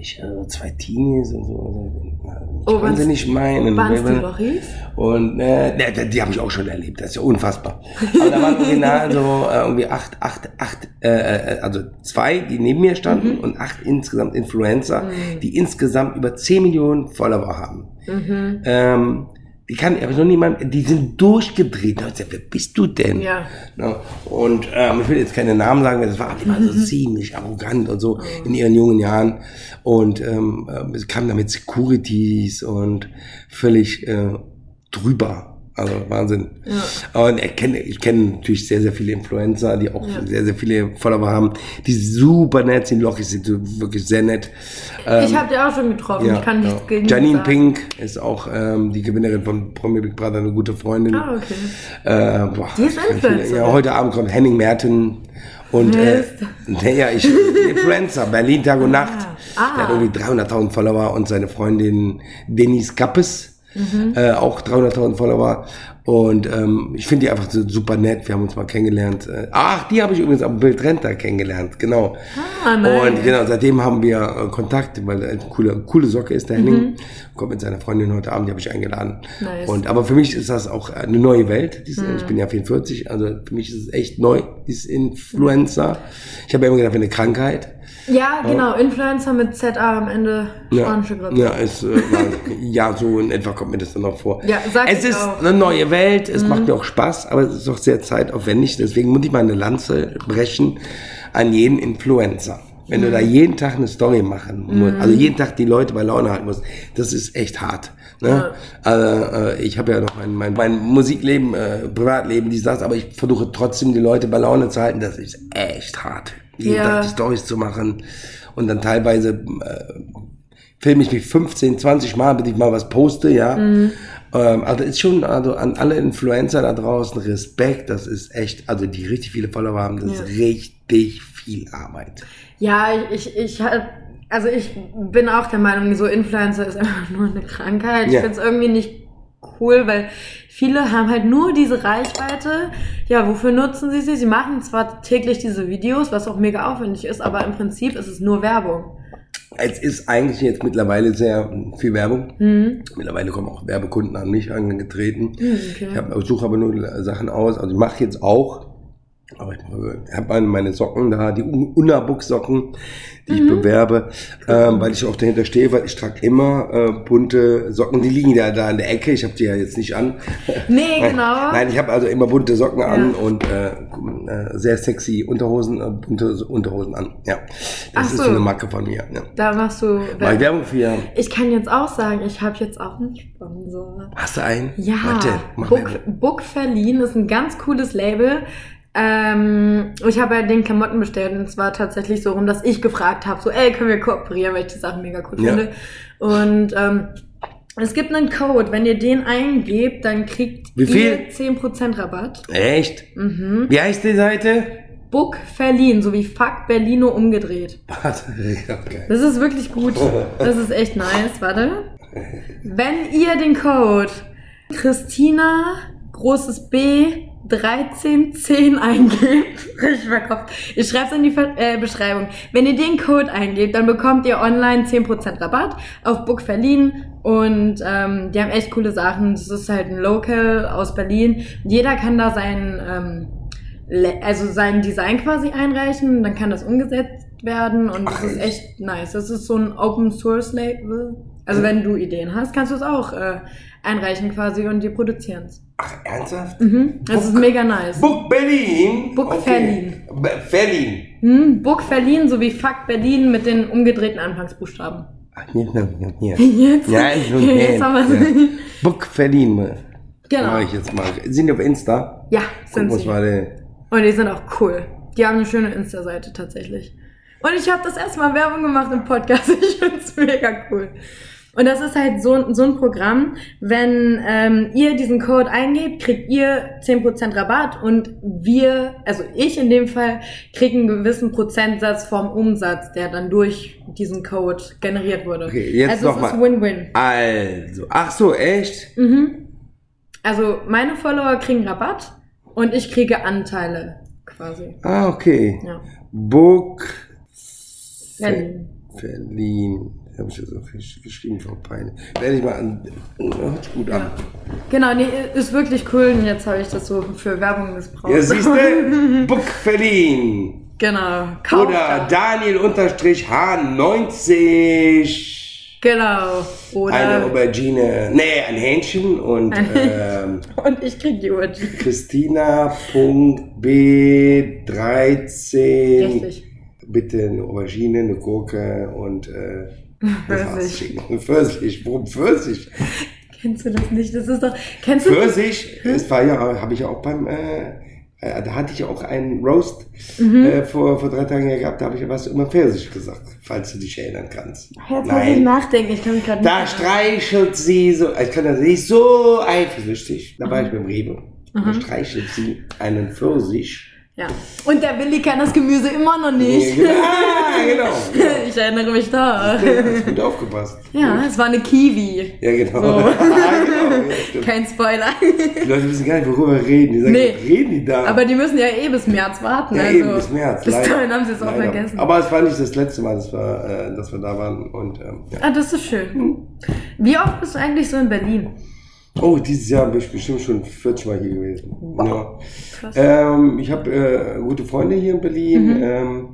ich äh, zwei Teenies und so. und so. Ich Oh, kann sie nicht meinen. Waren's die Lochis? Und äh, ne, die, die habe ich auch schon erlebt, das ist ja unfassbar. Aber da waren original so äh, irgendwie acht, acht, acht, äh, äh, also zwei, die neben mir standen Mhm. und acht insgesamt Influencer, die insgesamt über 10 Millionen Follower haben. Mhm. Ähm, die kann aber noch niemand, die sind durchgedreht. Ich gesagt, wer bist du denn? Ja. Und ähm, ich will jetzt keine Namen sagen, das war immer so ziemlich arrogant und so in ihren jungen Jahren. Und ähm, äh, es kam da mit Securities und völlig äh, drüber. Also Wahnsinn. Und ich kenne ich kenn natürlich sehr, sehr viele Influencer, die auch sehr, sehr viele Follower haben, die super nett sind. Lochis sind wirklich sehr nett. Ähm, ich habe die auch schon getroffen. ich kann nichts ja. gegen Janine sagen. Pink ist auch ähm, die Gewinnerin von Promi Big Brother, eine gute Freundin. Ah, okay. Äh, boah, Die ist viele. Ja, heute Abend kommt Henning Merten und äh, Mist. ja, ich Influencer, Berlin Tag und Nacht. Ah. Der hat irgendwie 300.000 Follower und seine Freundin Denise Kappes, Mhm. äh, auch 300.000 Follower. Und ähm, ich finde die einfach so super nett. Wir haben uns mal kennengelernt. Äh, Ach, die habe ich übrigens am Bild Renter kennengelernt, genau. Ah, nice. Und genau, seitdem haben wir äh, Kontakt, weil eine coole, coole Socke ist, der Henning. Kommt mit seiner Freundin heute Abend, die habe ich eingeladen. Mhm. Nice. Und aber für mich ist das auch eine neue Welt. Dies, Mhm. Ich bin ja 44, also für mich ist es echt neu, dieses Influencer. Ich habe ja immer gedacht, eine Krankheit. Ja, genau. Influencer mit ZA am Ende. Spanische Grippe. ja, es, äh, ja, so in etwa kommt mir das dann auch vor. Ja, sag es ich ist auch. Mhm. eine neue Welt, es macht mir auch Spaß, aber es ist auch sehr zeitaufwendig. Deswegen muss ich mal eine Lanze brechen an jeden Influencer. Wenn Mhm. du da jeden Tag eine Story machen musst, also jeden Tag die Leute bei Laune halten musst, das ist echt hart. Ne? Also, äh, ich habe ja noch mein, mein, mein Musikleben, äh, Privatleben, dies, das, aber ich versuche trotzdem die Leute bei Laune zu halten. Das ist echt hart. Jeden Ja. Tag die Stories zu machen und dann teilweise äh, filme ich mich 15, 20 Mal, bis ich mal was poste, ja. Mhm. Ähm, also ist schon, also an alle Influencer da draußen Respekt, das ist echt, also die richtig viele Follower haben, das Ja. ist richtig viel Arbeit. Ja, ich, ich, halt- also ich bin auch der Meinung, so Influencer ist einfach nur eine Krankheit. Ich Ja. find's irgendwie nicht cool, weil viele haben halt nur diese Reichweite. Ja, wofür nutzen sie sie? Sie machen zwar täglich diese Videos, was auch mega aufwendig ist, aber im Prinzip ist es nur Werbung. Es ist eigentlich jetzt mittlerweile sehr viel Werbung. Mhm. Mittlerweile kommen auch Werbekunden an mich angetreten. okay. Ich suche aber nur Sachen aus. Also ich mache jetzt auch, aber ich habe meine, Socken da, die Unabuck-Socken, die ich bewerbe, ähm, weil ich auch dahinter stehe, weil ich trage immer äh, bunte Socken. Die liegen ja da in der Ecke. Ich habe die ja jetzt nicht an. Nee, genau. Nein, ich habe also immer bunte Socken an Ja. und äh, äh, sehr sexy Unterhosen, äh, bunte Unterhosen an. Ja, das Ach ist so. eine Marke von mir. Ja. Da machst du Mach Werbung. Für ja. Ich kann jetzt auch sagen, ich habe jetzt auch einen Sponsor. Hast du einen? Ja, Warte, mach Book. Book Verliehen ist ein ganz cooles Label. Ähm, ich habe ja den Klamotten bestellt und es war tatsächlich so rum, dass ich gefragt habe, so, ey, können wir kooperieren, weil ich die Sachen mega cool Ja. finde. Und ähm, es gibt einen Code, wenn ihr den eingebt, dann kriegt Wie viel? ihr 10% Rabatt. Echt? Mhm. Wie heißt die Seite? Book Verliehen, so wie Fuck Berlino umgedreht. Warte, okay. Das ist wirklich gut. Das ist echt nice. Warte. Wenn ihr den Code Christina, großes B, 1310 eingebt, richtig verkauft. Ich schreibe es in die Ver äh, Beschreibung. Wenn ihr den Code eingebt, dann bekommt ihr online 10% Rabatt auf Book Berlin und ähm, die haben echt coole Sachen. Das ist halt ein Local aus Berlin. Jeder kann da sein, ähm, le- also sein Design quasi einreichen, dann kann das umgesetzt werden und das Ach, ist echt nice. Das ist so ein Open Source Label. Also wenn du Ideen hast, kannst du es auch äh, einreichen quasi und die produzieren es. Ach, ernsthaft? Mhm. Das ist Book- mega nice. Book Berlin? Book Verlin. Be Berlin. Hm, Book Berlin sowie Fuck Berlin mit den umgedrehten Anfangsbuchstaben. Ach, hier, hier, hier. Jetzt, Ja, nur jetzt haben wir ja. Book Berlin. Genau. Mach ich jetzt mal. Sind die auf Insta? Ja, Guck, sind was sie. der? Und die sind auch cool. Die haben eine schöne Insta-Seite tatsächlich. Und ich habe das erste Mal Werbung gemacht im Podcast. Ich find's mega cool. Und das ist halt so, so ein Programm, wenn ähm, ihr diesen Code eingebt, kriegt ihr 10% Rabatt und wir, also ich in dem Fall, kriege einen gewissen Prozentsatz vom Umsatz, der dann durch diesen Code generiert wurde. Okay, jetzt also noch es ist. Win-Win. Also, ach so, echt? Mhm. Also meine Follower kriegen Rabatt und ich kriege Anteile quasi. Ah, okay. Ja. Book Berlin. Berlin. Habe ich das auch richtig geschrieben, Frau Peine. Werde ich mal an. Hört sich gut an. Genau, nee, ist wirklich cool und jetzt habe ich das so für Werbung missbraucht. Ja, siehst du? Book Berlin. Genau. Kauft Oder das. Daniel unterstrich H90. Genau. Eine Oder Aubergine, nee, ein Hähnchen und ähm, und ich krieg die Uhr. Christina.b13. Richtig. Bitte eine Aubergine, eine Gurke und äh, eine Pfirsich. Pfirsich. Warum Pfirsich? Kennst du das nicht? Das ist doch. Kennst du das? Pfirsich, das war ja, habe ich auch beim, äh, äh, da hatte ich auch einen Roast Mhm. äh, vor, vor drei Tagen ja gehabt, da habe ich ja was immer Pfirsich gesagt, falls du dich erinnern kannst. Jetzt muss ich Nein. nachdenken. Ich kann mich gerade Da streichelt sie so, ich kann das nicht so eifersüchtig. Da war ich beim Rewe. Da Mhm. streichelt sie einen Pfirsich. Ja. Und der Willi kann das Gemüse immer noch nicht. Ah, genau. Ich erinnere mich da. Ja, hast gut aufgepasst. Ja, es war eine Kiwi. Ja, genau. So. Ah, genau. Ja, kein Spoiler. Die Leute wissen gar nicht, worüber wir reden. Die sagen, Nee. reden die da? Aber die müssen ja eh bis März warten. ja, also eben bis März. Bis leider. dahin haben sie es auch Leider. vergessen. Aber es war nicht das letzte Mal, dass wir, äh, dass wir da waren. Und, ähm, ja. ah, das ist schön. Wie oft bist du eigentlich so in Berlin? Oh, dieses Jahr bin ich bestimmt schon 40 Mal hier gewesen. Ja. Krass. Ähm, ich habe äh, gute Freunde hier in Berlin. Mhm. Ähm,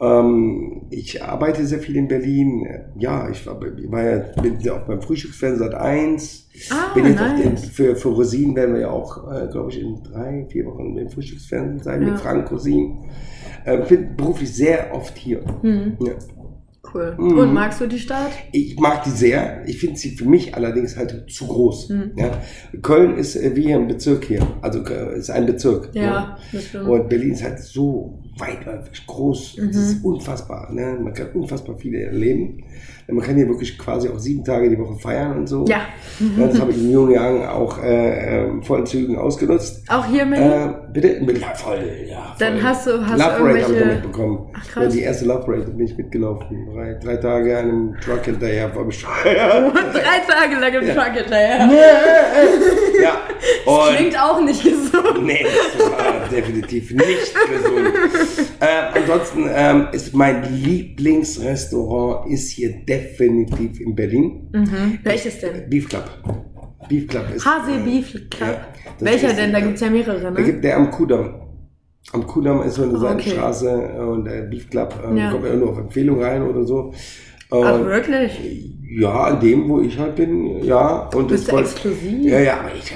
ähm, ich arbeite sehr viel in Berlin. Ja, ich war, war ja bin ja auch beim Frühstücksfernsehen seit 1. Ah, bin jetzt auch den, nice. für, für Rosinen werden wir ja auch, äh, glaube ich, in drei, vier Wochen im Frühstücksfernsehen sein Ja. mit Frank Rosin. Äh, bin beruflich sehr oft hier. Hm, Ja. Cool. Mhm. Und magst du die Stadt? Ich mag die sehr. Ich finde sie für mich allerdings halt zu groß. Mhm. Ja. Köln ist äh, wie ein Bezirk hier. Also äh, ist ein Bezirk. Ja, ne? das stimmt. Und Berlin ist halt so weitläufig groß. Mhm. Das ist unfassbar. Ne? Man kann unfassbar viel erleben. Man kann hier wirklich quasi auch sieben Tage die Woche feiern und so. Ja. Ja, das habe ich in jungen Jahren auch äh, äh, vollen Zügen ausgenutzt. Auch hier Berlin? Äh, bitte? Ja, voll, ja. Dann voll. hast du- hast du Love Parade habe ich mitbekommen. Ach, krass. Ja, die erste Love Parade bin ich mitgelaufen. Drei, drei Tage an einem Truck hinterher, war bescheuert. Drei Tage lang im Truck hinterher. ja. Das Und klingt auch nicht gesund. nee, das war definitiv nicht gesund. äh, ansonsten ähm, ist mein Lieblingsrestaurant ist hier definitiv in Berlin. Mhm. Welches denn? Beef Club. Beef Club ist. Hase äh, Beef Club. ja, Welcher ist, denn? Da äh, gibt's ja mehrere, Da ne? gibt der am Kudamm. Am Kudamm ist so eine Ah, okay. Seitenstraße äh, und der Beef Club ähm, Ja. kommt ja nur auf Empfehlung rein oder so. Ach, Und wirklich? ja, an dem, wo ich halt bin, ja. Und Bist das du voll- exklusiv? Ja, ja, aber ich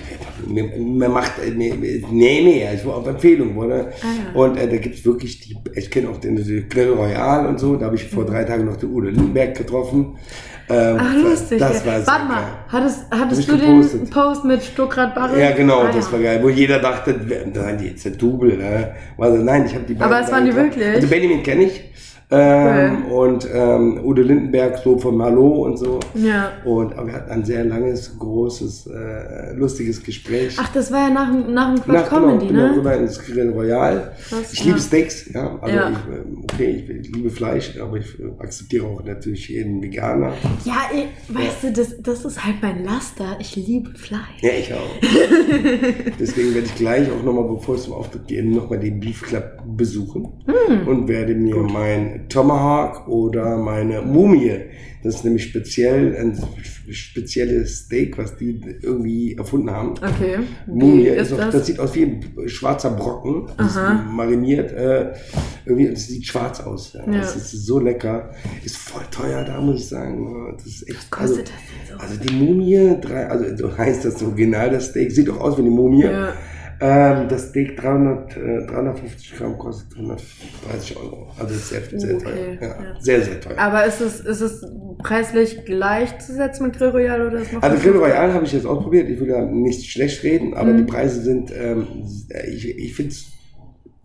mir macht, äh, nee, nee, ich war auf Empfehlung, oder? Ah, ja. Und äh, da gibt's wirklich die, ich kenne auch den, den Grill Royal und so, da habe ich vor drei Tagen noch den Udo Lindenberg getroffen. Ähm, Ach, lustig. Das ja. war Warte mal, hattest, hattest du gepostet. den Post mit Stuckrad Barre? Ja, genau, Ah, das ja. war geil. Wo jeder dachte, nein, die ist der Double. Ne? Also, nein, ich habe die Aber es waren die wirklich? Also Benjamin kenne ich. Ähm, Und ähm, Udo Lindenberg so von Malo und so. Ja. Und aber wir hatten ein sehr langes, großes, äh, lustiges Gespräch. Ach, das war ja nach, dem- nach dem Quatsch Nach, Comedy, genau, ne? rüber ins Grill Royal. Krass, ich ja. liebe Steaks, ja. Also Ja. Ich, äh, okay, ich, liebe Fleisch, aber ich äh, akzeptiere auch natürlich jeden Veganer. Ja, ey, weißt du, das, das ist halt mein Laster. Ich liebe Fleisch. Ja, ich auch. Deswegen werde ich gleich auch nochmal, bevor es zum Auftritt geht, nochmal den Beef Club besuchen Hm. und werde mir mein Tomahawk oder meine Mumie, das ist nämlich speziell ein spezielles Steak, was die irgendwie erfunden haben. Okay. Mumie ist ist auch, das? das? sieht aus wie ein schwarzer Brocken. Das ist mariniert. Äh, irgendwie, das sieht schwarz aus. Ja. Ja. Das ist so lecker. Ist voll teuer da, muss ich sagen. Das ist echt. Was kostet also, das denn so? Also die Mumie, drei, also so heißt das Original, das Steak, sieht doch aus wie eine Mumie. Ja. Ähm, das Steak 300, äh, 350 Gramm kostet 130 Euro. Also ist sehr, sehr Okay, teuer. Ja, ja. Sehr, sehr teuer. Aber ist es, ist es preislich gleichzusetzen mit Grill Royal oder ist noch Also? Grill Royal habe ich jetzt ausprobiert. Ich will ja nicht schlecht reden, aber Mhm. die Preise sind, ähm, ich, ich finde es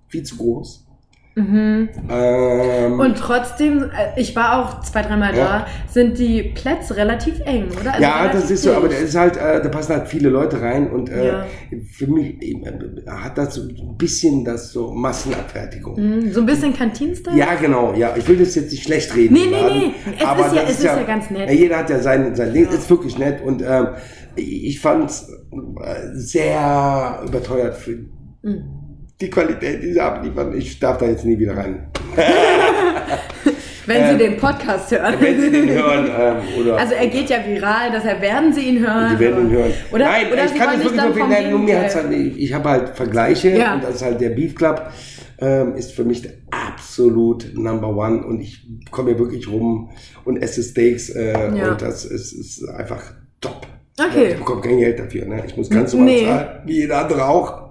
viel zu groß. Mhm. Ähm, Und trotzdem, äh, ich war auch zwei, dreimal Ja. da, sind die Plätze relativ eng, oder? Also ja, das ist so, aber da ist halt, äh, da passen halt viele Leute rein und äh, Ja. für mich äh, hat das so ein bisschen das so Massenabfertigung. Mhm, So ein bisschen Kantinstyle? Ja, genau, ja. Ich will das jetzt nicht schlecht reden. Nee, nee, Laden, nee. Es aber ist ja- es ist ja ganz nett. jeder hat ja sein, sein Ding, Ja. ist wirklich nett und ähm, ich fand es sehr überteuert für Mhm. Die Qualität, die sie abliefern. Ich darf da jetzt nie wieder rein. Wenn Sie Ähm, den Podcast hören. Wenn Sie den hören ähm, oder Also er geht ja viral, deshalb werden Sie ihn hören. Die werden ihn hören. Oder, Nein, oder ich Sie kann sich wirklich vom nein, nur mir hat's halt, ich habe halt Vergleiche Ja. und das ist halt der Beef Club ähm, ist für mich der absolut Number One und ich komme hier wirklich rum und esse Steaks äh, Ja. und das ist, ist einfach top. Okay. Ich bekomme kein Geld dafür, ne? Ich muss ganz normal Nee. zahlen, wie jeder andere auch.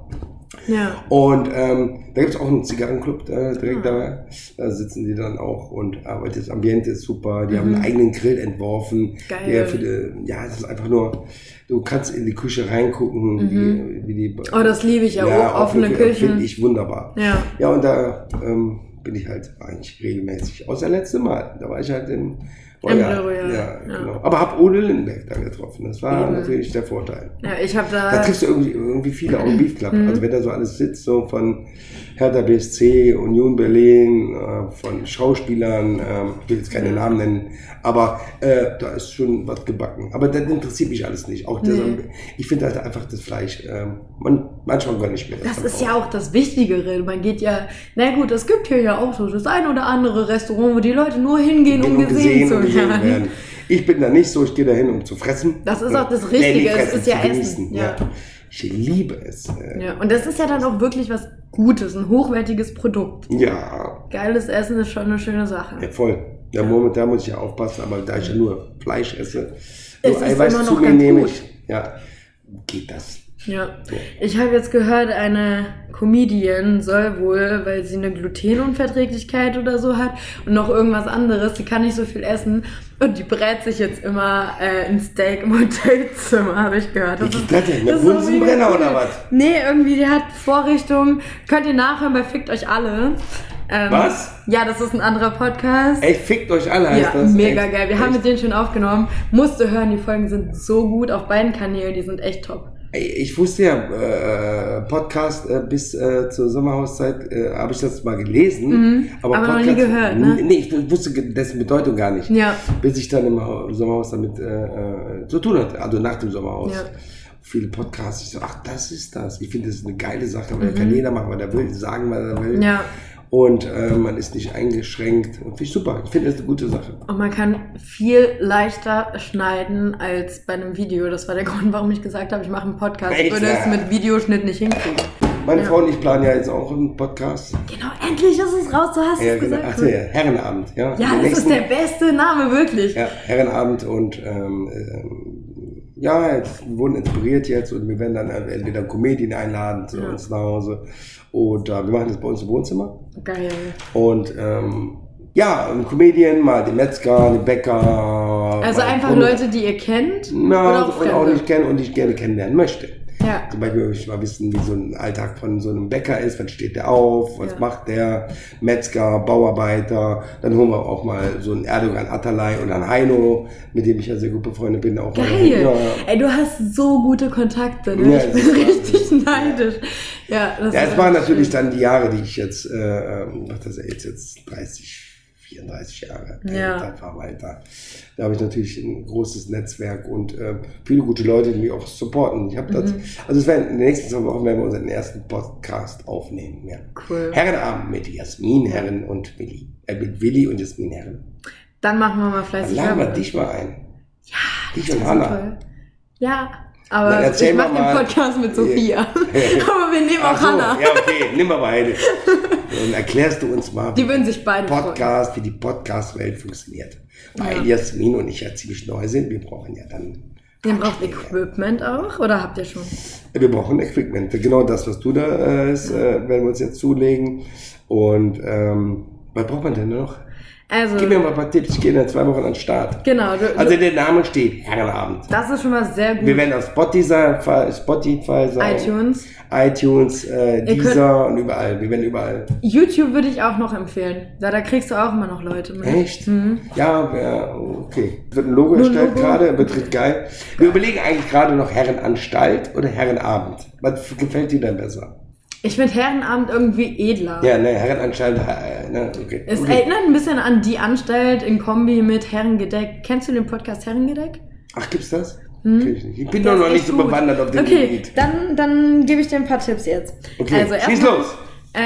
Ja. Und ähm, da gibt es auch einen Zigarrenclub äh, direkt Ah. da. Da sitzen die dann auch und aber das Ambiente ist super. Die Mhm. haben einen eigenen Grill entworfen. Geil. Der für die, ja, es ist einfach nur, du kannst in die Küche reingucken, wie, wie die. Mhm. Oh, das liebe ich ja, auch, offene Küchen. Finde ich wunderbar. Ja. Ja, und da ähm, bin ich halt eigentlich regelmäßig. Außer letzte Mal. Da war ich halt in Im ja, Blue Royale, ja, genau. Aber hab Ole Lindenberg dann getroffen. Das war Eben. natürlich der Vorteil. Ja, ich habe da. Da triffst du irgendwie, irgendwie viele auch im Beef Club. Mhm. Also wenn da so alles sitzt, so von Hertha BSC, Union Berlin, äh, von Schauspielern, ähm, ich will jetzt keine Namen nennen, aber äh, da ist schon was gebacken. Aber das interessiert mich alles nicht. Auch das, Nee. Ich finde halt einfach das Fleisch, ähm, man, manchmal gar nicht mehr. Das ist ja auch das Wichtigere. Man geht ja, na gut, es gibt hier ja auch so das ein oder andere Restaurant, wo die Leute nur hingehen, um gesehen, zu werden. werden. Ich bin da nicht so, ich gehe da hin, um zu fressen. Das ist auch das Nee, Richtige, es fressen, ist ja Essen, genießen, ja. Ich liebe es. äh, Ja, und das ist ja dann auch wirklich was Gutes, ein hochwertiges Produkt. Ja, Geiles Essen ist schon eine schöne Sache. Ja, voll. Ja, momentan muss ich ja aufpassen, aber da ich ja nur Fleisch esse, Es nur ist Eiweiß immer zu mir nehme ich, ja, geht das. Ja. Ich habe jetzt gehört, eine Comedian soll wohl, weil sie eine Glutenunverträglichkeit oder so hat und noch irgendwas anderes, die kann nicht so viel essen und die brät sich jetzt immer äh, ein Steak im Hotelzimmer, habe ich gehört. Das denn? Mit das ist so Bunsenbrenner mega oder cool. was? Nee, irgendwie, die hat Vorrichtung, könnt ihr nachhören bei Fickt euch alle. Ähm, Was? Ja, das ist ein anderer Podcast. Ey, fickt euch alle, heißt Ja, das? mega Echt? geil. Wir haben Echt? mit denen schon aufgenommen. Musste hören, die Folgen sind so gut auf beiden Kanälen, die sind echt top. Ich wusste ja, äh, Podcast äh, bis äh, zur Sommerhauszeit äh, habe ich das mal gelesen. Mhm, aber noch nie gehört, ne? Nee, ich wusste dessen Bedeutung gar nicht. Ja. Bis ich dann im Hau- Sommerhaus damit äh, äh, zu tun hatte, also nach dem Sommerhaus. Ja. Viele Podcasts, ich so, ach, das ist das. Ich finde, das ist eine geile Sache, Mhm. weil kann jeder machen, was er will, sagen, was er will. Ja. Und äh, man ist nicht eingeschränkt. Und finde ich super. Ich finde, das eine gute Sache. Und man kann viel leichter schneiden als bei einem Video. Das war der Grund, warum ich gesagt habe, ich mache einen Podcast. Ich würde es mit Videoschnitt nicht hinkriegen. Meine Ja. Frau und ich planen ja jetzt auch einen Podcast. Genau, endlich ist es raus, du hast Ja, es genau. gesagt. Ach, ja, Herrenabend, ja. Ja, das nächsten- ist der beste Name, wirklich. Ja, Herrenabend und ähm, ähm, ja, jetzt, wir wurden inspiriert jetzt und wir werden dann entweder einen Comedian einladen zu Ja. uns nach Hause oder wir machen das bei uns im Wohnzimmer Geil. und ähm, ja, ein Comedian, mal den Metzger, den Bäcker. Also einfach und- Leute, die ihr kennt na, oder auch und auch nicht kennen und ich gerne kennenlernen möchte. Ja. Zum Beispiel möchte ich mal wissen, wie so ein Alltag von so einem Bäcker ist, wann steht der auf, was Ja. macht der, Metzger, Bauarbeiter, dann holen wir auch mal so einen Erdogan Atalay oder einen Heino, mit dem ich ja sehr gut befreundet bin, auch mal. Geil. Ja, Ey, du hast so gute Kontakte, ne? Ja, ich das bin richtig neidisch. Ja, das ja es waren echt natürlich schön. dann die Jahre, die ich jetzt, äh, ähm, was das jetzt, jetzt 30, 34 Jahre Ja. alt war weiter. Da habe ich natürlich ein großes Netzwerk und äh, viele gute Leute, die mich auch supporten. Ich habe das, Mhm. also es werden in den nächsten zwei Wochen werden wir unseren ersten Podcast aufnehmen. Ja. Cool. Herrenabend mit Jasmin Herren und Willi. Äh, mit Willi und Jasmin Herren. Dann machen wir mal Dann fleißig laden wir dich mal ein. Ja, dich Das und Hanna. toll. Ja, Dann aber erzähl ich mache den Podcast mit Sophia. aber wir nehmen auch so, Hannah. ja, okay, nimm mal beide. Dann erklärst du uns mal, Die würden sich beide freuen. Podcast, wie die Podcast-Welt funktioniert. Weil Ja. Jasmin und ich ja ziemlich neu sind. Wir brauchen ja dann. Ihr braucht Equipment auch oder habt ihr schon? Wir brauchen Equipment. Genau das, was du da äh, ist, äh, werden wir uns jetzt zulegen. Und ähm, was braucht man denn noch? Also, Gib mir mal ein paar Tipps. Ich gehe in zwei Wochen an den Start. genau. Du, Also der Name steht Herrenabend. das ist schon mal sehr gut. Wir werden auf Spotify, Spotify sein, iTunes. iTunes, äh, Deezer und überall. Wir werden überall. YouTube würde ich auch noch empfehlen. Da, da kriegst du auch immer noch Leute mit. Echt? Mhm. Ja, ja, okay. Wird ein Logo erstellt gerade, richtig geil. Wir überlegen eigentlich gerade noch Herrenanstalt oder Herrenabend. Was gefällt dir denn besser? Ich finde Herrenabend irgendwie edler. Ja, ne, Herrenanstalt, äh, ne, okay. Es okay. erinnert ein bisschen an die Anstalt in Kombi mit Herrengedeck. Kennst du den Podcast Herrengedeck? Ach, gibt's das? Hm? Ich, bin doch noch nicht so gut. bewandert auf dem Okay, Gebiet. dann, dann gebe ich dir ein paar Tipps jetzt. Okay, also schieß erstmal, los. Äh,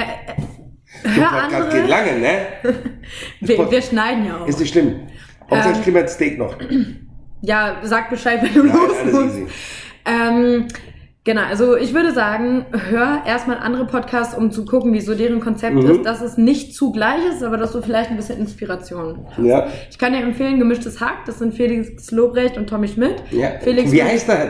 Der hör Podcast andere. geht lange, ne? Wir, wir schneiden ja auch. Ist nicht schlimm. Hauptsache, Ähm, ich kriege mein Steak noch. Ja, sag Bescheid, wenn du Nein, los musst. Ähm, genau, also ich würde sagen, hör erstmal andere Podcasts, um zu gucken, wie so deren Konzept Mhm. ist, dass es nicht zu gleich ist, aber dass du vielleicht ein bisschen Inspiration hast. Ja, Ich kann dir empfehlen, Gemischtes Hack, das sind Felix Lobrecht und Tommy Schmidt. ja. Felix Wie heißt das?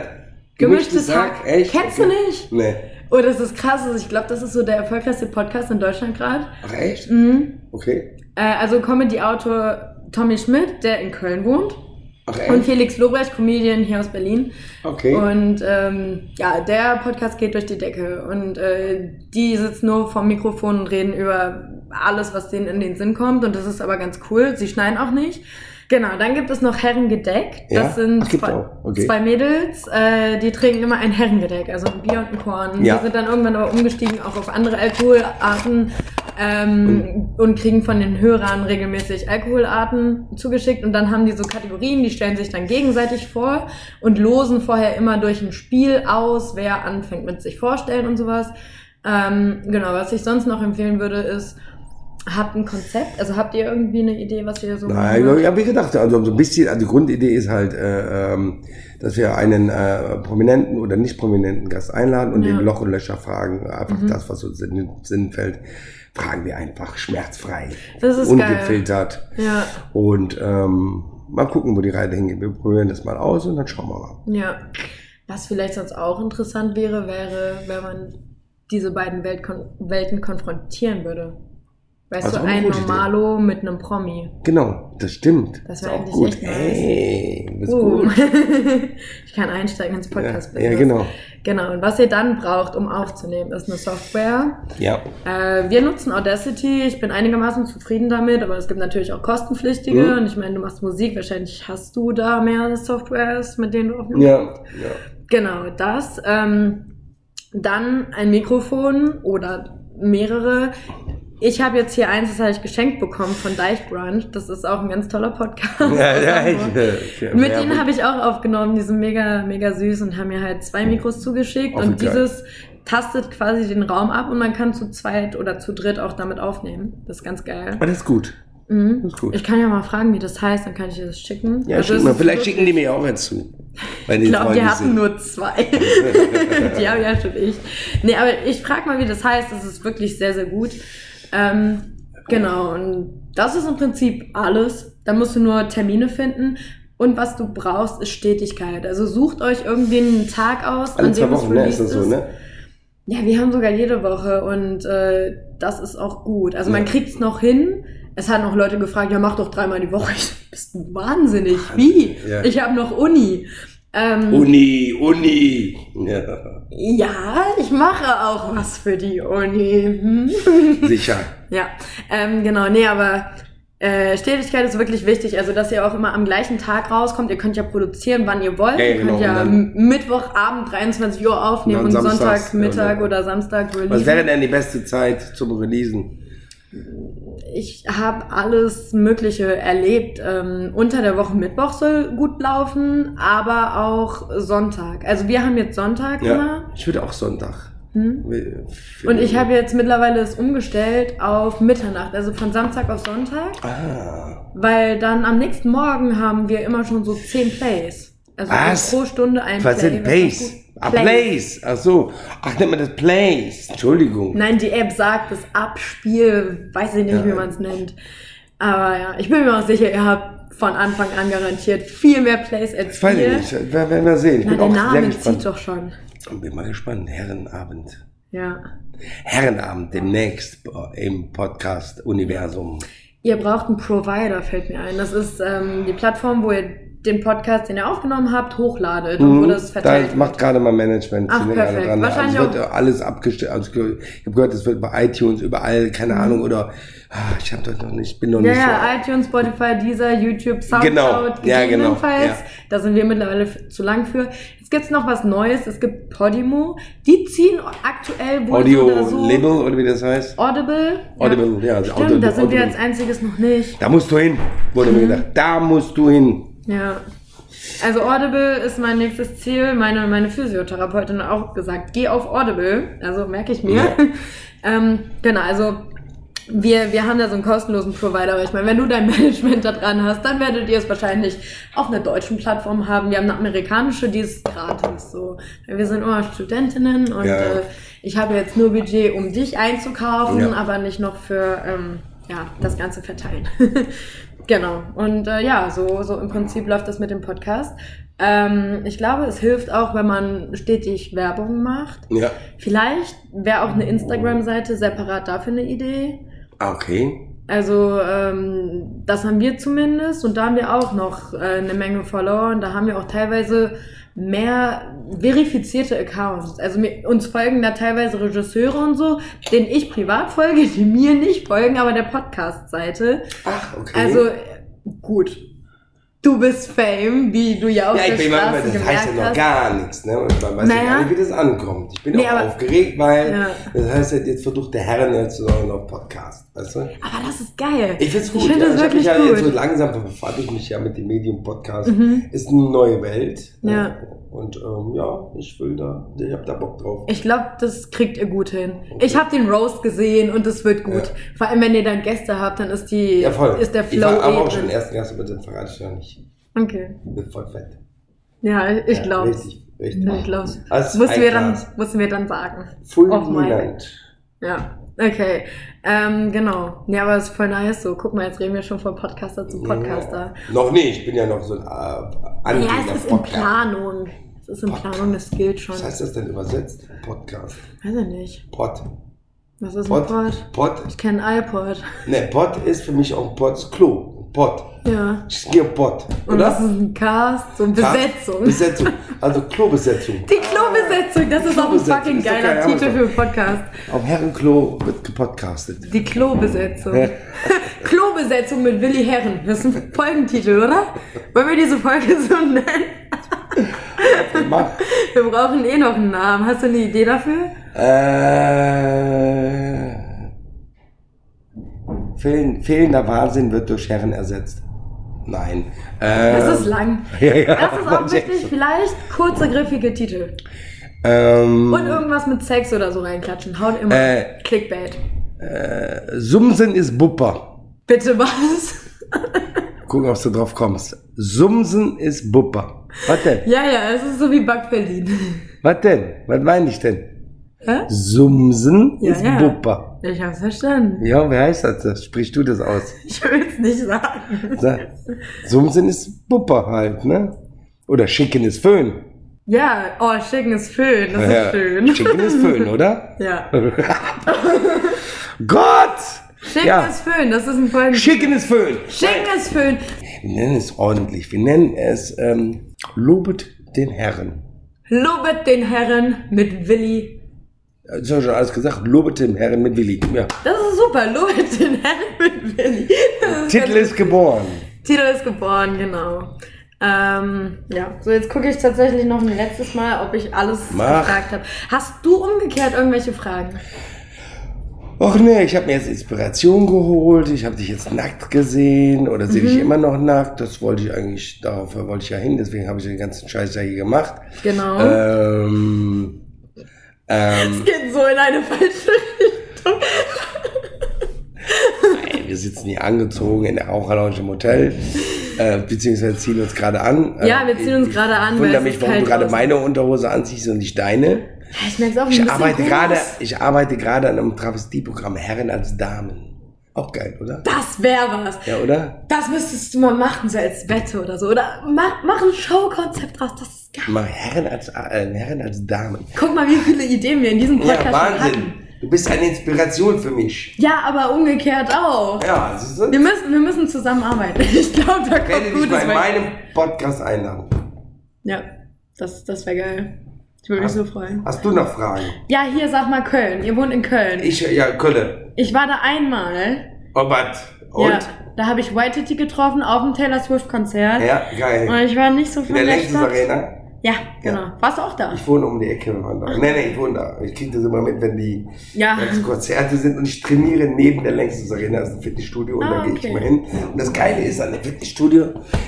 Gemischtes Hack. Echt? Kennst okay. du nicht? Nee. Oh, das ist krass. Also ich glaube, das ist so der erfolgreichste Podcast in Deutschland gerade. Ach, echt? Mhm. Okay. Äh, also Comedy-Autor Tommy Schmidt, der in Köln wohnt. Ach, Und? Felix Lobrecht, Comedian hier aus Berlin. Okay. Und ähm, ja, der Podcast geht durch die Decke. Und äh, die sitzen nur vorm Mikrofon und reden über alles, was denen in den Sinn kommt. Und das ist aber ganz cool. Sie schneiden auch nicht. Genau, dann gibt es noch Herrengedeck. Das Ja? sind Ach, zwei. Okay. zwei Mädels, äh, die trinken immer ein Herrengedeck, also ein Bier und ein Korn. Ja. Die sind dann irgendwann aber umgestiegen auch auf andere Alkoholarten ähm, und kriegen von den Hörern regelmäßig Alkoholarten zugeschickt. Und dann haben die so Kategorien, die stellen sich dann gegenseitig vor und losen vorher immer durch ein Spiel aus, wer anfängt mit sich vorstellen und sowas. Ähm, genau, was ich sonst noch empfehlen würde, ist, habt ein Konzept? Also habt ihr irgendwie eine Idee, was ihr so Nein, machen wollt? ja, wie gedacht, also so ein bisschen, also die Grundidee ist halt, äh, ähm, dass wir einen äh, prominenten oder nicht prominenten Gast einladen und Ja. den Loch und Löcher fragen, einfach Mhm. das, was uns in den Sinn fällt, fragen wir einfach schmerzfrei, Das ist geil. ungefiltert Ja, und ähm, mal gucken, wo die Reise hingeht. Wir probieren das mal aus und dann schauen wir mal. ja. Was vielleicht sonst auch interessant wäre, wäre, wenn man diese beiden Weltkon Welten konfrontieren würde. Weißt ist du, ein gute Idee. Normalo mit einem Promi. Genau, das stimmt. Das ist wär auch eigentlich gut. echt nice. Ey, du bist Uh. gut. ich kann einsteigen ins podcast Ja, ja, genau. Genau, und was ihr dann braucht, um aufzunehmen, ist eine Software. Ja, Äh, wir nutzen Audacity. Ich bin einigermaßen zufrieden damit, aber es gibt natürlich auch kostenpflichtige. Mhm. Und ich meine, du machst Musik, wahrscheinlich hast du da mehr Softwares, mit denen du aufnimmst. ja, ja. Genau, das. Ähm, dann ein Mikrofon oder mehrere. Ich habe jetzt hier eins, das habe ich geschenkt bekommen von Deichbrunch. Das ist auch ein ganz toller Podcast. Ja, ja, Hamburg. ich, äh, Mit ja, denen habe ich auch aufgenommen, die sind mega, mega süß und haben mir halt zwei Mikros zugeschickt. Und dieses tastet quasi den Raum ab und man kann zu zweit oder zu dritt auch damit aufnehmen. Das ist ganz geil. Aber das ist gut. Mhm. Das ist gut. Ich kann ja mal fragen, wie das heißt, dann kann ich dir das schicken. Ja, Also schick mal. Vielleicht schicken die mir auch jetzt zu. Ich glaube, die hatten nur zwei. die habe ja schon ich. Nee, aber ich frage mal, wie das heißt. Das ist wirklich sehr, sehr gut. Ähm, genau, und das ist im Prinzip alles. Da musst du nur Termine finden. Und was du brauchst, ist Stetigkeit. Also sucht euch irgendwie einen Tag aus, Alle an dem es Wochen, ne? Ist released das so, ne? Ja, wir haben sogar jede Woche und äh, das ist auch gut. Also man Ja. kriegt's noch hin. Es hat noch Leute gefragt, ja mach doch dreimal die Woche. Ich, bist du wahnsinnig? Wie? Ja. Ich habe noch Uni. Ähm, Uni, Uni. Ja, ja, ich mache auch was für die Uni. Hm? sicher. Ja, ähm, genau, nee, aber äh, Stetigkeit ist wirklich wichtig, also dass ihr auch immer am gleichen Tag rauskommt. Ihr könnt ja produzieren, wann ihr wollt. Ja, ihr könnt genau, ja Mittwochabend 23 Uhr aufnehmen Und und, Sonntagmittag ja, oder Samstag Was releasen. wäre denn die beste Zeit zum Releasen? Ich habe alles Mögliche erlebt. Ähm, unter der Woche Mittwoch soll gut laufen, aber auch Sonntag. Also wir haben jetzt Sonntag Ja, immer. ich würde auch Sonntag. Hm? Und ich habe jetzt mittlerweile es umgestellt auf Mitternacht, also von Samstag auf Sonntag, Ah, weil dann am nächsten Morgen haben wir immer schon so 10 Plays. Also Was? pro Stunde ein was Play. sind was ganz Plays? Ah, Plays. Ach so. Ach, nennt man das Plays. Entschuldigung. Nein, die App sagt das Abspiel, weiß ich nicht, Ja. wie man es nennt. Aber ja, ich bin mir auch sicher, ihr habt von Anfang an garantiert viel mehr Plays als Das weiß wir. ich nicht. Werden wir sehen. Ich Na, bin der auch sehr Name gespannt. zieht doch schon. Bin mal gespannt. Herrenabend. Ja. Herrenabend demnächst im Podcast-Universum. Ihr braucht einen Provider, fällt mir ein. Das ist ähm, die Plattform, wo ihr den Podcast, den ihr aufgenommen habt, hochladet und wo Mhm. das verteilt Da macht gerade mal Management. Ach, perfekt. dran. Wahrscheinlich also es wird alles abgestellt. Also ich habe gehört, es wird bei iTunes überall, keine Mhm. Ahnung, oder ah, ich habe das noch nicht, bin noch Ja, nicht ja, so. iTunes, Spotify, Deezer, YouTube, Soundcloud, Genau, ja, genau, ja. Da sind wir mittlerweile zu lang für. Jetzt gibt's noch was Neues. Es gibt Podimo. Die ziehen aktuell wohl Audio oder so Label oder wie das heißt. Audible. Audible, ja, also Stimmt, Audible, da sind wir als einziges noch nicht. Da musst du hin, wurde Mhm. mir gedacht. Da musst du hin. Ja. Also Audible ist mein nächstes Ziel. Meine, meine Physiotherapeutin hat auch gesagt, geh auf Audible. Also merke ich mir. Ja. ähm, genau, also wir, wir haben da so einen kostenlosen Provider, aber ich meine, wenn du dein Management da dran hast, dann werdet ihr es wahrscheinlich auf einer deutschen Plattform haben. Wir haben eine amerikanische, die ist gratis. So. Wir sind immer Studentinnen und Ja. äh, ich habe jetzt nur Budget, um dich einzukaufen, Ja. aber nicht noch für ähm, ja, das Ganze verteilen. genau. Und äh, ja, so, so im Prinzip läuft das mit dem Podcast. Ähm, ich glaube, es hilft auch, wenn man stetig Werbung macht. Ja. Vielleicht wäre auch eine Instagram-Seite separat dafür eine Idee. Ah, Okay. Also ähm, das haben wir zumindest und da haben wir auch noch äh, eine Menge Follower und da haben wir auch teilweise mehr verifizierte Accounts. Also mir, uns folgen da teilweise Regisseure und so, denen ich privat folge, die mir nicht folgen, aber der Podcast-Seite. Ach, okay. Also gut. du bist Fame, wie du ja auf Ja, ich bin Straße das heißt ja noch hast. gar nichts, ne? Und man weiß ja Naja. gar nicht, wie das ankommt. Ich bin Nee, auch aber- aufgeregt, weil Ja. das heißt, jetzt versucht der Herren jetzt so noch Podcast, weißt du? Aber das ist geil. Ich find's gut. Ich finde ja. das ich wirklich mich ja jetzt so. Mhm. langsam befasse ich mich ja mit dem Medium Podcast. Ist eine neue Welt. ne? Ja. Und ähm, ja, ich will da, ich hab da Bock drauf. Ich glaube, das kriegt ihr gut hin. Ich habe den Roast gesehen und es wird gut. Ja. Vor allem, wenn ihr dann Gäste habt, dann ist die ja, voll. ist der ich Flow war aber eh auch schon den ersten Gast, aber den verrate ich ja nicht. Okay. Ich bin voll fett. Ja, ich Ja, glaub's. Richtig, richtig. Ich glaub's. Als Mussten wir, dann, wir dann sagen. Meine. Fulminant. Ja, okay. Ähm, genau. Ja, aber es ist voll nice so. Guck mal, jetzt reden wir schon von Podcaster zu Podcaster. Ja. Noch nicht, ich bin ja noch so ein äh, Ja, angehender es ist in Podcast. Planung. Es ist in Planung, das gilt schon. Was heißt das denn übersetzt? Podcast. Weiß ich nicht. Pod. Was ist Pod. ein Pod? Pod. Ich kenne iPod. Ne, Pod ist für mich auch Pods Klo. Pod. Ja. Gehe Pod. Und das Oder? ist ein Cast, so eine Besetzung. Besetzung. Also Klobesetzung. Die Klo-Besetzung, das ist auch ein Klo-Besetzung, fucking ist doch geiler geil, Titel für einen Podcast. Auf Herrenklo wird gepodcastet. Die Klo-Besetzung. Klo-Besetzung mit Willi Herren. Das ist ein Folgentitel, oder? Wollen wir diese Folge so nennen? Mach. Wir brauchen eh noch einen Namen. Hast du eine Idee dafür? Äh, fehlen, fehlender Wahnsinn wird durch Herren ersetzt. Nein. Äh, Das ist lang. Ja, ja. Das ist auch wirklich vielleicht kurze, griffige Titel. Ähm, Und irgendwas mit Sex oder so reinklatschen. Haut immer. Äh. Clickbait. Sumsen ist Bupper. Bitte was? Gucken, ob du drauf kommst. Sumsen ist Bupper. Was denn? Ja, ja, es ist so wie Back Berlin. Was denn? Was meine ich denn? Hä? Sumsen Ja, ist ja. Bupper. Ich hab's verstanden. Ja, wer heißt das? das? Sprich du das aus? Ich will's nicht sagen. Sag, Sumsen ist Bupper halt, ne? Oder Schicken ist Föhn. Ja, oh, schicken ist Föhn. Das Ja, ist schön. Schicken ist Föhn, oder? Ja. Gott! Schicken Ja. ist Föhn. Das ist ein Folgen. Schicken ist Föhn. Schicken ist Föhn. Wir nennen es ordentlich. Wir nennen es ähm, Lobet den Herren. Lobet den Herren mit Willi. Das habe schon alles gesagt. Lobet den Herren mit Willi. Ja. Das ist super. Lobet den Herren mit Willi. Ist Titel ganz- ist geboren. Titel ist geboren, genau. Ähm, ja, so jetzt gucke ich tatsächlich noch ein letztes Mal, ob ich alles Mach. gefragt habe. Hast du umgekehrt irgendwelche Fragen? Och nee, ich habe mir jetzt Inspiration geholt. Ich habe dich jetzt nackt gesehen oder sehe Mhm. dich immer noch nackt. Das wollte ich eigentlich, darauf wollte ich ja hin. Deswegen habe ich den ganzen Scheiß ja hier gemacht. Genau. Ähm, ähm, Es geht so in eine falsche Richtung. ey, wir sitzen hier angezogen in der Raucherlounge im Hotel. Äh, beziehungsweise ziehen uns gerade an. Ja, Äh, wir ziehen uns ich gerade an, weil wundere es mich, warum du gerade meine Unterhose anziehst und nicht deine. Ich merke auch ein Ich arbeite gerade, ich arbeite gerade an einem Travestieprogramm Herren als Damen. Auch geil, oder? Das wäre was. Ja, oder? Das müsstest du mal machen, so als Wette oder so. Oder mach, mach ein Showkonzept draus. Das ist geil. Mal Herren als, äh, Herren als Damen. Guck mal, wie viele Ideen wir in diesem Podcast Ja, Wahnsinn. hatten. Du bist eine Inspiration für mich. Ja, aber umgekehrt auch. Ja, siehst du? Wir müssen, wir müssen zusammenarbeiten. Ich glaube, da Ich werde kommt dich Gutes bei weg. meinem Podcast einladen. Ja, das, das wäre geil. Ich würde mich so freuen. Hast du noch Fragen? Ja, hier sag mal Köln. Ihr wohnt in Köln. Ich, Ich, ja, Kölle. war da einmal. Oh, was? Und? Ja, da habe ich White Titty getroffen auf dem Taylor Swift Konzert. Ja, geil. Und ich war nicht so In von der der Stadt. Arena. Ja, genau. Ja. Warst du auch da? Ich wohne um die Ecke. Nee, nee, ich wohne da. Ich kriege das immer mit, wenn die Ja. Konzerte sind und ich trainiere neben der Längstes Arena, das ist ein Fitnessstudio und Ah, da gehe ich okay. immer hin. Und das Geile ist an dem Fitnessstudio,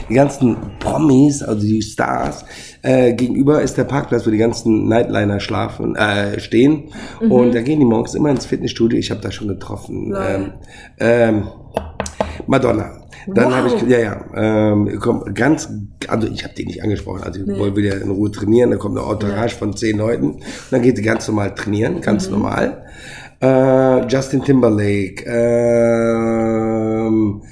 die ganzen Promis, also die Stars, äh, gegenüber ist der Parkplatz, wo die ganzen Nightliner schlafen, äh, stehen. Mhm. Und da gehen die morgens immer ins Fitnessstudio. Ich habe da schon getroffen. Ähm, ähm, Madonna. Dann Wow. habe ich, ja, ja, ähm, komm, ganz, also ich habe den nicht angesprochen, also ich wollte wieder in Ruhe trainieren, da kommt eine Entourage von zehn Leuten, dann geht sie ganz normal trainieren, ganz normal. Äh, Justin Timberlake, ähm,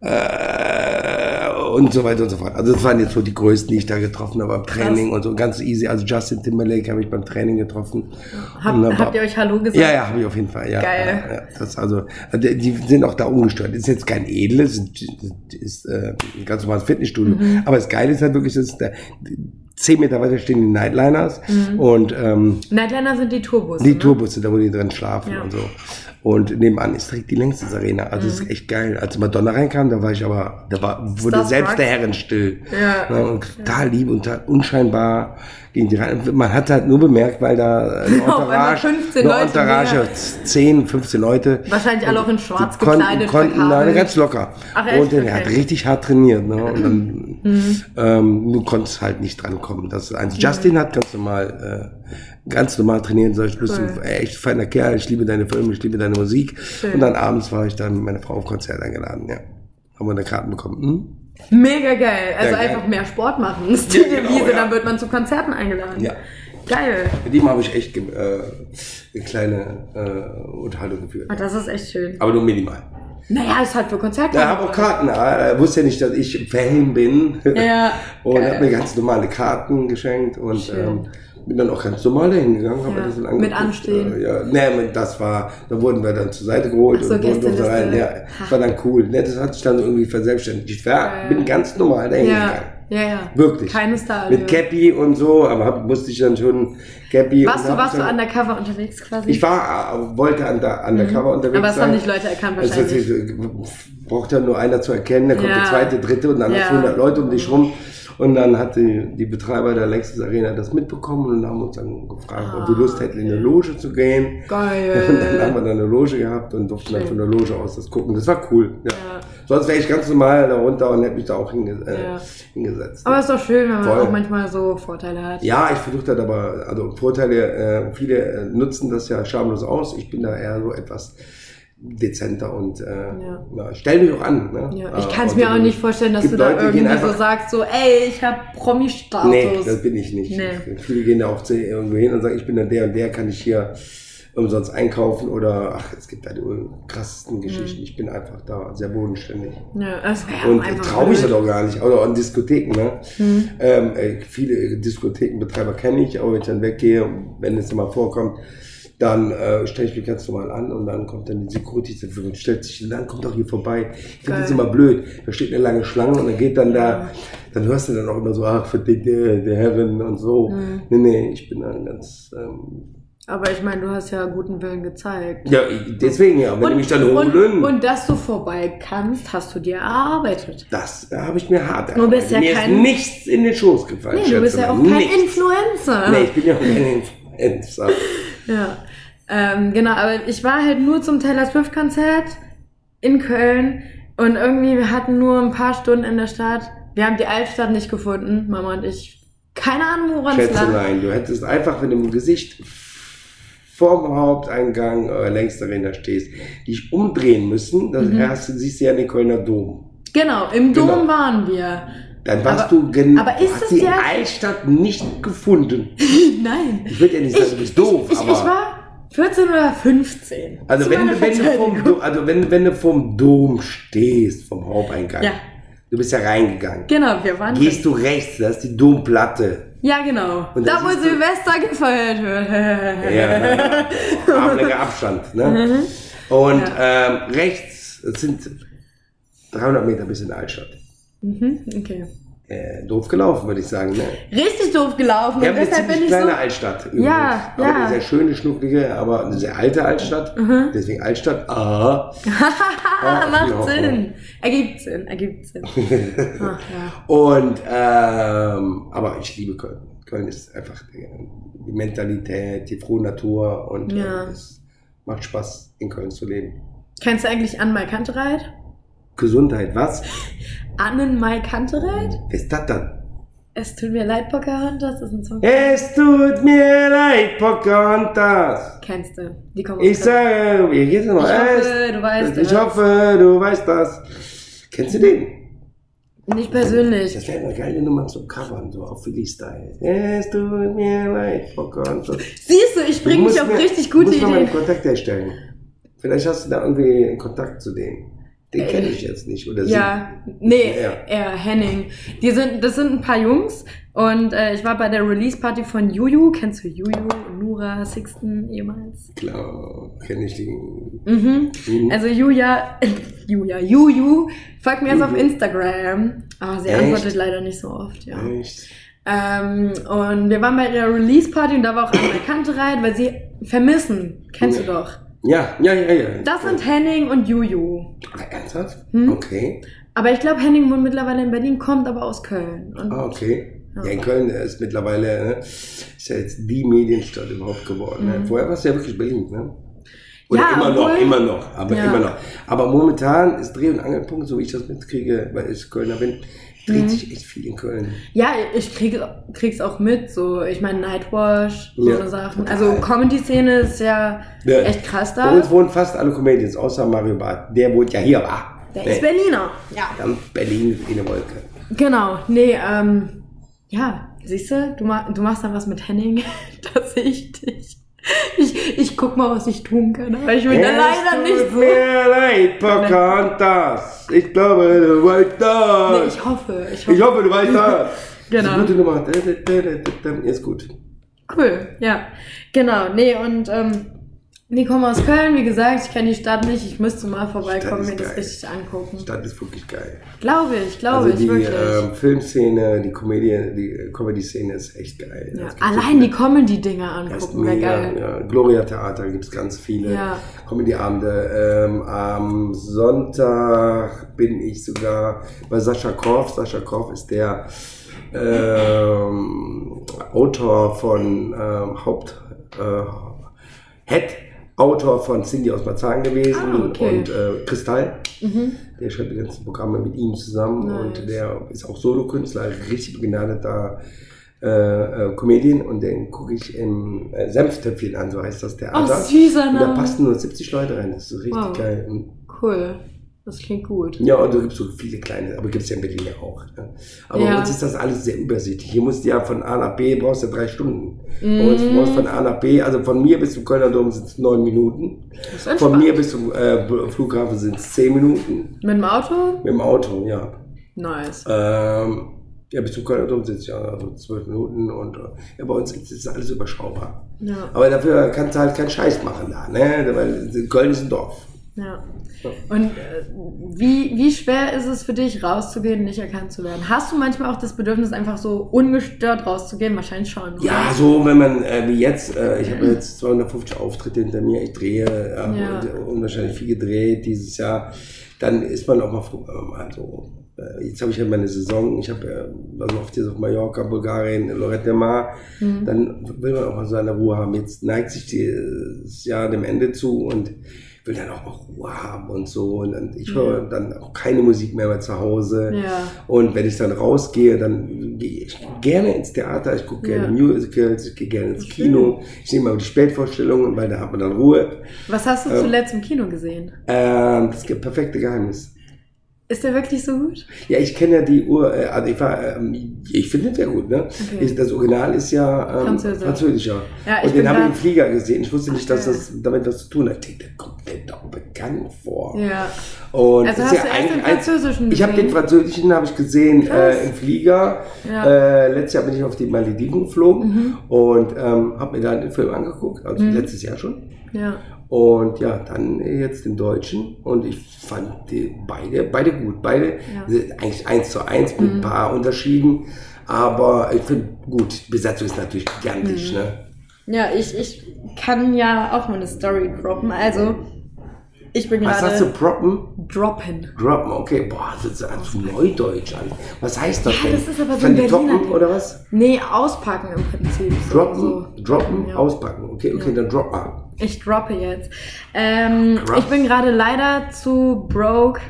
äh, und so weiter und so fort. Also das waren jetzt so die größten, die ich da getroffen habe beim Training und so ganz easy. Also Justin Timberlake habe ich beim Training getroffen. Hab, dann habt ihr euch Hallo gesagt? ja, ja, habe ich auf jeden Fall. Ja, Geil. Ja, ja, das also, die, sind auch da ungestört. Ist jetzt kein edles, ist, ist äh, ein ganz normales Fitnessstudio. Mhm. Aber das Geile ist halt wirklich, dass da zehn Meter weiter stehen die Nightliners und ähm, Nightliner sind die Tourbus. die ne? Tourbusse, da wo die drin schlafen Ja. und so. Und nebenan ist direkt die Längstes Arena. Also das ist echt geil. Als Madonna reinkam, da war ich aber, da war, wurde Starstruck. selbst der Herren still. Ja. Ja, und total lieb und total unscheinbar gegen die rein. Man hat halt nur bemerkt, weil da eine Entourage, 15 eine Leute Entourage, mehr. 10, 15 Leute. Wahrscheinlich alle auch in schwarz konnten, gekleidet, konnten verkabelt. nein, ganz locker. Ach, echt? und er hat Okay. Mhm. richtig hart trainiert. Ne? Und dann, ähm, du konntest halt nicht drankommen. Das ist eins. Justin hat ganz normal, äh, ganz normal trainieren sollen. Ich bist Cool. ein echt feiner Kerl. Ich liebe deine Filme, ich liebe deine Musik. Und dann abends war ich dann mit meiner Frau auf Konzert eingeladen. Ja, haben wir eine Karten bekommen. Hm? Mega geil. Also Ja, geil. einfach mehr Sport machen. Ist die Ja, genau, Devise, ja. dann wird man zu Konzerten eingeladen. Ja. Geil. Mit ihm habe ich echt äh, eine kleine äh, Unterhaltung geführt. Ah, das ist echt schön. Aber nur minimal. Naja, ist halt für Konzerte. Ja, habe auch Karten. Er wusste ja nicht, dass ich Fan bin. Ja, und geil. hat mir ganz normale Karten geschenkt und Schön. ähm, bin dann auch ganz normal dahin gegangen. Hab Ja, das dann mit. Anstehen. Äh, ja, nee, das war, da wurden wir dann zur Seite geholt Ach so, und wurden Gästeliste. rein. Ja, das war dann cool. Ne, das hat sich dann irgendwie verselbstständigt. Ich war, Geil. bin ganz normal dahin Ja, gegangen. ja, ja. Wirklich. Keine Star. Mit Cappy und so, aber hab, musste ich dann schon Cappy. Warst du, warst ich du dann- undercover unterwegs quasi? Ich war, äh, wollte under, undercover unterwegs Mhm. Aber es haben nicht Leute erkannt wahrscheinlich. es braucht ja nur einer zu erkennen, da kommt Ja. der zweite, dritte und dann Ja. hast du 100 Leute um dich rum. Und dann hat die, die Betreiber der Lexus Arena das mitbekommen und haben uns dann gefragt, ob wir Lust hätten, in eine Loge zu gehen. Geil. Und dann haben wir dann eine Loge gehabt und durften dann Schön. von der Loge aus das gucken. Das war cool. Ja. Ja. Sonst wäre ich ganz normal da runter und hätte mich da auch hinge äh, Ja. hingesetzt. Aber ist doch schön, wenn man Voll. auch manchmal so Vorteile hat. Ja, ich versuche das aber, also Vorteile, äh, viele äh, nutzen das ja schamlos aus. Ich bin da eher so etwas dezenter und äh, Ja. ja. stell mich auch an. Ne? Ja, ich Äh, kann es mir auch nicht vorstellen, dass du da Leute, irgendwie so sagst, so, ey, ich habe Promi-Status. Nee, das bin ich nicht. Nee. Viele gehen da auch zu irgendwo hin und sagen, ich bin dann der und der, kann ich hier umsonst einkaufen oder ach, es gibt da die krassesten Geschichten. Ich bin einfach da sehr bodenständig. ja, das Und traue mich das auch gar nicht. Oder an Diskotheken, ne? Hm. Ähm, äh, viele Diskothekenbetreiber kenne ich, aber wenn ich dann weggehe, wenn es mal vorkommt, dann äh, stelle ich mich ganz normal an und dann kommt dann die Security zur Verfügung, stellt sich, dann kommt doch hier vorbei. Ich finde das immer blöd. Da steht eine lange Schlange und dann geht dann da, dann hörst du dann auch immer so, ach, für die, der, der Herren und so. Hm. Nee, nee, ich bin dann ganz, ähm, Aber ich meine, du hast ja guten Willen gezeigt. ja, deswegen ja, wenn die mich dann und, holen, und dass du vorbei kannst, hast du dir erarbeitet. das äh, habe ich mir hart Du bist ja Mir kein- ist nichts in den Schoß gefallen. Nee, du bist ja auch kein Nichts. Influencer. Nee, ich bin ja auch kein Influencer. Ja, ähm, genau, aber ich war halt nur zum Taylor Swift Konzert in Köln und irgendwie wir hatten nur ein paar Stunden in der Stadt. Wir haben die Altstadt nicht gefunden, Mama und ich. Keine Ahnung, woran es lag. Schätzelein, du hättest einfach mit dem Gesicht vorm Haupteingang äh, längs da stehst, dich umdrehen müssen, dann Mhm. du, siehst du ja den Kölner Dom. Genau, im Dom Genau. waren wir. Dann warst Aber- du genau, aber ist hast es die ja- Altstadt nicht gefunden. Nein. Ich würde ja nicht sagen, du bist doof, ich, ich, aber ich war 14 oder 15. also Zu wenn, wenn du vom. Do, also wenn, wenn du vom Dom stehst, vom Haupteingang, Ja. du bist ja reingegangen. Genau, wir waren. Gehst du rechts, da ist die Domplatte. Ja, genau. Und da, da wo siehst du- Silvester gefeiert wird. Ja, armlänger Abstand. Ne? Und ähm, rechts, es sind 300 Meter bis in die Altstadt. mhm, okay. Äh, doof gelaufen, würde ich sagen. Ne? Richtig doof gelaufen. Wir und deshalb bin ich so. kleine Altstadt. Übrigens. Ja, aber ja. Eine sehr schöne, schnucklige, aber eine sehr alte Altstadt. Deswegen Altstadt. Ah. Ah, macht ja. Sinn. Ergibt Sinn, ergibt Sinn. Ach, ja. Und, ähm, aber ich liebe Köln. Köln ist einfach die, Mentalität, die frohe Natur und Ja. äh, es macht Spaß, in Köln zu leben. Kennst du eigentlich Anne Kantereit? Gesundheit, was? Annen Mai Kantereit? Wer ist das dann? Es tut mir leid, Pocahontas, ist ein Song. Es tut mir leid, Pocahontas. Kennst du? Die kommen Ich sage, wie geht's noch? Ich hoffe, du weißt Ich das. hoffe, du weißt das. Kennst du den? Nicht persönlich. Das wäre eine geile Nummer zum Covern, so auf Philly-Style. Es tut mir leid, Pocahontas. Siehst du, ich bringe mich auf mir- richtig Du gute musst mal einen Ideen. Kontakt herstellen. Vielleicht hast du da irgendwie einen Kontakt zu dem. Den kenne ich jetzt nicht. Oder sie. Ja, nee, Ja. eher Henning. Die sind, das sind ein paar Jungs und äh, ich war bei der Release-Party von Juju. Kennst du Juju, Nura, Sixten ehemals? Klar, kenne ich den. Mhm. Mhm. Also Julia, Julia, Juju, folgt mir jetzt auf. Instagram. Aber sie Echt? antwortet leider nicht so oft, ja. Echt? Ähm, und wir waren bei ihrer Release-Party und da war auch Anna Kantereit, weil sie vermissen. Kennst du Ja. doch. Ja, ja, ja, ja. Das sind Henning und Juju. Ach, ernsthaft? Hm? Okay. Aber ich glaube, Henning wohnt mittlerweile in Berlin, kommt aber aus Köln. Und Ah, okay. Ja. In Köln ist mittlerweile, ne, ist ja jetzt die Medienstadt überhaupt geworden. Ne? Mhm. Vorher war es ja wirklich Berlin, ne? Oder Ja, immer noch, obwohl- immer noch, aber Ja. immer noch. Aber momentan ist Dreh- und Angelpunkt, so wie ich das mitkriege, weil ich Kölner bin, dreht Mhm. sich echt viel in Köln. Ja, ich krieg, krieg's auch mit, so, ich meine, Nightwash, so Ja, eine Sachen. total. Also, Comedy-Szene ist ja, Ja. echt krass Bei da. uns wohnen fast alle Comedians, außer Mario Barth. Der wohnt ja hier, wa? Der Nee, ist Berliner. Ja. Ganz Berlin wie eine Wolke. Genau, nee, ähm, ja, siehst du, du, ma du machst dann was mit Henning, das sehe ich dich. Ich, ich guck mal, was ich tun kann, aber ich bin da leider Es nicht tut so. mir leid, Pocahontas. Ich glaube, du weißt Nee, das. ich hoffe, ich hoffe. Ich hoffe, du weißt das. Genau. Das ist eine gute Nummer. Ist gut. Cool, ja. Genau, nee, und ähm, die kommen aus Köln, wie gesagt, ich kenne die Stadt nicht, ich müsste mal vorbeikommen, mir ist das geil. richtig angucken. Die Stadt ist wirklich geil. Glaube ich, glaube also ich, die wirklich. ähm, Filmszene, die Comedy, die Comedy-Szene ist echt geil. ja. Allein die Comedy-Dinger angucken, wäre geil. ja. Gloria Theater gibt es ganz viele Ja. Comedy-Abende. Ähm, am Sonntag bin ich sogar bei Sascha Korf. Sascha Korf ist der ähm, Autor von ähm, Haupt äh, Head Autor von Cindy aus Marzahn gewesen Ah, okay. und äh, Kristall. Mhm. Der schreibt die ganzen Programme mit ihm zusammen Nice. und der ist auch Solokünstler, richtig begnadeter äh, äh, Comedian und den gucke ich im äh, Senftöpfchen an, so heißt das Oh, Theater. süßer und da Name. passen nur 70 Leute rein, das ist richtig Wow. geil. Und Cool, das klingt gut. ja, und da gibt es so viele kleine, aber gibt es ja in Berlin ja auch. Ne? Aber Ja. bei uns ist das alles sehr übersichtlich. Hier musst du ja von A nach B, brauchst du drei Stunden. Bei Mhm. uns brauchst du von A nach B, also von mir bis zum Kölner Dom sind es neun Minuten. Ist Von mir bis zum äh, Flughafen sind es zehn Minuten. Mit dem Auto? Mit dem Auto, ja. Nice. Ähm, ja, bis zum Kölner Dom sind es ja also zwölf Minuten und äh, ja, bei uns ist es alles überschaubar. Ja, Aber dafür kannst du halt keinen Scheiß machen da, ne? Weil Köln ist ein Dorf. Ja. Und äh, wie, wie schwer ist es für dich, rauszugehen und nicht erkannt zu werden? Hast du manchmal auch das Bedürfnis, einfach so ungestört rauszugehen? Wahrscheinlich schon. oder? Ja, so wenn man äh, wie jetzt, äh, ich habe jetzt 250 Auftritte hinter mir, ich drehe, äh, Ja. unwahrscheinlich viel gedreht dieses Jahr, dann ist man auch mal froh, mal so. Äh, jetzt habe ich ja meine Saison, ich habe äh, also oft jetzt auf Mallorca, Bulgarien, Lorette de Mar, Mhm. dann will man auch mal seine Ruhe haben. Jetzt neigt sich das Jahr dem Ende zu und will dann auch mal Ruhe haben und so. Und, dann, ich höre dann auch keine Musik mehr, mehr zu Hause. Ja. Und wenn ich dann rausgehe, dann gehe ich gerne ins Theater, ich gucke gerne Ja. Musicals, ich gehe gerne ins Kino, ich nehme mal die Spätvorstellungen, weil da hat man dann Ruhe. Was hast du Ähm. zuletzt im Kino gesehen? Ähm, das perfekte Geheimnis. Ist der wirklich so gut? Ja, ich kenne ja die Uhr, äh, also ich, war, ähm, ich finde es sehr gut, ne? Okay. Das Original ist ja ähm, Französisch. französischer. Ja, ich und den habe ich im Flieger gesehen. Ich wusste nicht, dass das damit was zu tun hat. Der kommt mir doch bekannt vor. Ja. Und Also hast ist du erst eigentlich den französischen Ich habe den französischen habe ich gesehen äh, im Flieger. Ja. Äh, letztes Jahr bin ich auf die Malediven geflogen Mhm. und ähm, habe mir dann den Film angeguckt, also letztes Jahr schon. Ja. Und ja, dann jetzt den Deutschen und ich fand die beide, beide gut. Beide Ja. eigentlich eins zu eins mit ein paar Unterschieden. Aber ich finde gut, die Besetzung ist natürlich gigantisch, ne? Ja, ich, ich kann ja auch mal eine Story droppen. Also, ich bin Was hast du, gerade proppen? droppen. Droppen, okay, boah, das ist also Neudeutsch an. Was heißt das Ja, denn? das ist aber so ein Berliner Ding. oder was? Nee, auspacken im Prinzip. Droppen, So. droppen, Ja. auspacken. Okay, okay, Ja. dann drop mal. Ich droppe jetzt. Ähm, ich bin gerade leider zu broke,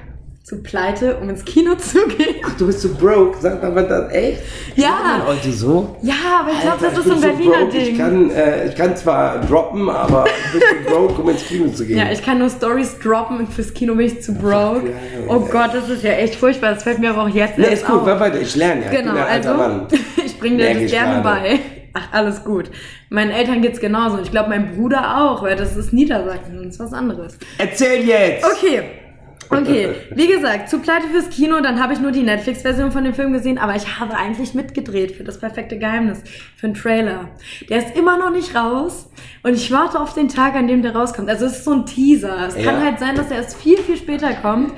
zu pleite, um ins Kino zu gehen. Ach, du bist so broke. Sag mal, was das echt? Ja. Sagt man heute so? Ja, aber ich glaube, das ist so ein so Berliner broke, Ich Ding. kann, äh, ich kann zwar droppen, aber ich bin zu broke, um ins Kino zu gehen. Ja, ich kann nur Stories droppen und fürs Kino bin ich zu broke. ja, Oh. Gott, das ist ja echt furchtbar. Das fällt mir aber auch jetzt Nee, erst ist gut, auf. mach weiter, ich lerne ja. ich Genau, ein alter also Mann. ich bringe dir das ich gerne bei. Ach, alles gut. Meinen Eltern geht's genauso. Ich glaube, mein Bruder auch, weil das ist Niedersachsen und ist was anderes. Erzähl jetzt! Okay. Okay, wie gesagt, zu pleite fürs Kino, dann habe ich nur die Netflix-Version von dem Film gesehen, aber ich habe eigentlich mitgedreht für das perfekte Geheimnis, für einen Trailer. Der ist immer noch nicht raus und ich warte auf den Tag, an dem der rauskommt. Also es ist so ein Teaser. Es Ja. kann halt sein, dass er erst viel, viel später kommt.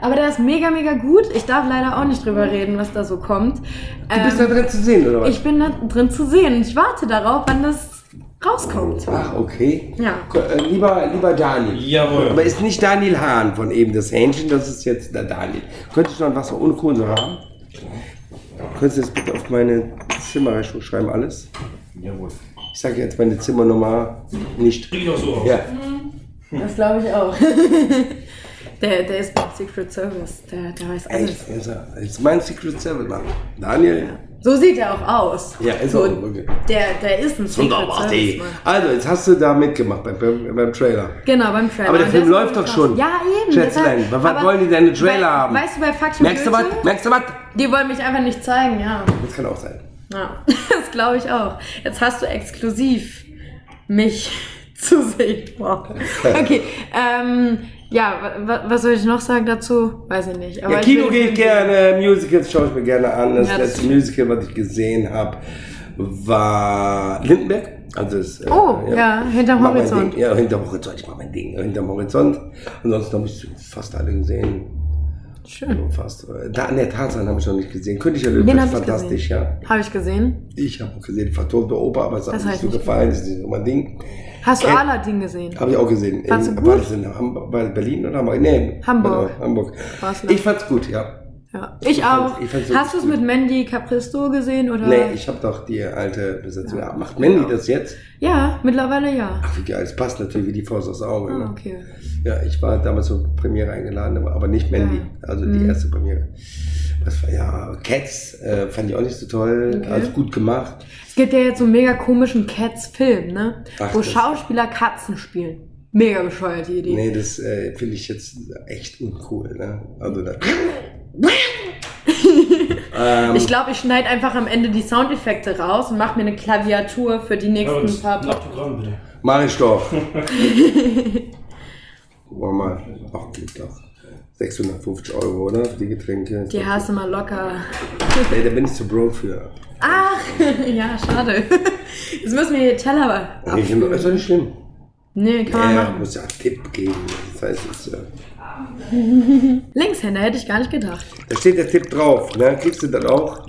Aber der ist mega, mega gut. Ich darf leider auch nicht drüber reden, was da so kommt. Du bist da drin zu sehen, oder was? Ich bin da drin zu sehen und ich warte darauf, wann das rauskommt. Ach, okay. Ja. Äh, lieber, lieber Daniel. Jawohl. Aber ist nicht Daniel Hahn von eben das Hähnchen, das ist jetzt der Daniel. Könntest du noch ein Wasser ohne Kohlensäure haben? Könntest du das bitte auf meine Zimmerrechnung schreiben, alles? Jawohl. Ich sage jetzt meine Zimmernummer nicht. Krieg ich auch so aus. Ja, Das glaube ich auch. der, der ist beim Secret Service. Der, der weiß alles. echt. Ist er- ist mein Secret Service Mann. Daniel? So sieht er auch aus. Ja, ist so, auch, okay. Der, der ist ein. Wunderbar. Mann. Also, jetzt hast du da mitgemacht beim, beim, beim Trailer. Genau, beim Trailer. Aber der Und Film läuft wirklich doch schon. Ja, eben. Schätzlein, was aber wollen die denn, eine Trailer bei, haben? Weißt du, bei Fakten Merkst du was? Merkst du was? Die wollen mich einfach nicht zeigen, ja. Das kann auch sein. Ja, das glaube ich auch. Jetzt hast du exklusiv mich zu sehen. Wow. Okay, ähm, ja, wa- wa- was soll ich noch sagen dazu? Weiß ich nicht. Aber Ja, Kino gehe ich gerne, Musicals schaue ich mir gerne an. Das Ja, das letzte. Musical, was ich gesehen habe, war Lindenberg. Also das, äh, Oh, ja, hinterm mach mein Horizont. Ja, hinterm Horizont. Ich mache mein Ding. Hinterm Horizont. Ansonsten habe ich fast alle gesehen. Schön. Fast. Da, ne, Tarzan habe ich noch nicht gesehen. König der Löwen Den fantastisch, ja. Habe ich gesehen. Ich habe auch gesehen, vertonte Oper, aber es hat Das mir nicht so gefallen. Das ist nicht so mein Ding. Hast du Aladdin gesehen? Habe ich auch gesehen. Fandst in, du War gut? das in Hamburg, Berlin oder Hamburg? Nee, Hamburg. Hamburg. War's? Ich fand's gut, ja. Ja. Ich, Ich auch. fand's- ich fand's Hast du es mit Mandy Capristo gesehen? Oder? Nee, ich habe doch die alte Besetzung. Ja. Macht Mandy das jetzt? Ja, mittlerweile ja. Ach, wie geil. Es passt natürlich wie die Faust aufs Auge. Ah, ne? okay. Ja, ich war damals zur Premiere eingeladen, aber- nicht Mandy. Ja. Also Mhm. die erste Premiere. Das war ja Cats, äh, fand ich auch nicht so toll. Okay. Also gut gemacht. Es gibt ja jetzt so einen mega komischen Cats-Film, ne? Ach, Wo Schauspieler Katzen spielen. Mega bescheuert, die Idee. Nee, das äh, finde ich jetzt echt uncool. Ne? Also da, ähm, Ich glaube, ich schneide einfach am Ende die Soundeffekte raus und mache mir eine Klaviatur für die nächsten paar ein Autogramm bitte. mach ich doch. Wir mal. Ach, geht doch. 650 Euro, oder? Für die Getränke. Die hast du mal locker. Nee, da bin ich zu broke für. Ach, ja, schade. Jetzt müssen wir hier Teller Nee, ist doch nicht schlimm. Nee, kann man Ja, machen. muss ja einen Tipp geben. Das heißt, es, äh, Linkshänder hätte ich gar nicht gedacht. da steht der Tipp drauf. Ne? Kriegst du das auch?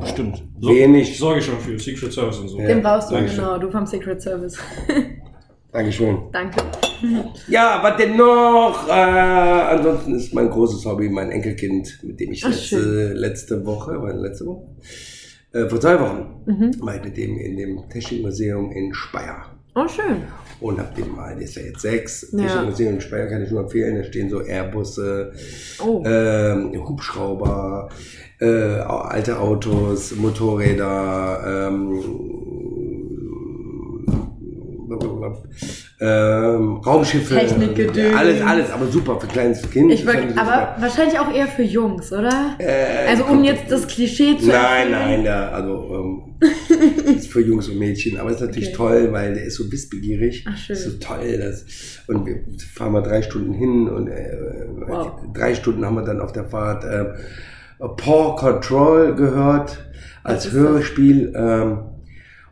Bestimmt. Wenig. Sorge schon für Secret Service und so. Ja. Den brauchst du, Dankeschön. genau. Du vom Secret Service. Dankeschön. Danke. Ja, was denn noch? Äh, ansonsten ist mein großes Hobby mein Enkelkind, mit dem ich Ach, letzte, letzte Woche, war letzte Woche? Äh, vor zwei Wochen Mhm. war ich mit dem in dem Technikmuseum in Speyer. Oh, schön. Und hab den mal, der ist ja jetzt sechs. Ja. Technikmuseum in Speyer kann ich nur empfehlen. Da stehen so Airbusse, Oh. ähm, Hubschrauber, äh, alte Autos, Motorräder, ähm, ähm, Raumschiffe. Technikgedöns. Alles, alles, aber super für kleines Kind. Ich ich aber super. wahrscheinlich auch eher für Jungs, oder? Äh, also um jetzt das Klischee zu Nein, erfüllen. nein, der, also ähm, ist für Jungs und Mädchen, aber ist natürlich Okay. toll, weil der ist so wissbegierig. Ach, schön. Ist so toll. Das, und wir fahren mal drei Stunden hin und äh, Wow. drei Stunden haben wir dann auf der Fahrt äh, Paw Control gehört als Hörspiel. Ähm,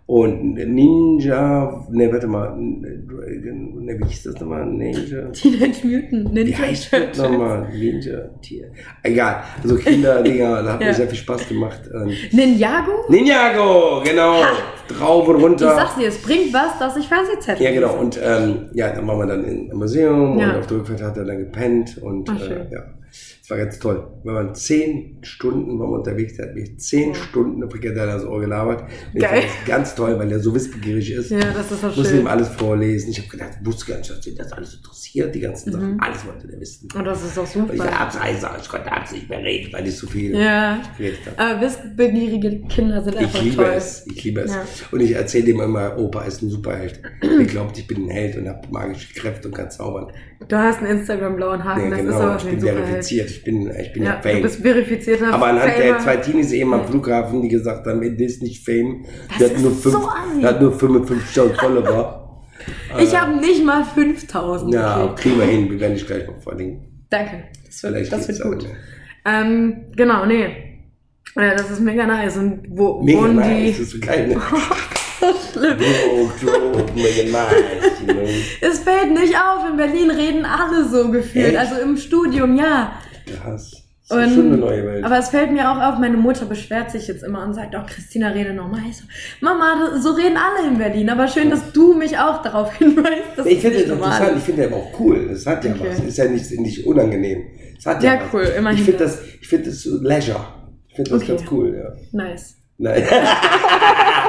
und Ninja, ne, warte mal, Dragon, ne, wie hieß das nochmal? Ninja. Teenage Mutant Wie Ninja heißt das nochmal? Ninja, Tier. Egal. Also Kinderdinger, da hat Ja. mir sehr viel Spaß gemacht. Und Ninjago? Ninjago, genau. Drauf und Ich runter. sag's dir, es bringt was, dass ich Fernsehzettel Ja, genau. Und ähm, ja, dann waren wir dann im Museum Ja. und auf der Rückfahrt hat er dann gepennt und Ach, äh, ja, es war ganz toll. Wir waren zehn Stunden wir unterwegs, der hat mich zehn Ja. Stunden auf Frikadelle ans Ohr gelabert. Und ich Geil. fand das ganz toll, weil er so wissbegierig ist. Ja, das ist doch Musste ihm alles vorlesen. Ich habe gedacht, wusste gar nicht, dass ihn das alles interessiert, die ganzen Sachen. Alles wollte der wissen. Und das ist doch Und ich super. abseiser, ich konnte abends nicht mehr reden, weil ich so viel Ja. geredet habe. Aber wissbegierige Kinder sind einfach Ich liebe toll. es, ich liebe es. Ja. Und ich erzähle dem immer, Opa ist ein Superheld. Der glaubt, ich bin ein Held und habe magische Kräfte und kann zaubern. Du hast einen Instagram-blauen Haken, Nee, das ist genau, aber ich bin verifiziert, ich bin, ich bin ja, Ja, du Fame. bist verifizierter Aber anhand der Famer. zwei Teenies eben am Flughafen, die gesagt haben, das ist nicht Fame, Das der hat nur, so fünf, assi. der hat nur 55.000 Follower. Ich habe nicht mal 5000. Ja, okay. kriegen wir hin, wir werden dich gleich noch verlinken. Danke. Das wird, Vielleicht das wird gut. dann, Ähm, genau, nee. Äh, das ist mega nice. Und wo Mega wohnen nice, die? das ist so geil. Ne? So schlimm. Es fällt nicht auf. In Berlin reden alle so gefühlt. Echt? Also im Studium, ja. Krass. Das ist Und- schon eine neue Welt. Aber es fällt mir auch auf, meine Mutter beschwert sich jetzt immer und sagt auch, Christina, rede normal. Ich so, Mama, so reden alle in Berlin. Aber schön, dass du mich auch darauf hinweist, dass ich finde das interessant, ich ist. finde aber auch cool. Das hat ja Okay. was. Ist ja nicht, nicht unangenehm. Es hat ja, Ja, was. cool, immerhin Ich finde das. ich finde das so Leisure. Ich finde das Okay. ganz cool, ja. Nice. Nein.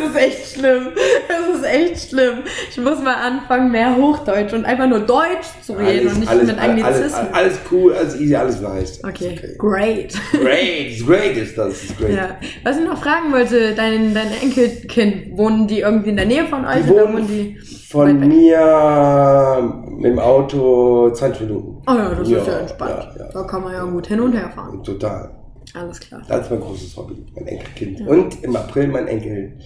Das ist echt schlimm. Das ist echt schlimm. Ich muss mal anfangen, mehr Hochdeutsch und einfach nur Deutsch zu reden und nicht mit alles, Anglizismen. alles cool, alles easy, alles nice. Okay, Ist great. Great, great ist das, ist great. Ja. Was ich noch fragen wollte, dein, dein Enkelkind, wohnen die irgendwie in der Nähe von euch Die oder wohnen wohnen die? Von mir mit dem Auto 20 Minuten. Oh ja, das ist ja entspannt. Ja, ja. Da kann man ja gut hin und her fahren. Total. Alles klar. Das ist mein großes Hobby, mein Enkelkind. Und im April mein Enkel,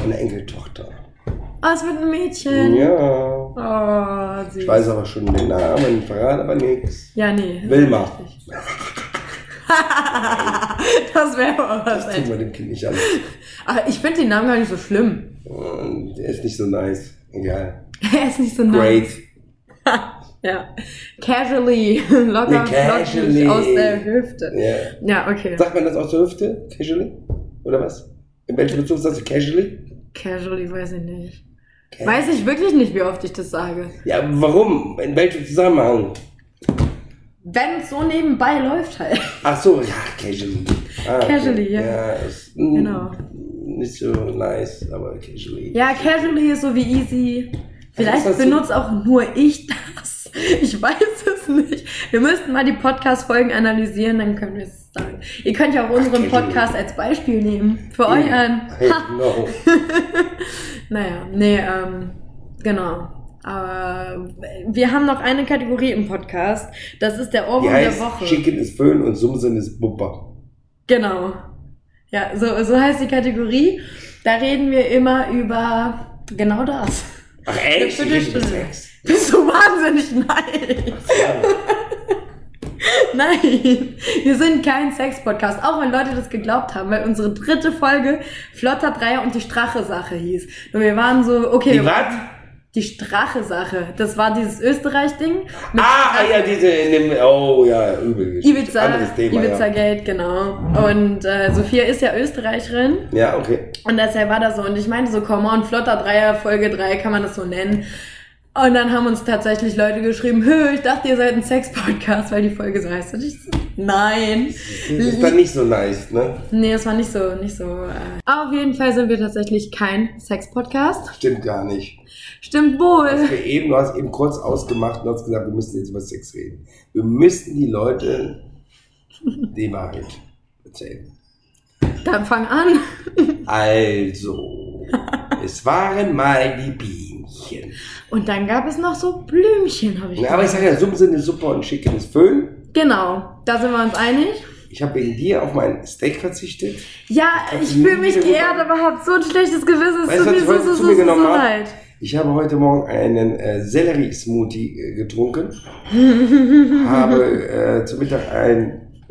meine Enkeltochter. Oh, es wird ein Mädchen. Ja. Oh, süß. Ich weiß aber schon den Namen, verrate aber nichts. Ja, nee. Wilma. das wäre aber was. Das tun wir dem Kind nicht an. Aber ich finde den Namen gar nicht so schlimm. Der ist nicht so nice. Egal. Er ist nicht so Great. nice. Ja. Casually. Locker Nee, casually. aus der Hüfte. Ja. Ja, okay. Sagt man das aus der Hüfte? Casually? Oder was? In welchem Bezug sagst du casually? Casually weiß ich nicht. Ca- Weiß ich wirklich nicht, wie oft ich das sage. Ja, warum? In welchem Zusammenhang? Wenn es so nebenbei läuft halt. Ach so, ja, casually. Ah, Casually, ja. Ja, ist, mm, Genau. Nicht so nice, aber casually. Ja, casually ist so wie easy. Vielleicht benutze auch nur ich das. Ich weiß es nicht. Wir müssten mal die Podcast-Folgen analysieren, dann können wir es sagen. Ihr könnt ja auch unseren. Podcast als Beispiel nehmen. Für euren. Hey, Ha. no. Naja, nee, ähm, genau. Aber wir haben noch eine Kategorie im Podcast. Das ist der Ohrwurm der Woche. Chicken ist Föhn und Sumsen ist Bupper. Genau. Ja, so, so heißt die Kategorie. Da reden wir immer über genau das. Ach echt? Bitte. Sex. Bist du wahnsinnig? Nein. Nein. Wir sind kein Sex-Podcast. Auch wenn Leute das geglaubt haben, weil unsere dritte Folge Flotter Dreier und die Strache-Sache hieß. Und wir waren so, okay. Die was? Die Strache-Sache. Das war dieses Österreich-Ding. Ah, Strache. ja, diese in dem, oh ja, übel. Ibiza, Anderes Thema, Ibiza ja. Genau. Und äh, Sophia ist ja Österreicherin. Ja, okay. Und deshalb war das so. Und ich meinte so, come on, flotter Dreier, Folge 3, kann man das so nennen. Und dann haben uns tatsächlich Leute geschrieben, hö, ich dachte, ihr seid ein Sex-Podcast, weil die Folge so heißt. Und ich so, nein. Das ist dann nicht so nice, ne? Nee, es war nicht so, nicht so. Äh. Aber auf jeden Fall sind wir tatsächlich kein Sex-Podcast. Stimmt gar nicht. Stimmt wohl. Wir eben, du hast eben kurz ausgemacht und hast gesagt, wir müssen jetzt über Sex reden. Wir müssten die Leute die Wahrheit erzählen. Dann fang an. Also, es waren mal die Bienchen. Und dann gab es noch so Blümchen, habe ich Na, aber ich sage ja, Sumsen ist super und Chicken ist Föhn. Genau, da sind wir uns einig. Ich habe wegen dir auf mein Steak verzichtet. Ja, ich fühle mich geehrt, aber habe so ein schlechtes Gewissen. Es tut mir so, so, zu so, mir so, leid. Ich habe heute Morgen einen äh, Sellerie-Smoothie äh, getrunken. habe äh, zu Mittag ein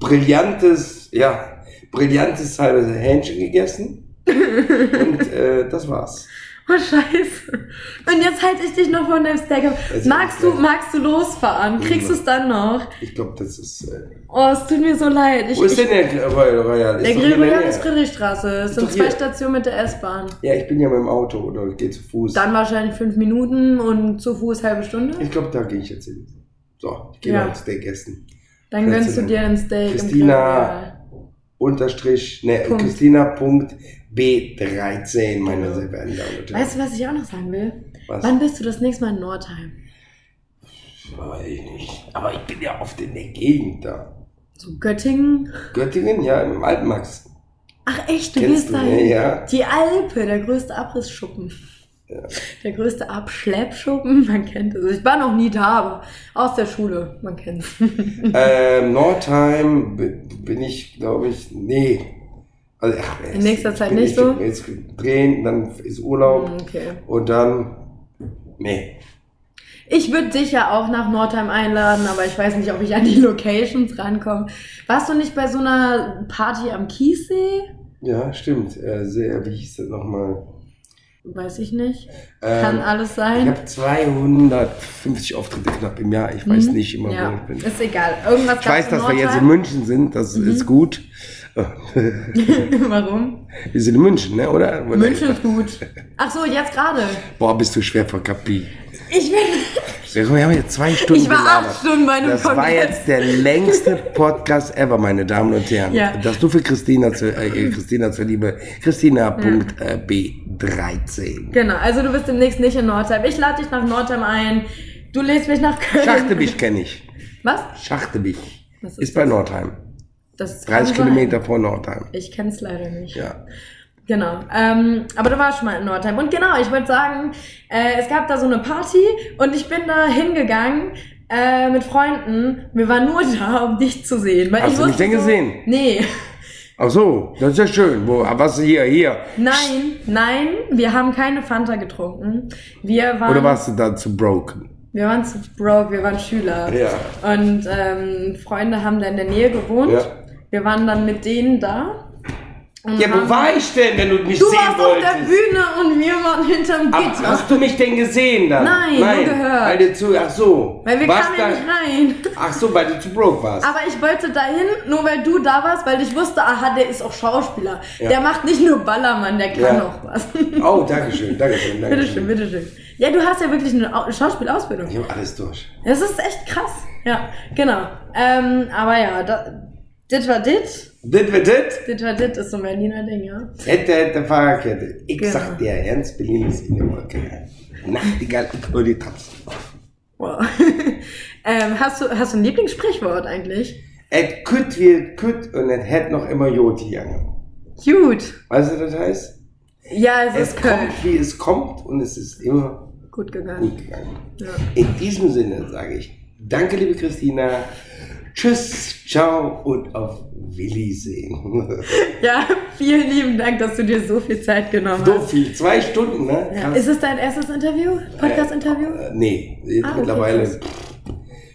brillantes, ja, brillantes halbes Hähnchen gegessen. Und äh, das war's. Oh, scheiße. Und jetzt halte ich dich noch von deinem Steak ab. Also, Magst du, magst du losfahren? Kriegst du es dann noch? Ich glaube, das ist. Äh, Oh, es tut mir so leid. Ich, wo ist ich, denn der Royal Royal? der Grill Royal ist Friedrichstraße. Es sind zwei. Stationen mit der S-Bahn. Ja, ich bin ja mit dem Auto oder gehe zu Fuß. Dann wahrscheinlich fünf Minuten und zu Fuß halbe Stunde. ich glaube, da gehe ich jetzt hin. So, ich gehe Ja. noch ein Steak essen. Dann gönnst du dir ein Steak im Christina. Grill Royal. Unterstrich, ne, Punkt. Christina.b13, meine Genau. und Herren. Weißt du, was ich auch noch sagen will? Was? Wann bist du das nächste Mal in Nordheim? Weiß ich nicht. Aber ich bin ja oft in der Gegend da. So Göttingen? Göttingen, ja, im Alpenmax. Ach echt, du Kennst du, da? Ja. Die Alpe, der größte Abrissschuppen. Der größte Abschleppschuppen, man kennt es. Ich war noch nie da, aber aus der Schule, man kennt es. ähm, Nordheim bi- bin ich, glaube ich, nee. Also, ach, In nächster ich Zeit nicht ich, so? Jetzt drehen, dann ist Urlaub okay. und dann, nee. Ich würde dich ja auch nach Nordheim einladen, aber ich weiß nicht, ob ich an die Locations rankomme. Warst du nicht bei so einer Party am Kiessee? Ja, stimmt. Äh, sehr, wie hieß das nochmal? Weiß ich nicht. Ähm, Kann alles Ich sein. habe 250 Auftritte knapp im Jahr. Ich weiß Mhm. nicht immer, wo Ja, ich bin. ist egal. Irgendwas Ich weiß, dass wir jetzt in Nordheim. Mhm. München sind. Das ist gut. Warum? Wir sind in München, ne? oder? München ist gut. Ach so, jetzt gerade. Boah, bist du schwer für Kapi. Ich bin. Wir haben jetzt zwei Stunden Ich war gelabert. acht Stunden bei einem Das war Kongress. jetzt der längste Podcast ever, meine Damen und Herren. Ja. Das du für Christina, zu, äh, Christina zur Liebe. Christina.b13. Genau, also du bist demnächst nicht in Nordheim. Ich lade dich nach Nordheim ein. Du lädst mich nach Köln. Schachtebich kenne ich. Was? Schachtebich. Ist Ist bei Nordheim. Das kann 30 sein. Kilometer vor Nordheim. Ich kenne es leider nicht. Ja. Genau. Ähm, aber du warst schon mal in Nordheim. Und genau, ich wollte sagen, äh, es gab da so eine Party und ich bin da hingegangen äh, mit Freunden. Wir waren nur da, um dich zu sehen. Weil Hast ich du mich denn so, gesehen? Nee. Ach so, das ist ja schön. Wo, ah, was hier, hier? Nein, nein, wir haben keine Fanta getrunken. Wir waren, Oder warst du da zu broken? wir waren zu broke, wir waren Schüler. Ja. Und ähm, Freunde haben da in der Nähe gewohnt. Ja. Wir waren dann mit denen da. Ja, wo war ich denn, wenn du mich Du sehen warst auf wolltest? der Bühne und wir waren hinterm Gitter. hast du mich denn gesehen dann? Nein, nur gehört. Weil du zu, ach so. Weil wir Warst kamen ja da- nicht rein. Ach so, weil du zu broke warst. Aber ich wollte dahin, nur weil du da warst, weil ich wusste, aha, der ist auch Schauspieler. Ja. Der macht nicht nur Ballermann, der kann Ja. auch was. Oh, Dankeschön, Dankeschön, Dankeschön. bitteschön, bitteschön. Ja, du hast ja wirklich eine Au- Schauspielausbildung. Ich habe alles durch. Das ist echt krass. Ja, genau. Ähm, aber ja, da, dit war dit. Das wird das. Dit war dit ist so ein Berliner Ding, ja. Hätte, hätte, Fahrradkette. Ich Genau. sag dir, Ernst Berlin ist in der Wolke. Nachtigall, ich höre die tanzen. Wow. ähm, hast, du, hast du ein Lieblingssprichwort eigentlich? Et kütt wie kütt und et hätt noch immer Joti gegangen. Gut. Weißt du, was das heißt? Ja, es, Es ist Köln. kommt, wie es kommt und es ist immer Gut gegangen. gut gegangen. Ja. In diesem Sinne sage ich, danke liebe Christina, tschüss, ciao und auf Willi sehen. ja, vielen lieben Dank, dass du dir so viel Zeit genommen so hast. viel, zwei Stunden, ne? Ja. Ist es dein erstes Interview? Podcast-Interview? Äh, nee, jetzt Ah, okay, mittlerweile krass.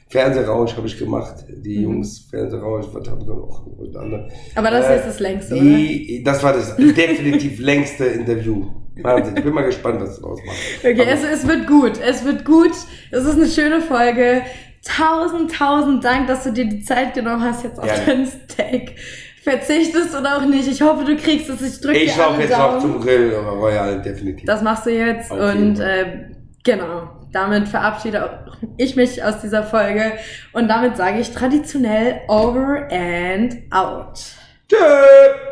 Fernsehrausch habe ich gemacht. Die Mhm. Jungs Fernsehrausch, was haben wir noch? Und andere. Aber das Äh, ist das längste, die, Das war das definitiv längste Interview. Wahnsinn. Ich bin mal gespannt, was daraus macht. Okay, Aber- es, es wird gut. Es wird gut. Es ist eine schöne Folge. Tausend, tausend Dank, dass du dir die Zeit genommen hast, jetzt auf Gerne. deinen Steak. Verzichtest oder auch nicht. Ich hoffe, du kriegst es. Ich drücke ich alle jetzt auch Daumen. zum Grill, aber Royal definitiv. Das machst du jetzt. Auf Und äh, genau, damit verabschiede auch ich mich aus dieser Folge. Und damit sage ich traditionell over and out. Tschüss!